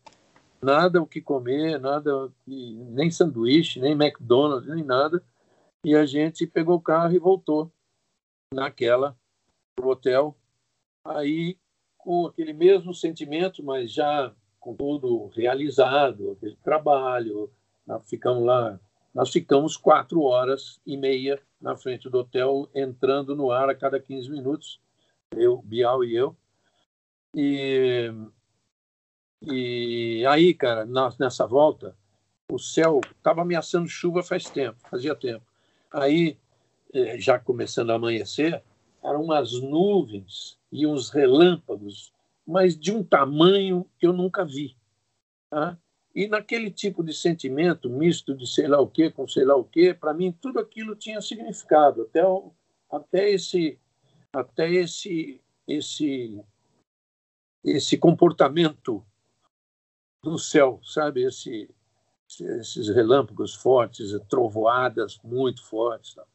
nada o que comer, nada, nem sanduíche, nem McDonald's, nem nada. E a gente pegou o carro e voltou naquela pro hotel. Aí com aquele mesmo sentimento, mas já com tudo realizado, aquele trabalho, ficamos lá, nós ficamos quatro horas e meia na frente do hotel, entrando no ar a cada 15 minutos, eu, Bial e eu. E e aí, cara, nessa volta, o céu estava ameaçando chuva faz tempo, fazia tempo. Aí, eh, já começando a amanhecer, eram umas nuvens e uns relâmpagos, mas de um tamanho que eu nunca vi. Tá? E naquele tipo de sentimento, misto de sei lá o quê com sei lá o quê, para mim tudo aquilo tinha significado, até, o, até esse até esse esse esse comportamento do céu, sabe? Esse, esses relâmpagos fortes, trovoadas muito fortes. Tá?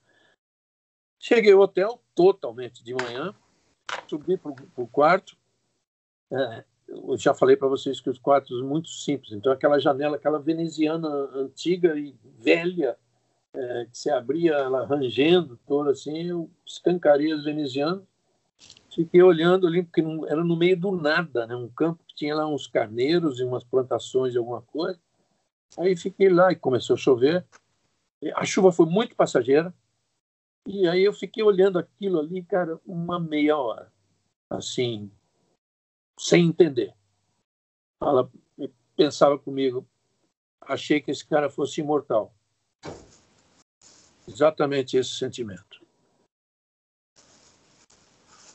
Cheguei ao hotel totalmente de manhã, subi para o quarto. É, eu já falei para vocês que os quartos são muito simples. Então, aquela janela, aquela veneziana antiga e velha, é, que se abria ela rangendo toda assim, eu escancarei as venezianas Fiquei olhando ali, porque não, era no meio do nada, né? um campo que tinha lá uns carneiros e umas plantações de alguma coisa. Aí fiquei lá e começou a chover. A chuva foi muito passageira. E aí eu fiquei olhando aquilo ali, cara, uma meia hora. Assim, sem entender. Ela pensava comigo, achei que esse cara fosse imortal. Exatamente esse sentimento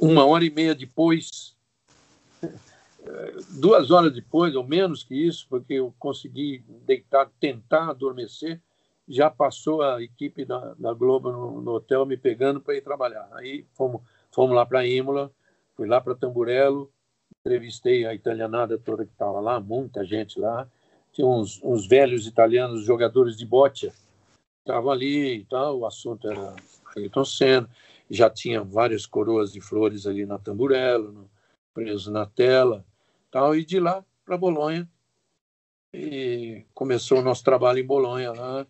uma hora e meia depois, duas horas depois, ou menos que isso, porque eu consegui deitar, tentar adormecer, já passou a equipe da, da Globo no, no, hotel me pegando para ir trabalhar. Aí fomos, fomos lá para Imola, fui lá para Tamburello, entrevistei a italianada toda que estava lá, muita gente lá. Tinha uns, uns velhos italianos, jogadores de bote, estava ali e tal, o assunto era Ayrton Senna, já tinha várias coroas de flores ali na tamburela, no, preso na tela, tal, e de lá para Bolonha. E começou o nosso trabalho em Bolonha lá.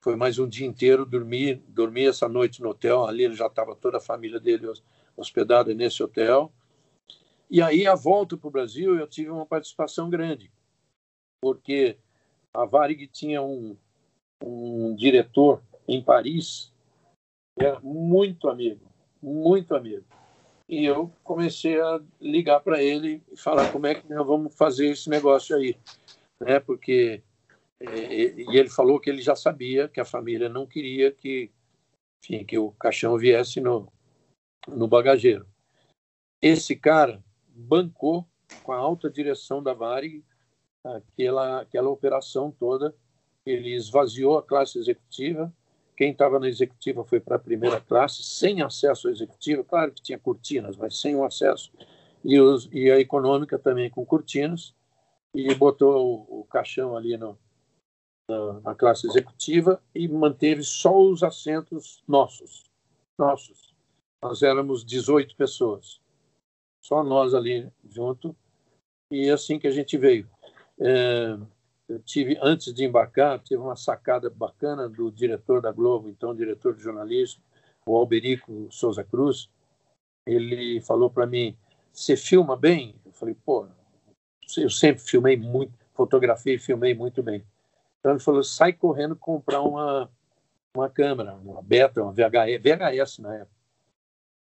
Foi mais um dia inteiro, dormi, dormi essa noite no hotel, ali já estava toda a família dele hospedada nesse hotel. E aí, a volta para o Brasil, eu tive uma participação grande, porque a Varig tinha um, um diretor em Paris, era muito amigo, muito amigo. E eu comecei a ligar para ele e falar como é que nós vamos fazer esse negócio aí, né? Porque é, e ele falou que ele já sabia que a família não queria que, enfim, que o caixão viesse no no bagageiro. Esse cara bancou com a alta direção da Varig aquela aquela operação toda ele esvaziou a classe executiva. Quem estava na executiva foi para a primeira classe, sem acesso à executiva. Claro que tinha cortinas, mas sem o acesso. E, os, e a econômica também com cortinas. E botou o, o caixão ali no, na, na classe executiva e manteve só os assentos nossos. Nossos. Nós éramos 18 pessoas. Só nós ali junto. E é assim que a gente veio. É, tive, antes de embarcar, tive uma sacada bacana do diretor da Globo, então diretor de jornalismo, o Alberico Souza Cruz. Ele falou para mim: Você filma bem? Eu falei: Pô, eu sempre filmei muito, fotografei e filmei muito bem. Então ele falou: Sai correndo comprar uma, uma câmera, uma beta, uma VHS, VHS na época.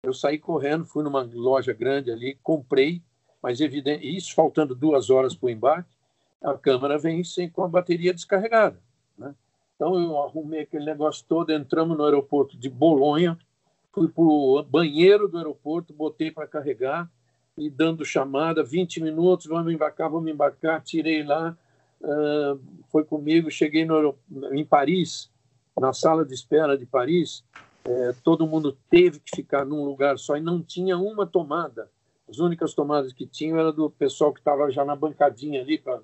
Eu saí correndo, fui numa loja grande ali, comprei, mas evidente, isso faltando duas horas para o embarque a câmera vem sem, com a bateria descarregada. Né? Então eu arrumei aquele negócio todo, entramos no aeroporto de Bolonha, fui para o banheiro do aeroporto, botei para carregar e dando chamada, 20 minutos, vamos embarcar, vamos embarcar, tirei lá, uh, foi comigo, cheguei no, em Paris, na sala de espera de Paris, eh, todo mundo teve que ficar num lugar só e não tinha uma tomada as únicas tomadas que tinham era do pessoal que estava já na bancadinha ali para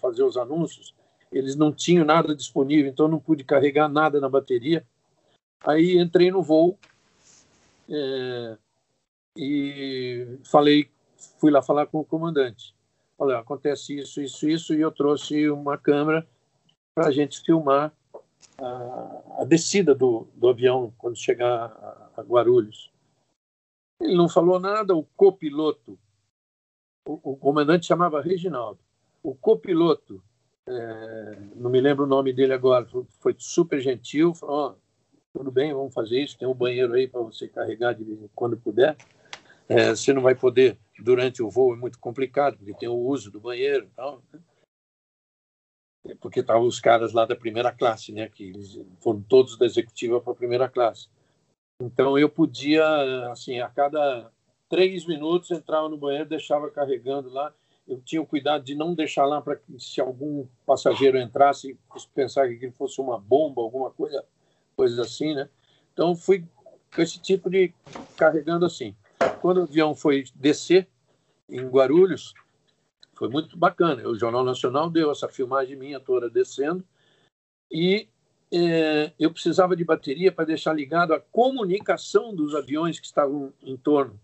fazer os anúncios. Eles não tinham nada disponível, então não pude carregar nada na bateria. Aí entrei no voo é, e falei, fui lá falar com o comandante. Falei, acontece isso, isso, isso, e eu trouxe uma câmera para a gente filmar a, descida do, do, avião quando chegar a, a Guarulhos. Ele não falou nada, o copiloto, o, o comandante chamava Reginaldo, o copiloto, é, não me lembro o nome dele agora, foi super gentil, falou, oh, tudo bem, vamos fazer isso, tem um banheiro aí para você carregar de quando puder. É, você não vai poder durante o voo, é muito complicado, porque tem o uso do banheiro e tal. Né? Porque estavam os caras lá da primeira classe, né? Que foram todos da executiva para a primeira classe. Então eu podia, assim, a cada três minutos entrava no banheiro, deixava carregando lá. Eu tinha o cuidado de não deixar lá para que se algum passageiro entrasse pensar que fosse uma bomba, alguma coisa, coisa assim, né? Então fui com esse tipo de carregando assim. Quando o avião foi descer em Guarulhos, foi muito bacana. O Jornal Nacional deu essa filmagem minha toda descendo e é, eu precisava de bateria para deixar ligado a comunicação dos aviões que estavam em torno.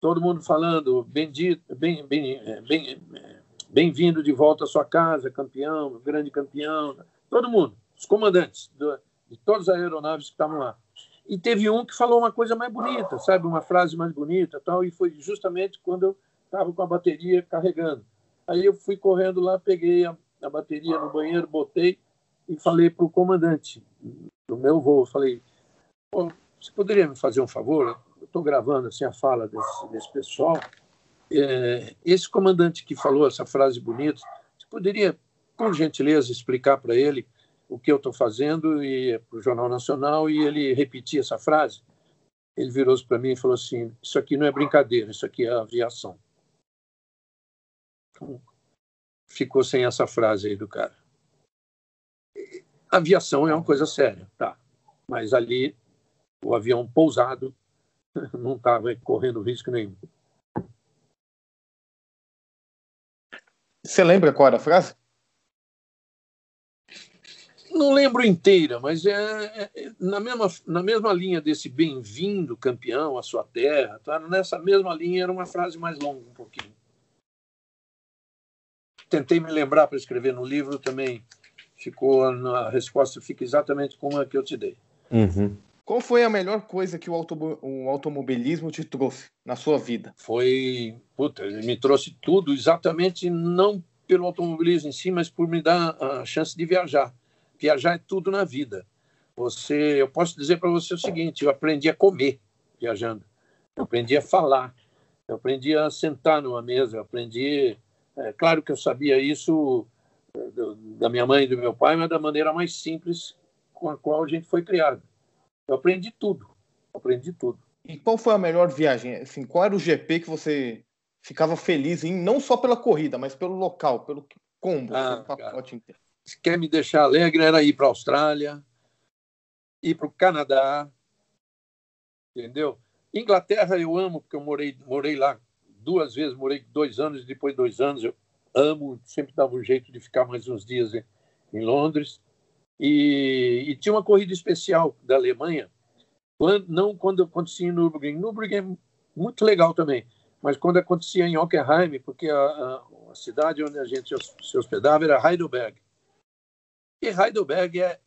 Todo mundo falando, bendito, bem, bem, é, bem, é, bem-vindo de volta à sua casa, campeão, grande campeão. Todo mundo, os comandantes do, de todas as aeronaves que estavam lá. E teve um que falou uma coisa mais bonita, sabe, uma frase mais bonita, tal. E foi justamente quando eu estava com a bateria carregando. Aí eu fui correndo lá, peguei a, a bateria no banheiro, botei e falei para o comandante do meu voo, falei, você poderia me fazer um favor? Eu estou gravando assim a fala desse, desse pessoal. É, esse comandante que falou essa frase bonita, você poderia, por gentileza, explicar para ele o que eu estou fazendo e para o Jornal Nacional e ele repetir essa frase? Ele virou-se para mim e falou assim: Isso aqui não é brincadeira, isso aqui é aviação. Ficou sem essa frase aí do cara aviação é uma coisa séria, tá? Mas ali o avião pousado não estava correndo risco nenhum. Você lembra qual era a frase? Não lembro inteira, mas é, é, é na, mesma, na mesma linha desse bem-vindo campeão à sua terra, tá? nessa mesma linha era uma frase mais longa um pouquinho. Tentei me lembrar para escrever no livro também, ficou a resposta fica exatamente como a que eu te dei. Uhum. Qual foi a melhor coisa que o, auto, o automobilismo te trouxe na sua vida? Foi, puta, ele me trouxe tudo, exatamente não pelo automobilismo em si, mas por me dar a chance de viajar. Viajar é tudo na vida. Você, eu posso dizer para você o seguinte: eu aprendi a comer viajando, eu aprendi a falar, eu aprendi a sentar numa mesa, eu aprendi. É, claro que eu sabia isso é, da minha mãe e do meu pai, mas da maneira mais simples com a qual a gente foi criado. Eu aprendi tudo. Aprendi tudo. E qual foi a melhor viagem? Assim, qual era o GP que você ficava feliz em, não só pela corrida, mas pelo local, pelo combo, ah, pelo pacote inteiro? Se quer me deixar alegre, era ir para a Austrália, ir para o Canadá, entendeu? Inglaterra eu amo, porque eu morei, morei lá duas vezes, morei dois anos, e depois dois anos eu amo, sempre dava um jeito de ficar mais uns dias em, em Londres. E, e, tinha uma corrida especial da Alemanha, quando, não quando acontecia em Nürburgring. Nürburgring é muito legal também, mas quando acontecia em Hockenheim, porque a, a, a cidade onde a gente se hospedava era Heidelberg. E Heidelberg é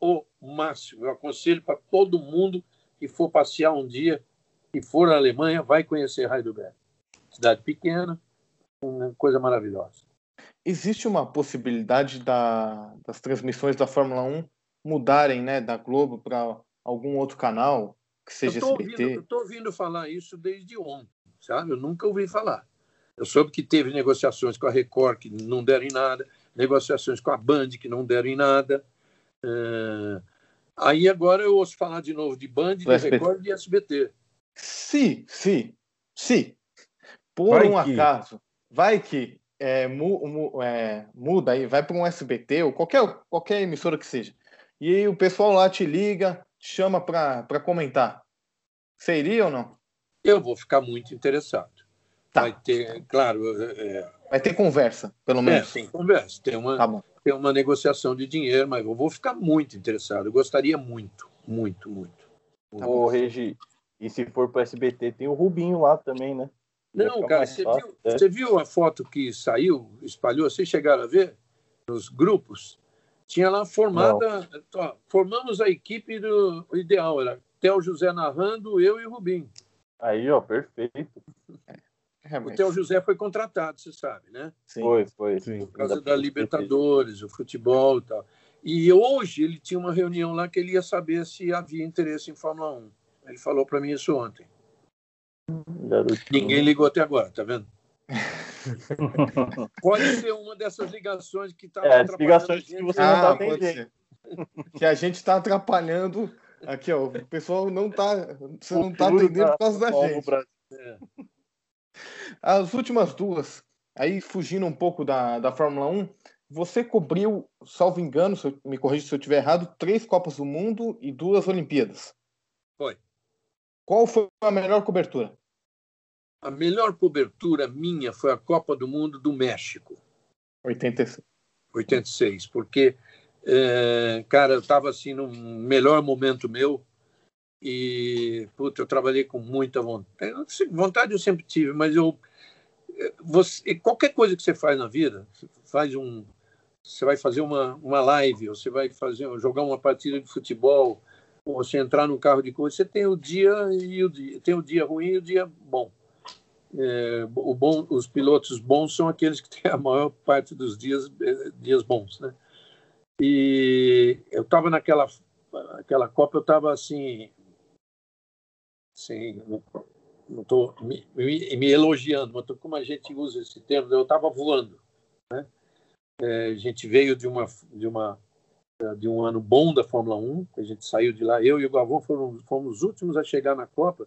o máximo. Eu aconselho para todo mundo que for passear um dia, que for à Alemanha, vai conhecer Heidelberg. Cidade pequena, uma coisa maravilhosa existe uma possibilidade da, das transmissões da Fórmula 1 mudarem né, da Globo para algum outro canal, que seja eu SBT? Ouvindo, eu estou ouvindo falar isso desde ontem, sabe? Eu nunca ouvi falar. Eu soube que teve negociações com a Record que não deram em nada, negociações com a Band que não deram em nada. É... Aí agora eu ouço falar de novo de Band, de SBT. Record e de SBT. Se, se, se, por vai um que... acaso, vai que é, mu, mu, é, muda aí, vai para um SBT ou qualquer, qualquer emissora que seja. E aí o pessoal lá te liga, te chama para comentar. Você iria ou não? Eu vou ficar muito interessado. Tá. Vai ter, claro. É... Vai ter conversa, pelo é, menos. É, tem conversa. Tem uma, tá tem uma negociação de dinheiro, mas eu vou ficar muito interessado. Eu gostaria muito, muito, muito. Tá Ô, Regi, e se for para SBT, tem o Rubinho lá também, né? Não, cara, você viu, é. você viu a foto que saiu, espalhou? Vocês chegaram a ver nos grupos? Tinha lá formada. Ó, formamos a equipe do ideal, era Theo José narrando, eu e o Rubinho. Aí, ó, perfeito. É, o Theo José foi contratado, você sabe, né? Sim. Foi, foi. Sim. Por causa da Libertadores, o futebol e tal. E hoje ele tinha uma reunião lá que ele ia saber se havia interesse em Fórmula 1. Ele falou para mim isso ontem. Garotinho. Ninguém ligou até agora, tá vendo? pode ser uma dessas ligações que está é, ligações que você não está ah, atendendo. Que a gente está atrapalhando. Aqui, ó, o pessoal não está. Você não está atendendo por causa da gente. É. As últimas duas, aí fugindo um pouco da, da Fórmula 1, você cobriu, salvo engano, se eu, me corrija se eu estiver errado, três Copas do Mundo e duas Olimpíadas. Qual foi a melhor cobertura? A melhor cobertura minha foi a Copa do Mundo do México. 86. 86, porque, é, cara, eu estava assim no melhor momento meu e, puta, eu trabalhei com muita vontade. Vontade eu sempre tive, mas eu. Você, qualquer coisa que você faz na vida, faz um, você vai fazer uma, uma live, ou você vai fazer, jogar uma partida de futebol, você entrar num carro de corrida, você tem o dia e o dia, tem o dia ruim e o dia bom. É, o bom, os pilotos bons são aqueles que têm a maior parte dos dias é, dias bons, né? E eu estava naquela aquela Copa, eu estava assim, assim, não estou me, me, me, elogiando, mas tô, como a gente usa esse termo, eu estava voando, né? É, a gente veio de uma de uma de um ano bom da Fórmula 1, a gente saiu de lá, eu e o Galvão fomos, fomos os últimos a chegar na Copa,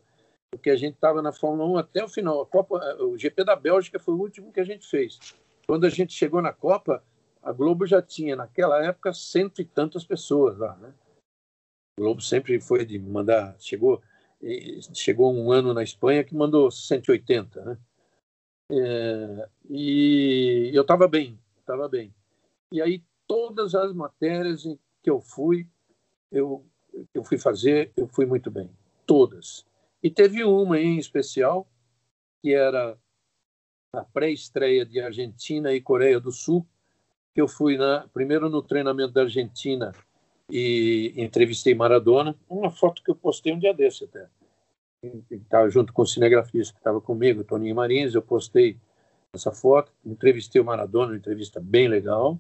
porque a gente estava na Fórmula 1 até o final. A Copa, o GP da Bélgica foi o último que a gente fez. Quando a gente chegou na Copa, a Globo já tinha, naquela época, cento e tantas pessoas lá, né? Globo sempre foi de mandar, chegou, chegou um ano na Espanha que mandou 180, né? É, e eu estava bem, estava bem. E aí todas as matérias que eu fui, eu, eu fui fazer, eu fui muito bem. Todas. E teve uma em especial, que era a pré-estreia de Argentina e Coreia do Sul, que eu fui na, primeiro no treinamento da Argentina e entrevistei Maradona. Uma foto que eu postei um dia desse até. Estava junto com o cinegrafista que estava comigo, Toninho Marins. Eu postei essa foto, entrevistei o Maradona, uma entrevista bem legal.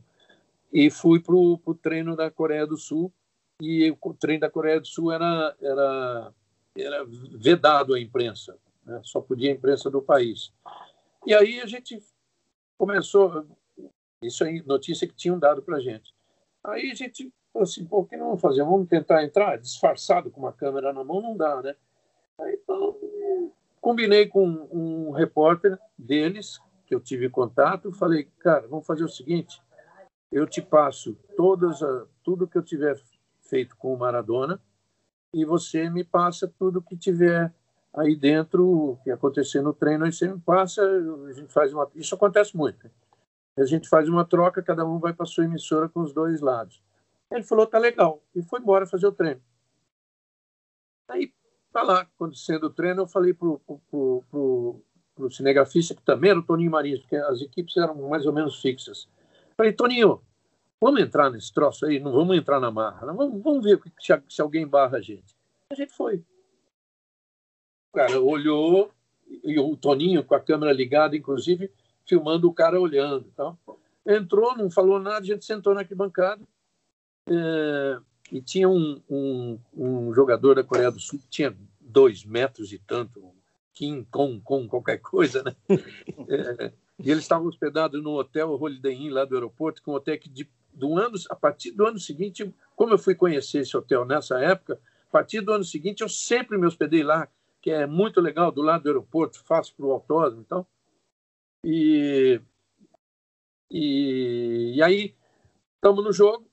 E fui para o treino da Coreia do Sul. E o treino da Coreia do Sul era, era, era vedado à imprensa, né? só podia a imprensa do país. E aí a gente começou, isso aí, notícia que tinham dado para gente. Aí a gente falou assim, pô, o que não vamos fazer? Vamos tentar entrar disfarçado com uma câmera na mão? Não dá, né? Aí, então, combinei com um repórter deles, que eu tive contato, falei, cara, vamos fazer o seguinte, eu te passo todas a, tudo que eu tiver feito com o Maradona e você me passa tudo que tiver aí dentro, o que acontecer no treino, aí você me passa, a gente faz uma... Isso acontece muito. Né? A gente faz uma troca, cada um vai para sua emissora com os dois lados. Ele falou, tá legal, e foi embora fazer o treino. Aí, tá lá, acontecendo o treino, eu falei pro, pro, pro, pro, cinegrafista, que também era o Toninho Marins, porque as equipes eram mais ou menos fixas. Falei, Toninho, vamos entrar nesse troço aí, não vamos entrar na marra, não, vamos, vamos ver se, se alguém barra a gente. A gente foi. O cara olhou, e o Toninho com a câmera ligada, inclusive, filmando o cara olhando. Então, entrou, não falou nada, a gente sentou na arquibancada. É, e tinha um, um, um, jogador da Coreia do Sul que tinha dois metros e tanto, Kim Kong, Kong qualquer coisa, né? É, e eles estavam hospedados no hotel Holiday Inn lá do aeroporto, com um hotel que de, do ano, a partir do ano seguinte, como eu fui conhecer esse hotel nessa época, a partir do ano seguinte eu sempre me hospedei lá, que é muito legal, do lado do aeroporto, fácil para o autódromo e tal. E, e, e aí estamos no jogo,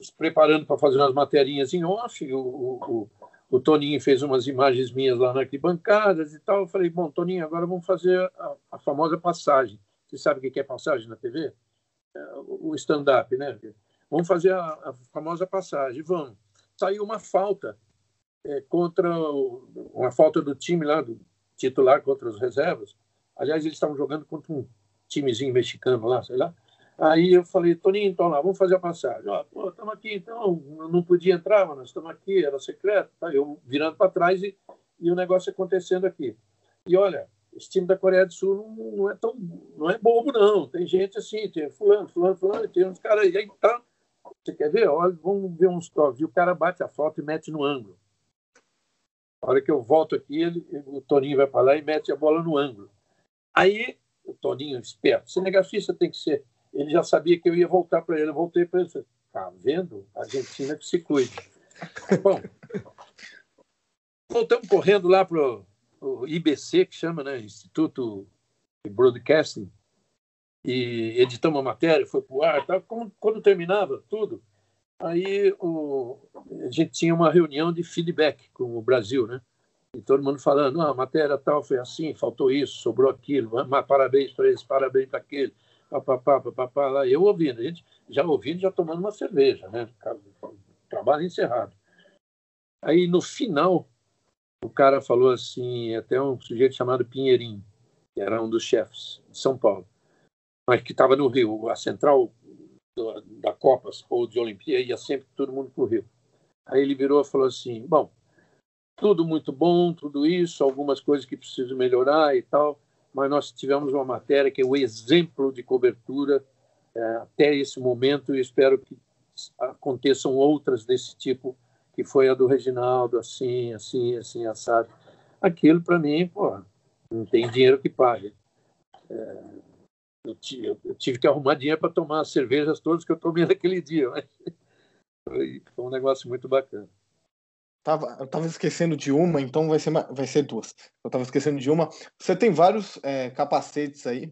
se preparando para fazer umas materinhas em off. O, o, o, Toninho fez umas imagens minhas lá na arquibancadas e tal. Eu falei, bom, Toninho, agora vamos fazer a, a famosa passagem. Você sabe o que é passagem na TV? É, o stand-up, né? Vamos fazer a, a, famosa passagem. Vamos. Saiu uma falta é, contra o, uma falta do time lá, do titular contra os reservas. Aliás, eles estavam jogando contra um timezinho mexicano lá, sei lá. Aí eu falei, Toninho, então lá, vamos fazer a passagem. Ó, pô, estamos aqui então, não podia entrar, mas nós estamos aqui, era secreto. Tá? Eu virando para trás e, e o negócio acontecendo aqui. E olha, esse time da Coreia do Sul não, não, é tão, não é bobo, não. Tem gente assim, tem fulano, fulano, fulano, tem uns caras aí tá. Você quer ver? Olha, vamos ver uns toques. E o cara bate a foto e mete no ângulo. A hora que eu volto aqui, ele, o Toninho vai para lá e mete a bola no ângulo. Aí, o Toninho, esperto, cinegrafista tem que ser. Ele já sabia que eu ia voltar para ele. Eu voltei para ele e falei: tá vendo? A Argentina que se cuide. Bom, voltamos correndo lá para o IBC, que chama, né? Instituto de Broadcasting, e editamos a matéria, foi para o ar. Tá? Quando, quando terminava tudo, aí o, a gente tinha uma reunião de feedback com o Brasil, né? E todo mundo falando, ah, a matéria tal foi assim, faltou isso, sobrou aquilo, parabéns para eles, parabéns para aquele, papapá, papapá, lá. Eu ouvindo, a gente já ouvindo, já tomando uma cerveja, né? Trabalho encerrado. Aí, no final, o cara falou assim, até um sujeito chamado Pinheirinho, que era um dos chefes de São Paulo, mas que estava no Rio, a central da Copa ou de Olimpíada ia sempre todo mundo para o Rio. Aí ele virou e falou assim, bom, tudo muito bom, tudo isso, algumas coisas que precisam melhorar e tal, mas nós tivemos uma matéria que é o exemplo de cobertura é, até esse momento e espero que aconteçam outras desse tipo, que foi a do Reginaldo, assim, assim, assim, assado. Aquilo, para mim, pô, não tem dinheiro que pague. É, eu, eu, tive que arrumar dinheiro para tomar as cervejas todas que eu tomei naquele dia. Mas foi, foi um negócio muito bacana. Tava, eu tava esquecendo de uma, então vai ser, vai ser duas. Eu tava esquecendo de uma. Você tem vários é, capacetes aí,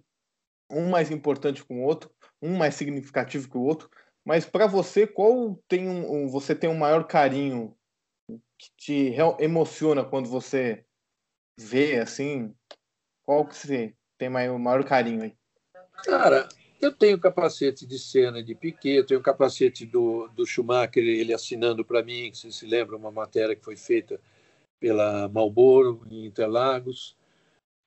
um mais importante que o outro, um mais significativo que o outro. Mas para você, qual tem um, você tem um maior carinho que te emociona quando você vê assim? Qual que você tem maior, maior carinho aí? Cara, Eu tenho capacete de Senna e de Piquet, eu tenho capacete do, do Schumacher, ele assinando para mim, que se lembra, uma matéria que foi feita pela Marlboro, em Interlagos.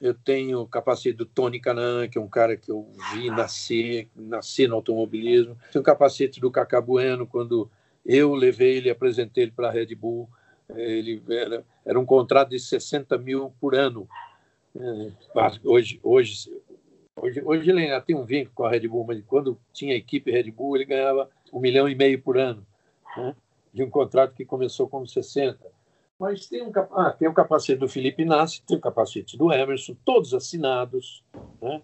Eu tenho capacete do Tony Canaan, que é um cara que eu vi nascer, nascer no automobilismo. Tenho capacete do Cacá Bueno, quando eu levei ele, apresentei ele para a Red Bull. Ele era, era um contrato de 60 mil por ano. É, hoje, hoje, hoje, hoje ele ainda tem um vínculo com a Red Bull, mas quando tinha equipe Red Bull, ele ganhava um milhão e meio por ano, né? de um contrato que começou com 60. Mas tem um, ah, tem o capacete do Felipe Nassi, tem o capacete do Emerson, todos assinados, né?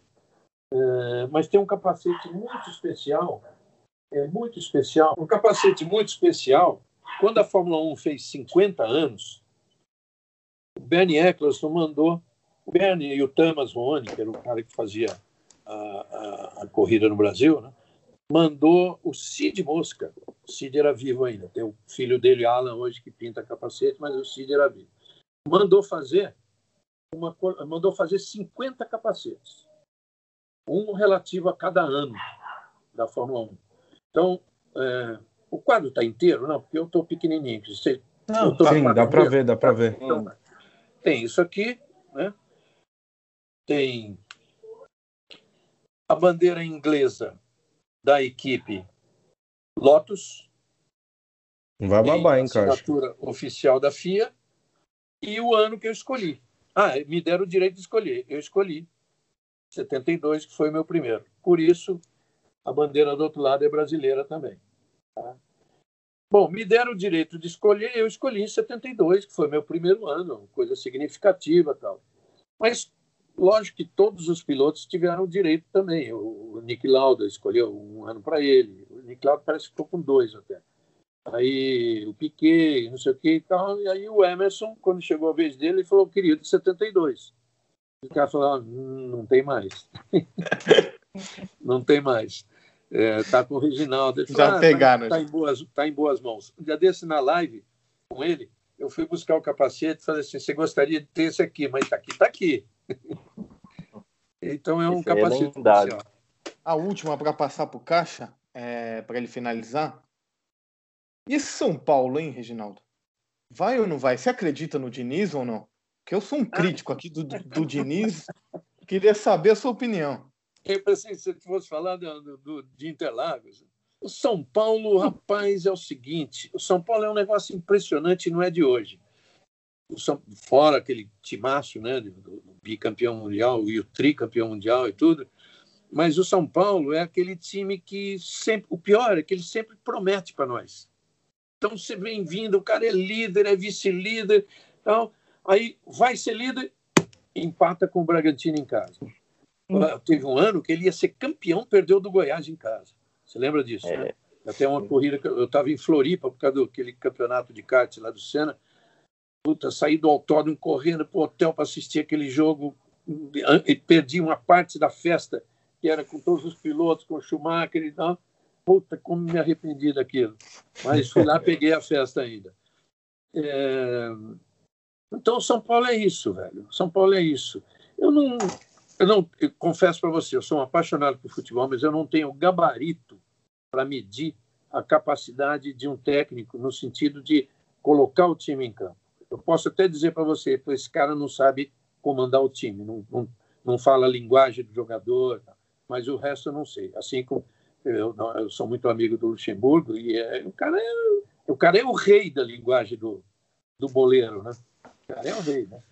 É, mas tem um capacete muito especial, é muito especial, um capacete muito especial. Quando a Fórmula 1 fez 50 anos, o Bernie Eccleston mandou, o Bernie e o Thomas Rony, que era o cara que fazia a, a, corrida no Brasil, né? mandou o Cid Mosca. O Cid era vivo ainda. Tem o filho dele, Alan, hoje que pinta capacete, mas o Cid era vivo. Mandou fazer uma, mandou fazer 50 capacetes, um relativo a cada ano da Fórmula 1. Então, é, o quadro está inteiro, não, porque eu estou pequenininho. Você, não, sim, dá para ver, dá para ver. Então, tem isso aqui, né? Tem a bandeira inglesa da equipe Lotus. Vai babar, hein, cara? Assinatura oficial da FIA e o ano que eu escolhi. Ah, me deram o direito de escolher. Eu escolhi 72, que foi o meu primeiro. Por isso, a bandeira do outro lado é brasileira também. Tá? Bom, me deram o direito de escolher, eu escolhi em 72, que foi meu primeiro ano, coisa significativa tal. Mas Lógico que todos os pilotos tiveram direito também. O Nick Lauda escolheu um ano para ele. O Nick Lauda parece que ficou com dois até. Aí o Piquet, não sei o que e tal. E aí o Emerson, quando chegou a vez dele, ele falou: querido, 72. O cara falou: ah, não tem mais. não tem mais. É, tá com o Reginaldo. Falou, Já ah, pegaram. Tá, tá, em boas, tá em boas mãos. Um dia desse na live com ele, eu fui buscar o capacete e falei assim: você gostaria de ter esse aqui, mas tá aqui, tá aqui. Então é um Esse é capacete é A última para passar para o Caixa, é, para ele finalizar. E São Paulo, hein, Reginaldo? Vai ou não vai? Você acredita no Diniz ou não? Que eu sou um crítico aqui do, do, Diniz. Queria saber a sua opinião. Eu pensei que você fosse falar do, do, de Interlagos. O São Paulo, rapaz, é o seguinte: o São Paulo é um negócio impressionante, não é de hoje fora aquele timaço, né, do, do bicampeão mundial e o tricampeão mundial e tudo, mas o São Paulo é aquele time que sempre, o pior é que ele sempre promete para nós. Então você vem vindo, o cara é líder, é vice-líder, então, aí vai ser líder, empata com o Bragantino em casa. Hum. Teve um ano que ele ia ser campeão, perdeu do Goiás em casa. Você lembra disso? É. Né? Até uma corrida que eu estava em Floripa por causa daquele campeonato de kart lá do Senna puta, saí do autódromo correndo para o hotel para assistir aquele jogo e perdi uma parte da festa que era com todos os pilotos, com o Schumacher e tal. Puta, como me arrependi daquilo. Mas fui lá, peguei a festa ainda. É... Então, São Paulo é isso, velho. São Paulo é isso. Eu não, eu não eu confesso para você, eu sou um apaixonado por futebol, mas eu não tenho gabarito para medir a capacidade de um técnico no sentido de colocar o time em campo. Eu posso até dizer para você, esse cara não sabe comandar o time, não, não, não fala a linguagem do jogador, mas o resto eu não sei. Assim como eu, eu sou muito amigo do Luxemburgo e é, o, cara é, o cara é o rei da linguagem do, do boleiro, né? O cara é o rei, né?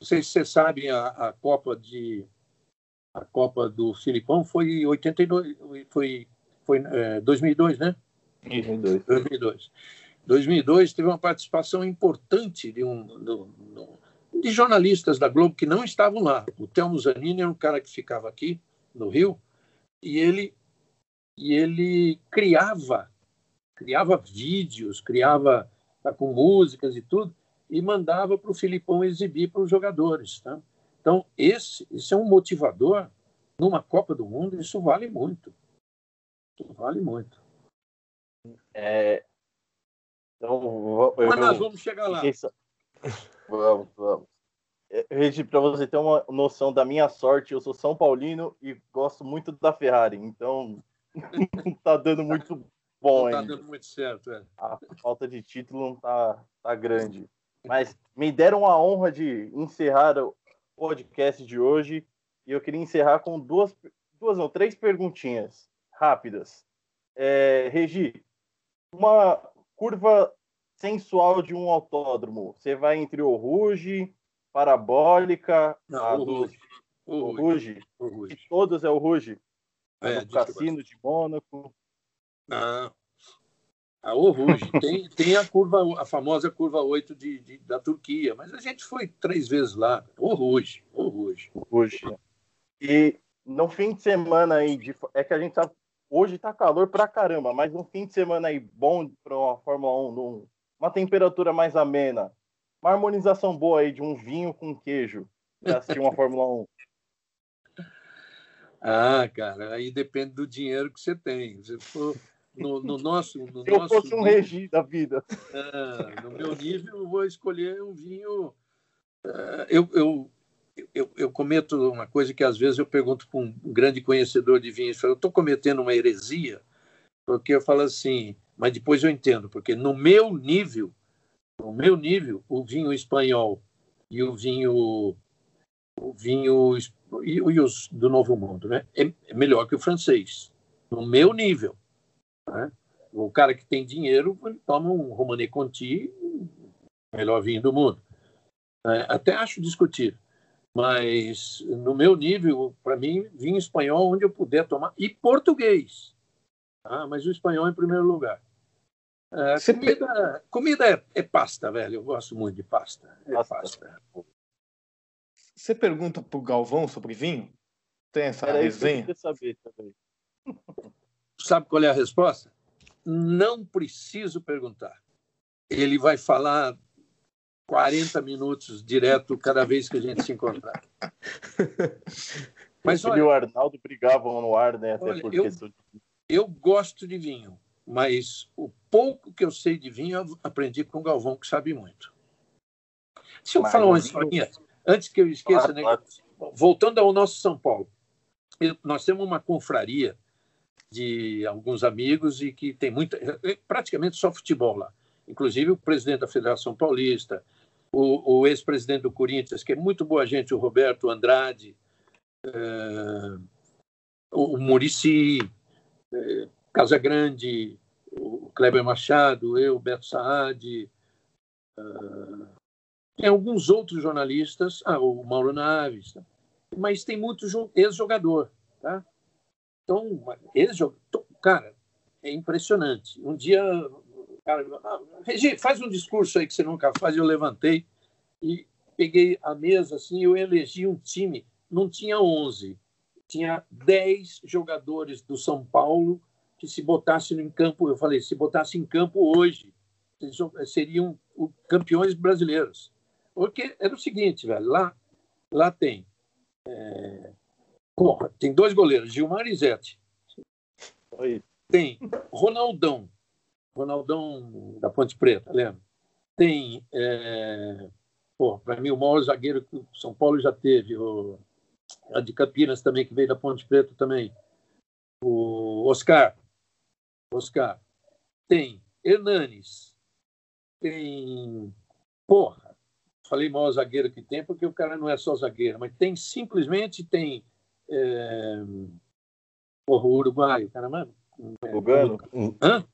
Não sei se vocês sabem, a, a Copa de a Copa do Filipão foi 82, foi foi é, 2002, né? 2002. 2002. 2002 teve uma participação importante de, um, de jornalistas da Globo que não estavam lá. O Telmo Zanini era um cara que ficava aqui no Rio e ele e ele criava criava vídeos, criava tá, com músicas e tudo e mandava para o Filipão exibir para os jogadores, tá? Então esse, esse é um motivador numa Copa do Mundo. Isso vale muito. Isso vale muito. É, então, eu, Mas nós vamos chegar lá. Vamos, vamos. é, Regi, para você ter uma noção da minha sorte, eu sou São Paulino e gosto muito da Ferrari, então não tá dando muito bom não tá ainda. dando muito certo, é. A falta de título não tá, tá grande. Mas me deram a honra de encerrar o podcast de hoje e eu queria encerrar com duas, duas não, três perguntinhas rápidas. É, Regi, uma curva sensual de um autódromo, você vai entre o Ruge, Parabólica, Não, a o Ruge. O o Ruge. O Ruge. de todos é o Ruge, É, do de Cassino de Mônaco. Não. A O Ruge. Tem, tem a curva, a famosa curva 8 de, de- da Turquia, mas a gente foi três vezes lá. O Ruge. O Ruge. Ruge. E no fim de semana aí, de- é que a gente sabe, hoje tá calor pra caramba, mas um fim de semana aí bom para uma Fórmula 1, num- uma temperatura mais amena, uma harmonização boa aí de um vinho com queijo pra assistir uma Fórmula 1. Ah, cara, aí depende do dinheiro que você tem. Se for no, no nosso. No Se eu nosso fosse um nível- regi da vida. Ah, no meu nível, eu vou escolher um vinho. ah, eu, eu, eu, eu cometo uma coisa que às vezes eu pergunto para um grande conhecedor de vinhos: eu estou cometendo uma heresia? Porque eu falo assim, mas depois eu entendo, porque no meu nível, no meu nível, o vinho espanhol e o vinho o vinho e, os do Novo Mundo, né? É, é melhor que o francês, no meu nível. né? O cara que tem dinheiro ele toma um Romanée Conti, melhor vinho do mundo. É, até acho discutir, mas no meu nível, para mim, vinho espanhol onde eu puder tomar e português. tá? mas o espanhol em primeiro lugar. É, comida comida é, é pasta, velho. Eu gosto muito de pasta. É Pasta. pasta. Você pergunta pro Galvão sobre vinho? Tem essa Era eu resenha? queria saber também. Sabe qual é a resposta? Não preciso perguntar. Ele vai falar 40 minutos direto cada vez que a gente se encontrar. Mas olha, o Arnaldo brigavam no ar, né? Até Olha, por eu- eu gosto de vinho, mas o pouco que eu sei de vinho eu aprendi com o Galvão, que sabe muito. Deixa eu Mas falar uma historinha, antes que eu esqueça, né? voltando ao nosso São Paulo, eu- nós temos uma confraria de alguns amigos e que tem muita, praticamente só futebol lá. Inclusive o presidente da Federação Paulista, o, o ex-presidente do Corinthians, que é muito boa gente, o Roberto Andrade, eh, o, Murici, eh, Casa Grande, o Kleber Machado, eu, Beto Saad, ah, tem alguns outros jornalistas, ah, o Mauro Naves, tá? mas tem muito jo- ex-jogador, tá? Então, ex-jogador, cara, é impressionante. Um dia, cara, ah, Regi, faz um discurso aí que você nunca faz. Eu levantei e peguei a mesa assim, eu elegi um time, não tinha 11, tinha 10 jogadores do São Paulo que se botassem em campo, eu falei, se botasse em campo hoje, seriam campeões brasileiros. Porque era o seguinte, velho, lá, lá tem. é, porra, tem dois goleiros, Gilmar e Zete. Oi. Tem Ronaldão, Ronaldão da Ponte Preta, lembra? Tem, é, para mim, o maior zagueiro que o São Paulo já teve, o, a de Campinas também, que veio da Ponte Preta também, o Oscar. Oscar. Tem Hernanes. Tem. Porra, falei maior zagueiro que tem, porque o cara não é só zagueiro, mas tem simplesmente tem. É... Porra, o Uruguai, caramba. Lugano. Hã?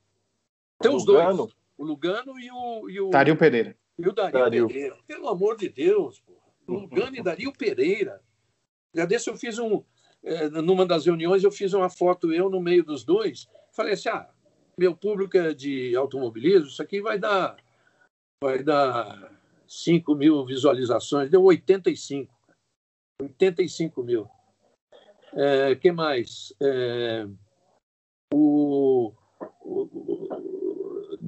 Tem os Lugano. dois. O Lugano e o, e o, Dario Pereira. e o Dario, Dario. Pereira. Pelo amor de Deus, porra. Lugano e Dario Pereira. Já desse eu fiz um. eh, numa das reuniões, eu fiz uma foto eu no meio dos dois. Falei assim: ah, meu público é de automobilismo, isso aqui vai dar. Vai dar 5 mil visualizações. Deu 85. 85 mil. É, que mais? É, o-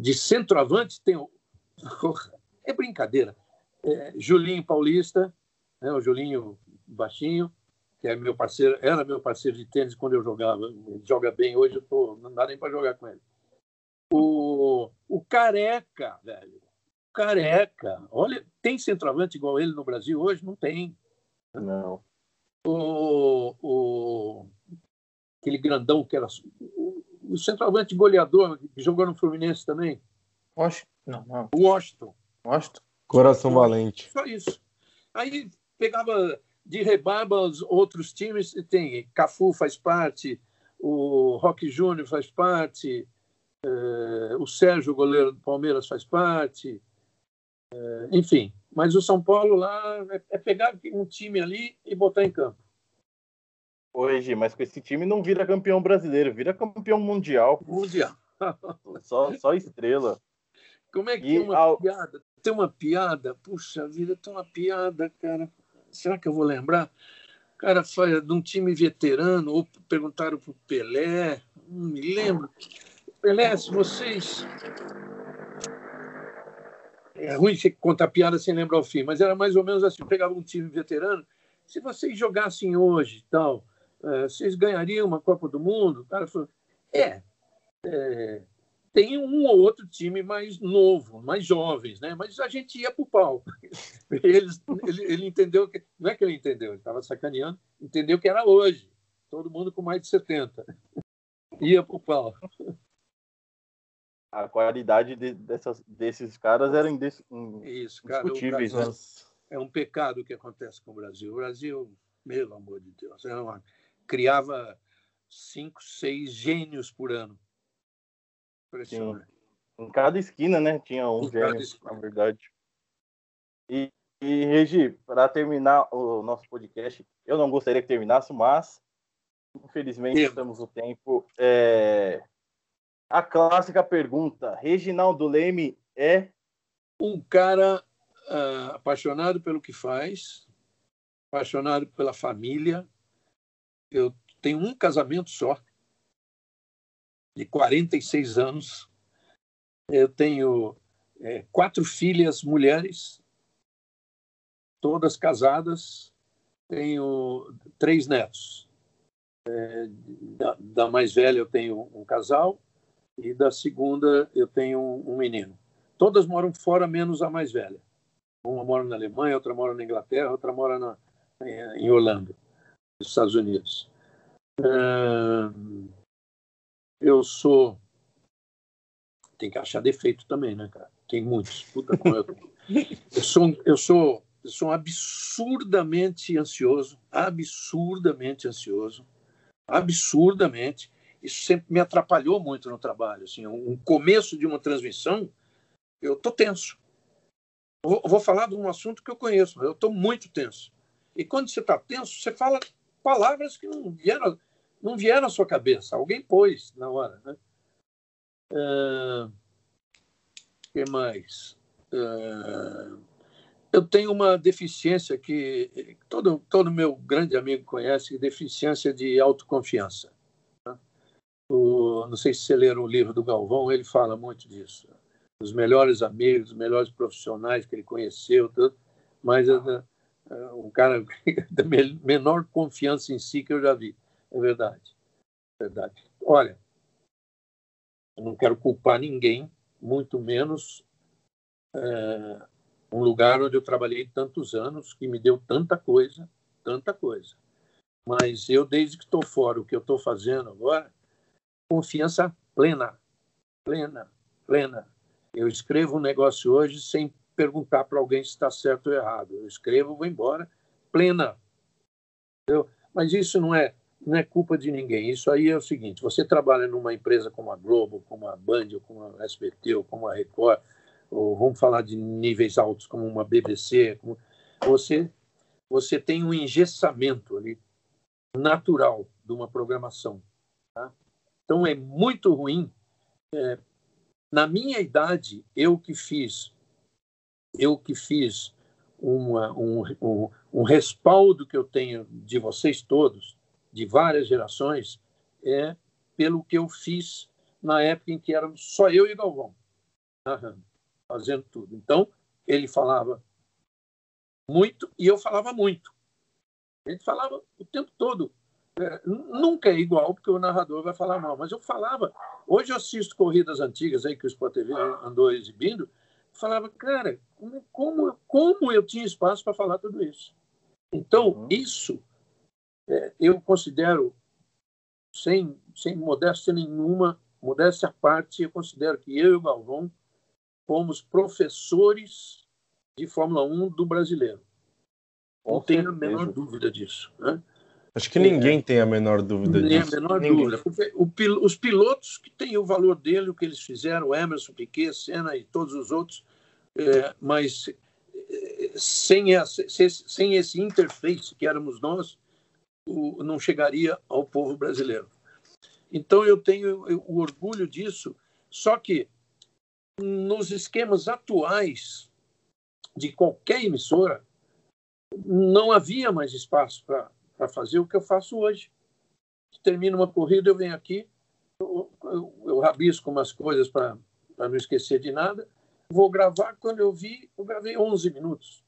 de centroavante tem o. É brincadeira. É, Julinho Paulista, né, o Julinho baixinho, que é meu parceiro, era meu parceiro de tênis quando eu jogava. Ele joga bem hoje, eu tô, não dá nem para jogar com ele. O, o Careca, velho. careca. Olha, tem centroavante igual ele no Brasil hoje? Não tem. Não. O, o, aquele grandão que era o, centroavante goleador que jogou no Fluminense também. Washington. Não, não. Washington. Washington. Coração Valente. Só isso. Aí pegava de rebarba os outros times, tem Cafu faz parte, o Roque Júnior faz parte, eh, o Sérgio, goleiro do Palmeiras, faz parte, eh, enfim. Mas o São Paulo lá é, é pegar um time ali e botar em campo. Hoje, mas com esse time não vira campeão brasileiro, vira campeão mundial. Mundial. só, só estrela. Como é que e tem uma ao... piada? Tem uma piada, puxa vida, tem uma piada, cara. Será que eu vou lembrar? Cara, foi de um time veterano, ou perguntaram para o Pelé, não me lembro. Pelé, se vocês. É ruim você contar piada sem lembrar o fim, mas era mais ou menos assim: pegava um time veterano, se vocês jogassem hoje tal, vocês ganhariam uma Copa do Mundo? O cara falou: é, é tem um ou outro time mais novo, mais jovens, né? Mas a gente ia para o pau. Ele, ele, ele, entendeu que. Não é que ele entendeu, ele estava sacaneando, entendeu que era hoje. Todo mundo com mais de 70. Ia para o pau. A qualidade de, dessas, desses caras era indis, Isso, cara, indiscutíveis. Né? É um pecado que acontece com o Brasil. O Brasil, meu amor de Deus, é uma, criava cinco, seis gênios por ano Impressionante. Em cada esquina, né? Tinha um gênio, na verdade. E, e Regi, para terminar o nosso podcast, eu não gostaria que terminasse, mas infelizmente Sim. estamos no tempo. É... A clássica pergunta: Reginaldo Leme é um cara uh, apaixonado pelo que faz, apaixonado pela família. Eu tenho um casamento só, de 46 anos. Eu tenho é, quatro filhas mulheres, todas casadas. Tenho três netos. É, da, da, mais velha eu tenho um casal e da segunda eu tenho um, um menino. Todas moram fora, menos a mais velha. Uma mora na Alemanha, outra mora na Inglaterra, outra mora na, em Orlando, nos Estados Unidos. Eu sou. Tem que achar defeito também, né, cara? Tem muitos. Puta como eu... eu sou, eu sou, eu sou absurdamente ansioso, absurdamente ansioso, absurdamente. Isso sempre me atrapalhou muito no trabalho. Assim, um começo de uma transmissão, eu tô tenso. Vou, vou falar de um assunto que eu conheço, eu estou muito tenso. E quando você está tenso, você fala palavras que não vieram não vieram à sua cabeça, alguém pôs na hora. Né? Uh, que mais? Uh, eu tenho uma deficiência que todo, todo meu grande amigo conhece, deficiência de autoconfiança. Né? O, não sei se você leram o livro do Galvão, ele fala muito disso. Os melhores amigos, os melhores profissionais que ele conheceu, tudo, mas uh, um cara da menor confiança em si que eu já vi. É verdade. É verdade. Olha, eu não quero culpar ninguém, muito menos é, um lugar onde eu trabalhei tantos anos, que me deu tanta coisa, tanta coisa. Mas eu, desde que estou fora, o que eu estou fazendo agora, confiança plena, plena, plena. Eu escrevo um negócio hoje sem perguntar para alguém se está certo ou errado. Eu escrevo, vou embora, plena. Entendeu? Mas isso não é não é culpa de ninguém. Isso aí é o seguinte: você trabalha numa empresa como a Globo, como a Band, ou como a SBT, ou como a Record, ou vamos falar de níveis altos como uma BBC, como... você você tem um engessamento ali natural de uma programação. Tá? Então é muito ruim. É, na minha idade, eu que fiz, eu que fiz uma, um, um, um respaldo que eu tenho de vocês todos, de várias gerações é pelo que eu fiz na época em que éramos só eu e Galvão, fazendo tudo. Então, ele falava muito e eu falava muito. Ele falava o tempo todo. É, nunca é igual, porque o narrador vai falar mal, mas eu falava. Hoje eu assisto corridas antigas aí que o Sport TV andou exibindo. Falava, cara, como, como eu tinha espaço para falar tudo isso? Então, uhum. isso é, eu considero, sem, sem modéstia nenhuma, modéstia à parte, eu considero que eu e o Galvão fomos professores de Fórmula 1 do brasileiro. Não tenho a menor dúvida disso. Né? Acho que ninguém é, tem a menor dúvida nem disso. a menor ninguém. dúvida. Porque o, os pilotos que têm o valor dele, o que eles fizeram, Emerson, Piquet, Senna e todos os outros, é, mas é, sem, essa, sem esse interface que éramos nós, o, não chegaria ao povo brasileiro. Então eu tenho o orgulho disso, só que nos esquemas atuais de qualquer emissora, não havia mais espaço para fazer o que eu faço hoje. Termina uma corrida, eu venho aqui, eu, eu, eu rabisco umas coisas para não esquecer de nada, vou gravar. Quando eu vi, eu gravei 11 minutos.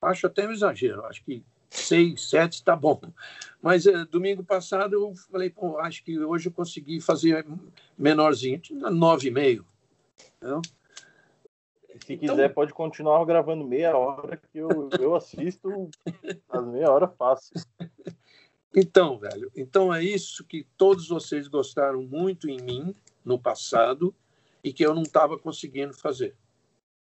Acho até um exagero, acho que 6, 7 está bom. Mas é, domingo passado eu falei, acho que hoje eu consegui fazer menorzinho, 9,5. Entendeu? Se então... quiser, pode continuar gravando meia hora, que eu, eu assisto as meia hora fácil. Então, velho, então é isso que todos vocês gostaram muito em mim no passado e que eu não estava conseguindo fazer.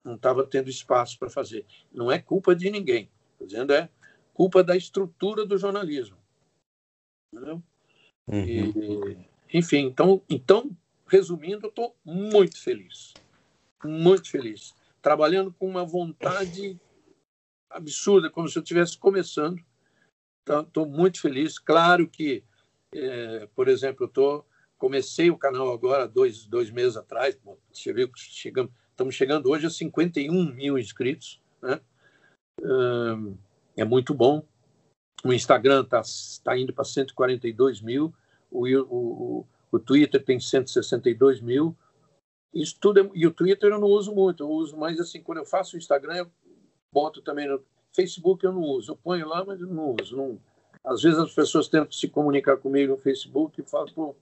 Não estava tendo espaço para fazer. Não é culpa de ninguém. Estou dizendo é culpa da estrutura do jornalismo. Entendeu? Uhum. E, enfim, então, então, resumindo, eu estou muito feliz muito feliz. Trabalhando com uma vontade absurda, como se eu estivesse começando. Estou então, muito feliz. Claro que, é, por exemplo, eu tô, comecei o canal agora dois, dois meses atrás. Você viu que chegamos, estamos chegando hoje a 51 mil inscritos. Né? É muito bom. O Instagram está tá indo para 142 mil. O, o, o Twitter tem 162 mil. Isso tudo é, e o Twitter eu não uso muito, eu uso mais assim, quando eu faço o Instagram, eu boto também no Facebook eu não uso, eu ponho lá, mas eu não uso. Não, às vezes as pessoas tentam se comunicar comigo no Facebook e falam, pô,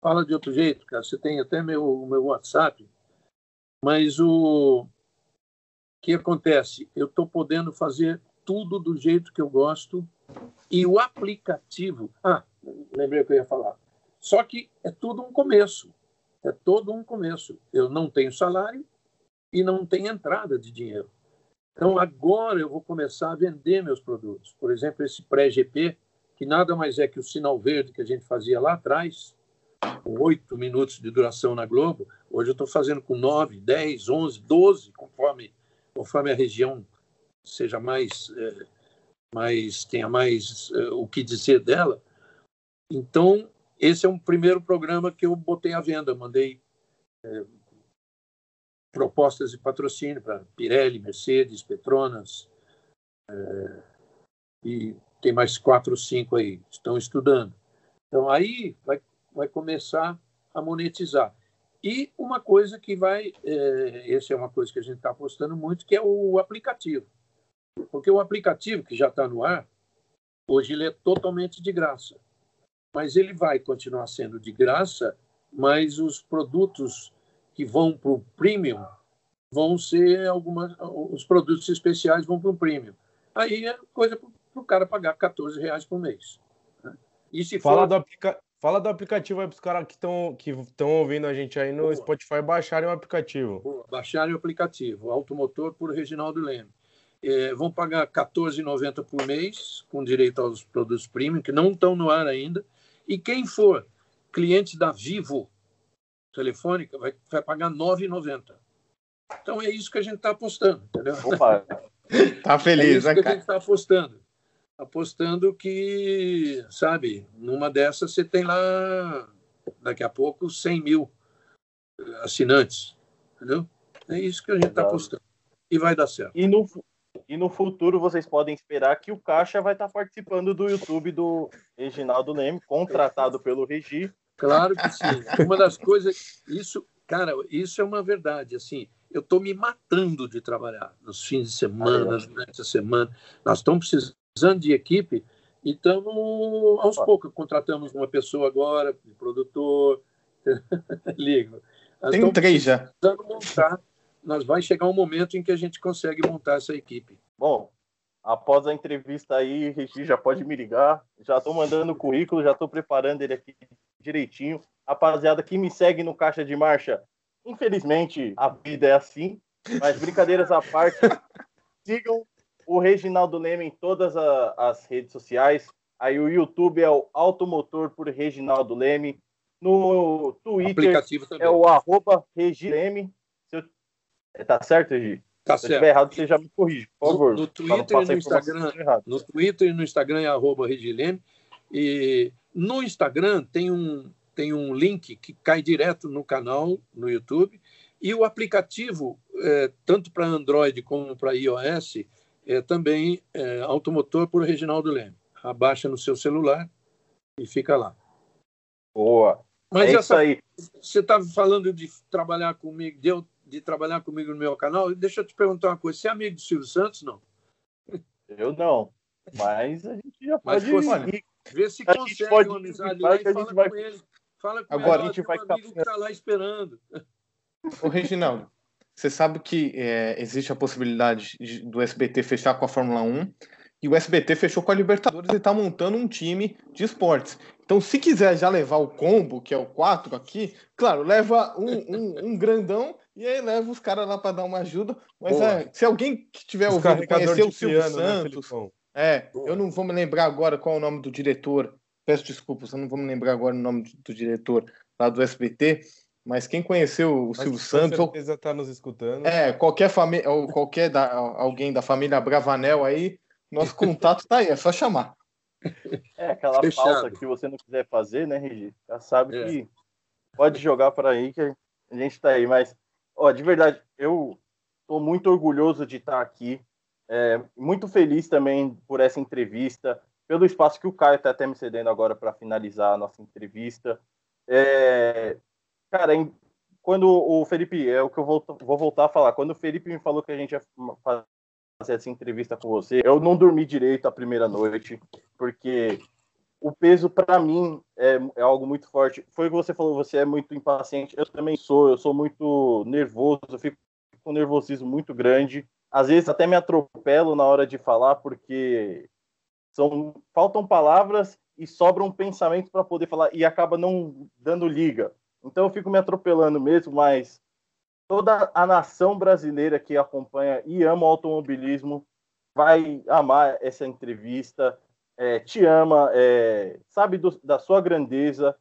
fala de outro jeito, cara, você tem até meu, meu WhatsApp, mas o que acontece? Eu estou podendo fazer tudo do jeito que eu gosto e o aplicativo. Ah, lembrei o que eu ia falar. Só que é tudo um começo. É todo um começo. Eu não tenho salário e não tenho entrada de dinheiro. Então, agora eu vou começar a vender meus produtos. Por exemplo, esse pré-GP, que nada mais é que o sinal verde que a gente fazia lá atrás, com oito minutos de duração na Globo. Hoje eu estou fazendo com nove, dez, onze, doze, conforme, conforme a região seja mais, é, mais tenha mais é, o que dizer dela. Então, esse é um primeiro programa que eu botei à venda, mandei é, propostas de patrocínio para Pirelli, Mercedes, Petronas, é, e tem mais quatro ou cinco aí, estão estudando. Então aí vai, vai começar a monetizar. E uma coisa que vai, é, essa é uma coisa que a gente está apostando muito, que é o aplicativo. Porque o aplicativo que já está no ar, hoje ele é totalmente de graça mas ele vai continuar sendo de graça, mas os produtos que vão para o premium vão ser algumas os produtos especiais vão para o premium. Aí é coisa para o cara pagar 14 reais por mês. Né? E se fala for... do aplica... fala do aplicativo aí para os caras que estão que estão ouvindo a gente aí no Boa. Spotify baixarem o aplicativo. Boa. Baixarem o aplicativo, Automotor por Reginaldo Leme. É, vão pagar R$14,90 por mês, com direito aos produtos premium, que não estão no ar ainda. E quem for cliente da Vivo Telefônica vai, vai pagar R$ 9,90. Então é isso que a gente está apostando, entendeu? Opa, tá feliz, é isso né, que a gente está apostando. Apostando que, sabe, numa dessas você tem lá, daqui a pouco, 100 mil assinantes, entendeu? É isso que a gente está apostando. E vai dar certo. E no, e no futuro vocês podem esperar que o Caixa vai estar participando do YouTube do Reginaldo Leme, contratado pelo Regi. Claro que sim. Uma das coisas, isso, cara, isso é uma verdade. Assim, eu estou me matando de trabalhar nos fins de semana, durante a semana. Nós estamos precisando de equipe e estamos, aos poucos, contratamos uma pessoa agora, um produtor. Ligo. Tem três já. montar nós vai chegar um momento em que a gente consegue montar essa equipe. Bom, após a entrevista aí, Regi já pode me ligar. Já estou mandando o currículo, já estou preparando ele aqui direitinho. Rapaziada que me segue no Caixa de Marcha, infelizmente a vida é assim, mas brincadeiras à parte, sigam o Reginaldo Leme em todas a, as redes sociais. Aí o YouTube é o Automotor por Reginaldo Leme. No Twitter é o arroba Regileme. É, tá certo, Regi? Tá Se certo. estiver errado, você já me corrige, por favor. No, no Twitter e no Instagram, no Twitter e no Instagram é arroba Regileme. E no Instagram tem um, tem um link que cai direto no canal no YouTube. E o aplicativo, é, tanto para Android como para iOS, é também é, automotor por Reginaldo Leme. Abaixa no seu celular e fica lá. Boa. Mas é essa, isso aí. Você estava falando de trabalhar comigo, de, eu, de trabalhar comigo no meu canal. Deixa eu te perguntar uma coisa. Você é amigo do Silvio Santos, não? Eu não. Mas a gente já Mas pode olha, ir. Vê se A gente consegue pode uma amizade lá e fala gente vai- com ele. Fala com Agora ele, a gente vai um ficar- amigo que está lá esperando. Ô, Reginaldo, você sabe que é, existe a possibilidade de- do SBT fechar com a Fórmula 1 e o SBT fechou com a Libertadores e está montando um time de esportes. Então, se quiser já levar o combo, que é o 4 aqui, claro, leva um, um, um grandão e aí leva os caras lá para dar uma ajuda. Mas é, se alguém que tiver Os ouvido conhecer o Silvio piano, né, Santos, Felipão? é, Boa. eu não vou me lembrar agora qual é o nome do diretor. Peço desculpas, eu não vou me lembrar agora o nome do diretor lá do SBT. Mas quem conheceu o Mas Silvio com Santos, ou certeza está nos escutando. é, qualquer família, ou qualquer da, alguém da família Bravanel aí, nosso contato tá aí, é só chamar. É aquela Fechado. pauta que você não quiser fazer, né, Regi? Já sabe É. que pode jogar para aí que a gente tá aí. Mas, ó, de verdade, eu tô muito orgulhoso de estar aqui. É, muito feliz também por essa entrevista, pelo espaço que o Caio tá até me cedendo agora para finalizar a nossa entrevista. É, cara, em- quando o Felipe, é o que eu vou, vou voltar a falar, quando o Felipe me falou que a gente ia fazer essa entrevista com você, eu não dormi direito a primeira noite, porque o peso para mim é, é algo muito forte. Foi o que você falou, você é muito impaciente. Eu também sou, eu sou muito nervoso, eu fico com um nervosismo muito grande. Às vezes até me atropelo na hora de falar porque são faltam palavras e sobram pensamentos para poder falar e acaba não dando liga. Então eu fico me atropelando mesmo, mas toda a nação brasileira que acompanha e ama o automobilismo vai amar essa entrevista é, te ama, é, sabe do, da sua grandeza,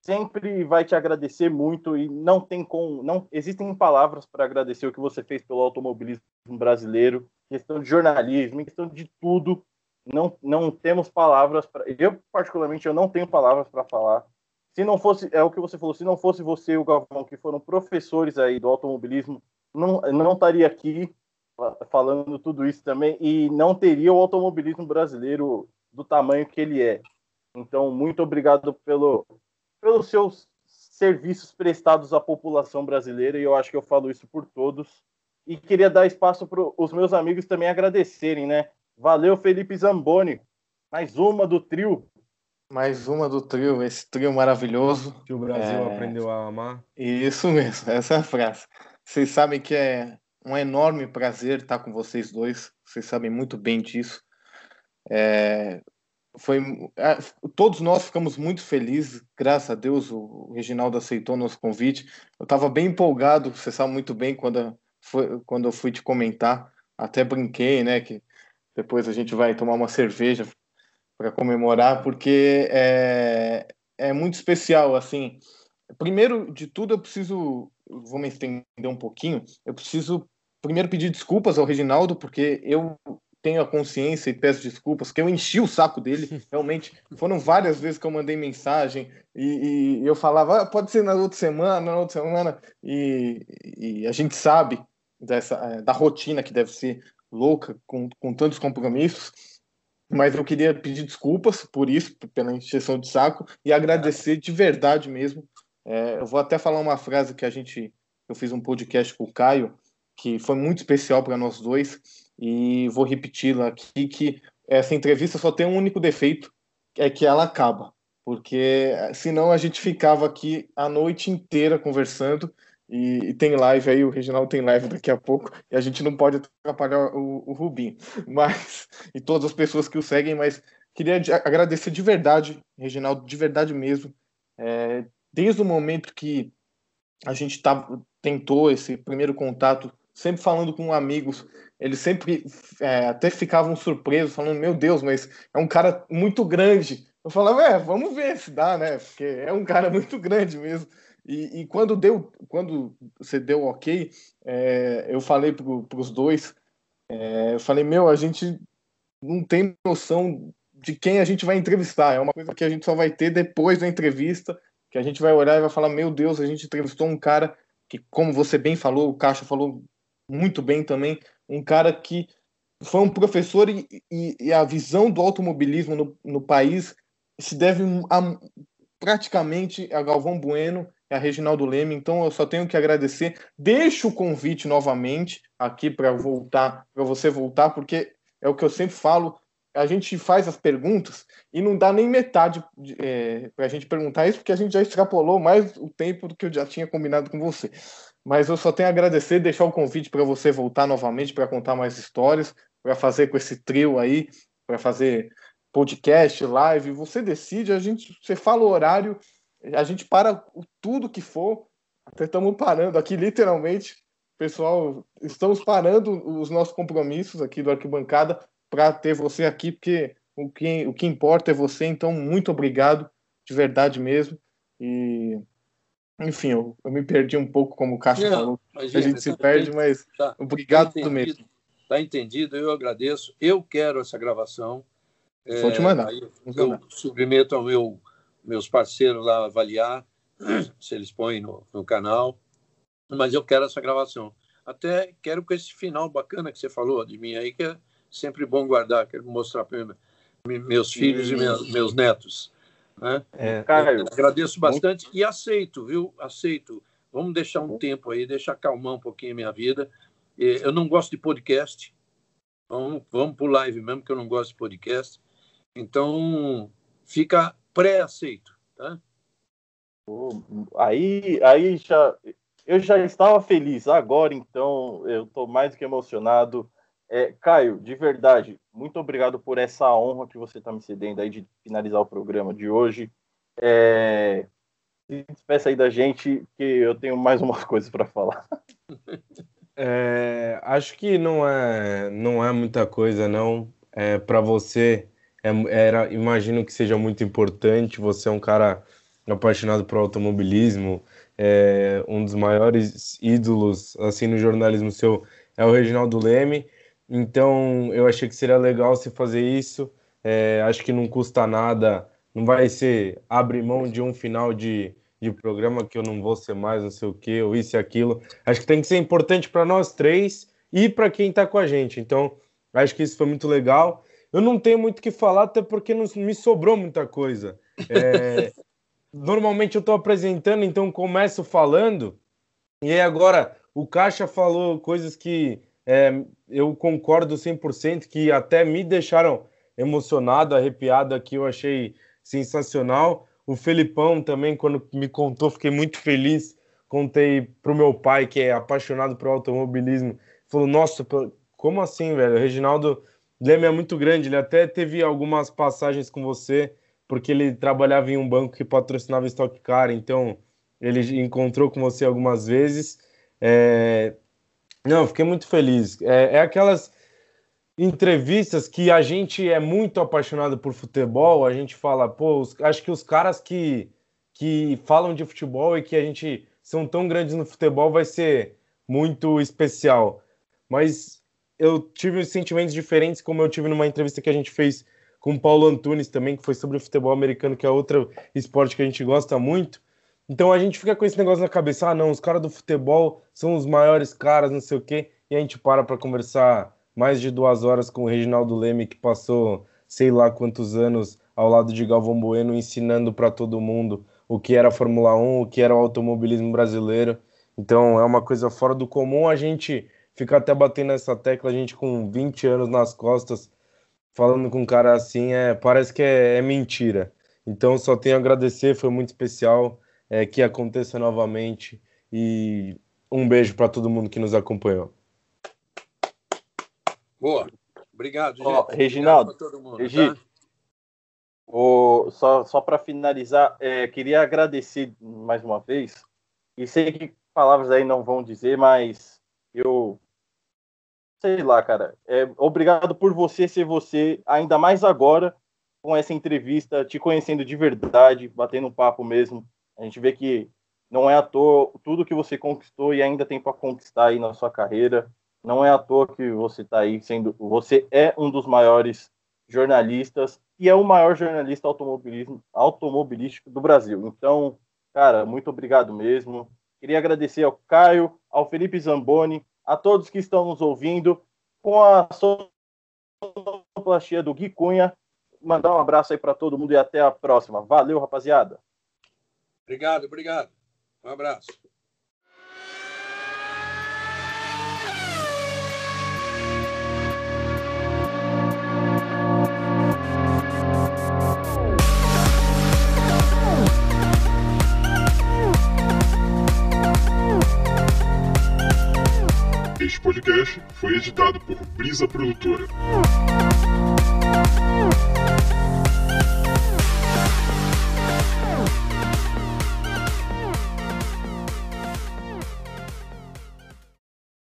sempre vai te agradecer muito e não tem com, não existem palavras para agradecer o que você fez pelo automobilismo brasileiro, questão de jornalismo, questão de tudo. Não, não temos palavras para. Eu particularmente eu não tenho palavras para falar. Se não fosse é o que você falou, se não fosse você e o Galvão que foram professores aí do automobilismo, não não estaria aqui falando tudo isso também e não teria o automobilismo brasileiro do tamanho que ele é. Então, muito obrigado pelo, pelos seus serviços prestados à população brasileira e eu acho que eu falo isso por todos. E queria dar espaço para os meus amigos também agradecerem, né? Valeu, Felipe Zamboni. Mais uma do trio. Mais uma do trio, esse trio maravilhoso. Que o Brasil É. aprendeu a amar. Isso mesmo, essa é a frase. Vocês sabem que é um enorme prazer estar com vocês dois. Vocês sabem muito bem disso. É, foi, é, todos nós ficamos muito felizes, graças a Deus o Reginaldo aceitou nosso convite. Eu estava bem empolgado, você sabe muito bem quando, foi, quando eu fui te comentar, até brinquei, né, que depois a gente vai tomar uma cerveja para comemorar, porque é, é muito especial, assim. Primeiro de tudo, eu preciso, vou me estender um pouquinho, eu preciso primeiro pedir desculpas ao Reginaldo, porque eu tenho a consciência e peço desculpas, que eu enchi o saco dele, realmente. Foram várias vezes que eu mandei mensagem e, e eu falava, ah, pode ser na outra semana, na outra semana, e, e a gente sabe dessa, eh, da rotina que deve ser louca, com, com tantos compromissos, mas eu queria pedir desculpas por isso, pela encheção de saco, e agradecer de verdade mesmo. É, eu vou até falar uma frase que a gente, eu fiz um podcast com o Caio, que foi muito especial para nós dois, e vou repeti-la aqui, que essa entrevista só tem um único defeito, é que ela acaba, porque senão a gente ficava aqui a noite inteira conversando, E, e, tem live aí, o Reginaldo tem live daqui a pouco, e a gente não pode atrapalhar o, o Rubinho. Mas, e todas as pessoas que o seguem, mas queria de, agradecer de verdade, Reginaldo, de verdade mesmo. É, desde o momento que a gente tá, tentou esse primeiro contato, sempre falando com amigos, eles sempre é, até ficavam surpresos, falando: Meu Deus, mas é um cara muito grande. Eu falava: É, vamos ver se dá, né? Porque é um cara muito grande mesmo. E, e quando deu, quando você deu ok, é, eu falei para os dois: é, Eu falei, meu, a gente não tem noção de quem a gente vai entrevistar. É uma coisa que a gente só vai ter depois da entrevista, que a gente vai olhar e vai falar: Meu Deus, a gente entrevistou um cara que, como você bem falou, o Caixa falou muito bem também, um cara que foi um professor e, e, e a visão do automobilismo no, no, país se deve a, praticamente a Galvão Bueno e a Reginaldo Leme. Então eu só tenho que agradecer. Deixo o convite novamente aqui para voltar, para você voltar, porque é o que eu sempre falo. A gente faz as perguntas e não dá nem metade é, para a gente perguntar isso, porque a gente já extrapolou mais o tempo do que eu já tinha combinado com você. Mas eu só tenho a agradecer, deixar o convite para você voltar novamente para contar mais histórias, para fazer com esse trio aí, para fazer podcast, live. Você decide, a gente, você fala o horário, a gente para tudo que for. Até estamos parando aqui, literalmente. Pessoal, estamos parando os nossos compromissos aqui do Arquibancada para ter você aqui, porque o que, o que importa é você. Então, muito obrigado, de verdade mesmo. E enfim, eu, eu me perdi um pouco, como o Cássio falou. Imagina, a gente se perde, mas tá, obrigado tá mesmo. Está entendido, eu agradeço. Eu quero essa gravação. Vou é, te mandar. eu submeto ao meu, meus parceiros lá avaliar se eles põem no, no canal. Mas eu quero essa gravação. Até quero com esse final bacana que você falou de mim aí, que é sempre bom guardar, quero mostrar para meus filhos e meus, meus netos. Né? É, Caio, agradeço bastante muito... e aceito, viu? Aceito. Vamos deixar um tempo aí, deixar acalmar um pouquinho a minha vida. Eu não gosto de podcast. Vamos, vamos para live mesmo, que eu não gosto de podcast. Então, fica pré-aceito, tá? Aí, aí já, eu já estava feliz. Agora, então, eu estou mais do que emocionado. É, Caio, de verdade, muito obrigado por essa honra que você está me cedendo aí de finalizar o programa de hoje. É, se despeça aí da gente, que eu tenho mais umas coisas para falar. É, acho que não é, não é muita coisa, não. É, para você, é, era, imagino que seja muito importante. Você é um cara apaixonado por automobilismo, é, um dos maiores ídolos assim no jornalismo seu é o Reginaldo Leme. Então eu achei que seria legal se fazer isso. É, acho que não custa nada, não vai ser abrir mão de um final de, de programa que eu não vou ser mais, não sei o que, ou isso e aquilo. Acho que tem que ser importante para nós três e para quem está com a gente. Então acho que isso foi muito legal. Eu não tenho muito o que falar, até porque não me sobrou muita coisa. É, normalmente eu estou apresentando, então começo falando, e aí agora o Caixa falou coisas que é, eu concordo 100% que até me deixaram emocionado, arrepiado aqui, eu achei sensacional. O Felipão também, quando me contou, fiquei muito feliz. Contei para o meu pai, que é apaixonado por automobilismo, falou: Nossa, como assim, velho? O Reginaldo Leme é muito grande. Ele até teve algumas passagens com você, porque ele trabalhava em um banco que patrocinava Stock Car, então ele encontrou com você algumas vezes. É, não, fiquei muito feliz. É, é, aquelas entrevistas que a gente é muito apaixonado por futebol, a gente fala, pô, os, acho que os caras que, que falam de futebol e que a gente são tão grandes no futebol vai ser muito especial. Mas eu tive sentimentos diferentes, como eu tive numa entrevista que a gente fez com o Paulo Antunes também, que foi sobre o futebol americano, que é outro esporte que a gente gosta muito. Então a gente fica com esse negócio na cabeça, ah não, os caras do futebol são os maiores caras, não sei o quê, e a gente para para conversar mais de duas horas com o Reginaldo Leme, que passou sei lá quantos anos ao lado de Galvão Bueno, ensinando para todo mundo o que era a Fórmula 1, o que era o automobilismo brasileiro. Então é uma coisa fora do comum a gente fica até batendo nessa tecla, a gente com 20 anos nas costas, falando com um cara assim, é, parece que é, é mentira. Então só tenho a agradecer, foi muito especial é, que aconteça novamente e um beijo para todo mundo que nos acompanhou. Boa. Obrigado, gente. Ó, Reginaldo, Obrigado pra todo mundo, Regi, tá? o- só, só para finalizar, é, queria agradecer mais uma vez. E sei que palavras aí não vão dizer, mas eu sei lá, cara. É, obrigado por você ser você, ainda mais agora com essa entrevista, te conhecendo de verdade, batendo um papo mesmo. A gente vê que não é à toa tudo que você conquistou e ainda tem para conquistar aí na sua carreira. Não é à toa que você está aí sendo. Você é um dos maiores jornalistas e é o maior jornalista automobilismo, automobilístico do Brasil. Então, cara, muito obrigado mesmo. Queria agradecer ao Caio, ao Felipe Zamboni, a todos que estão nos ouvindo, com a sonoplastia do Gui Cunha. Mandar um abraço aí para todo mundo e até a próxima. Valeu, rapaziada. Obrigado, obrigado. Um abraço. Este podcast foi editado por Brisa Produtora.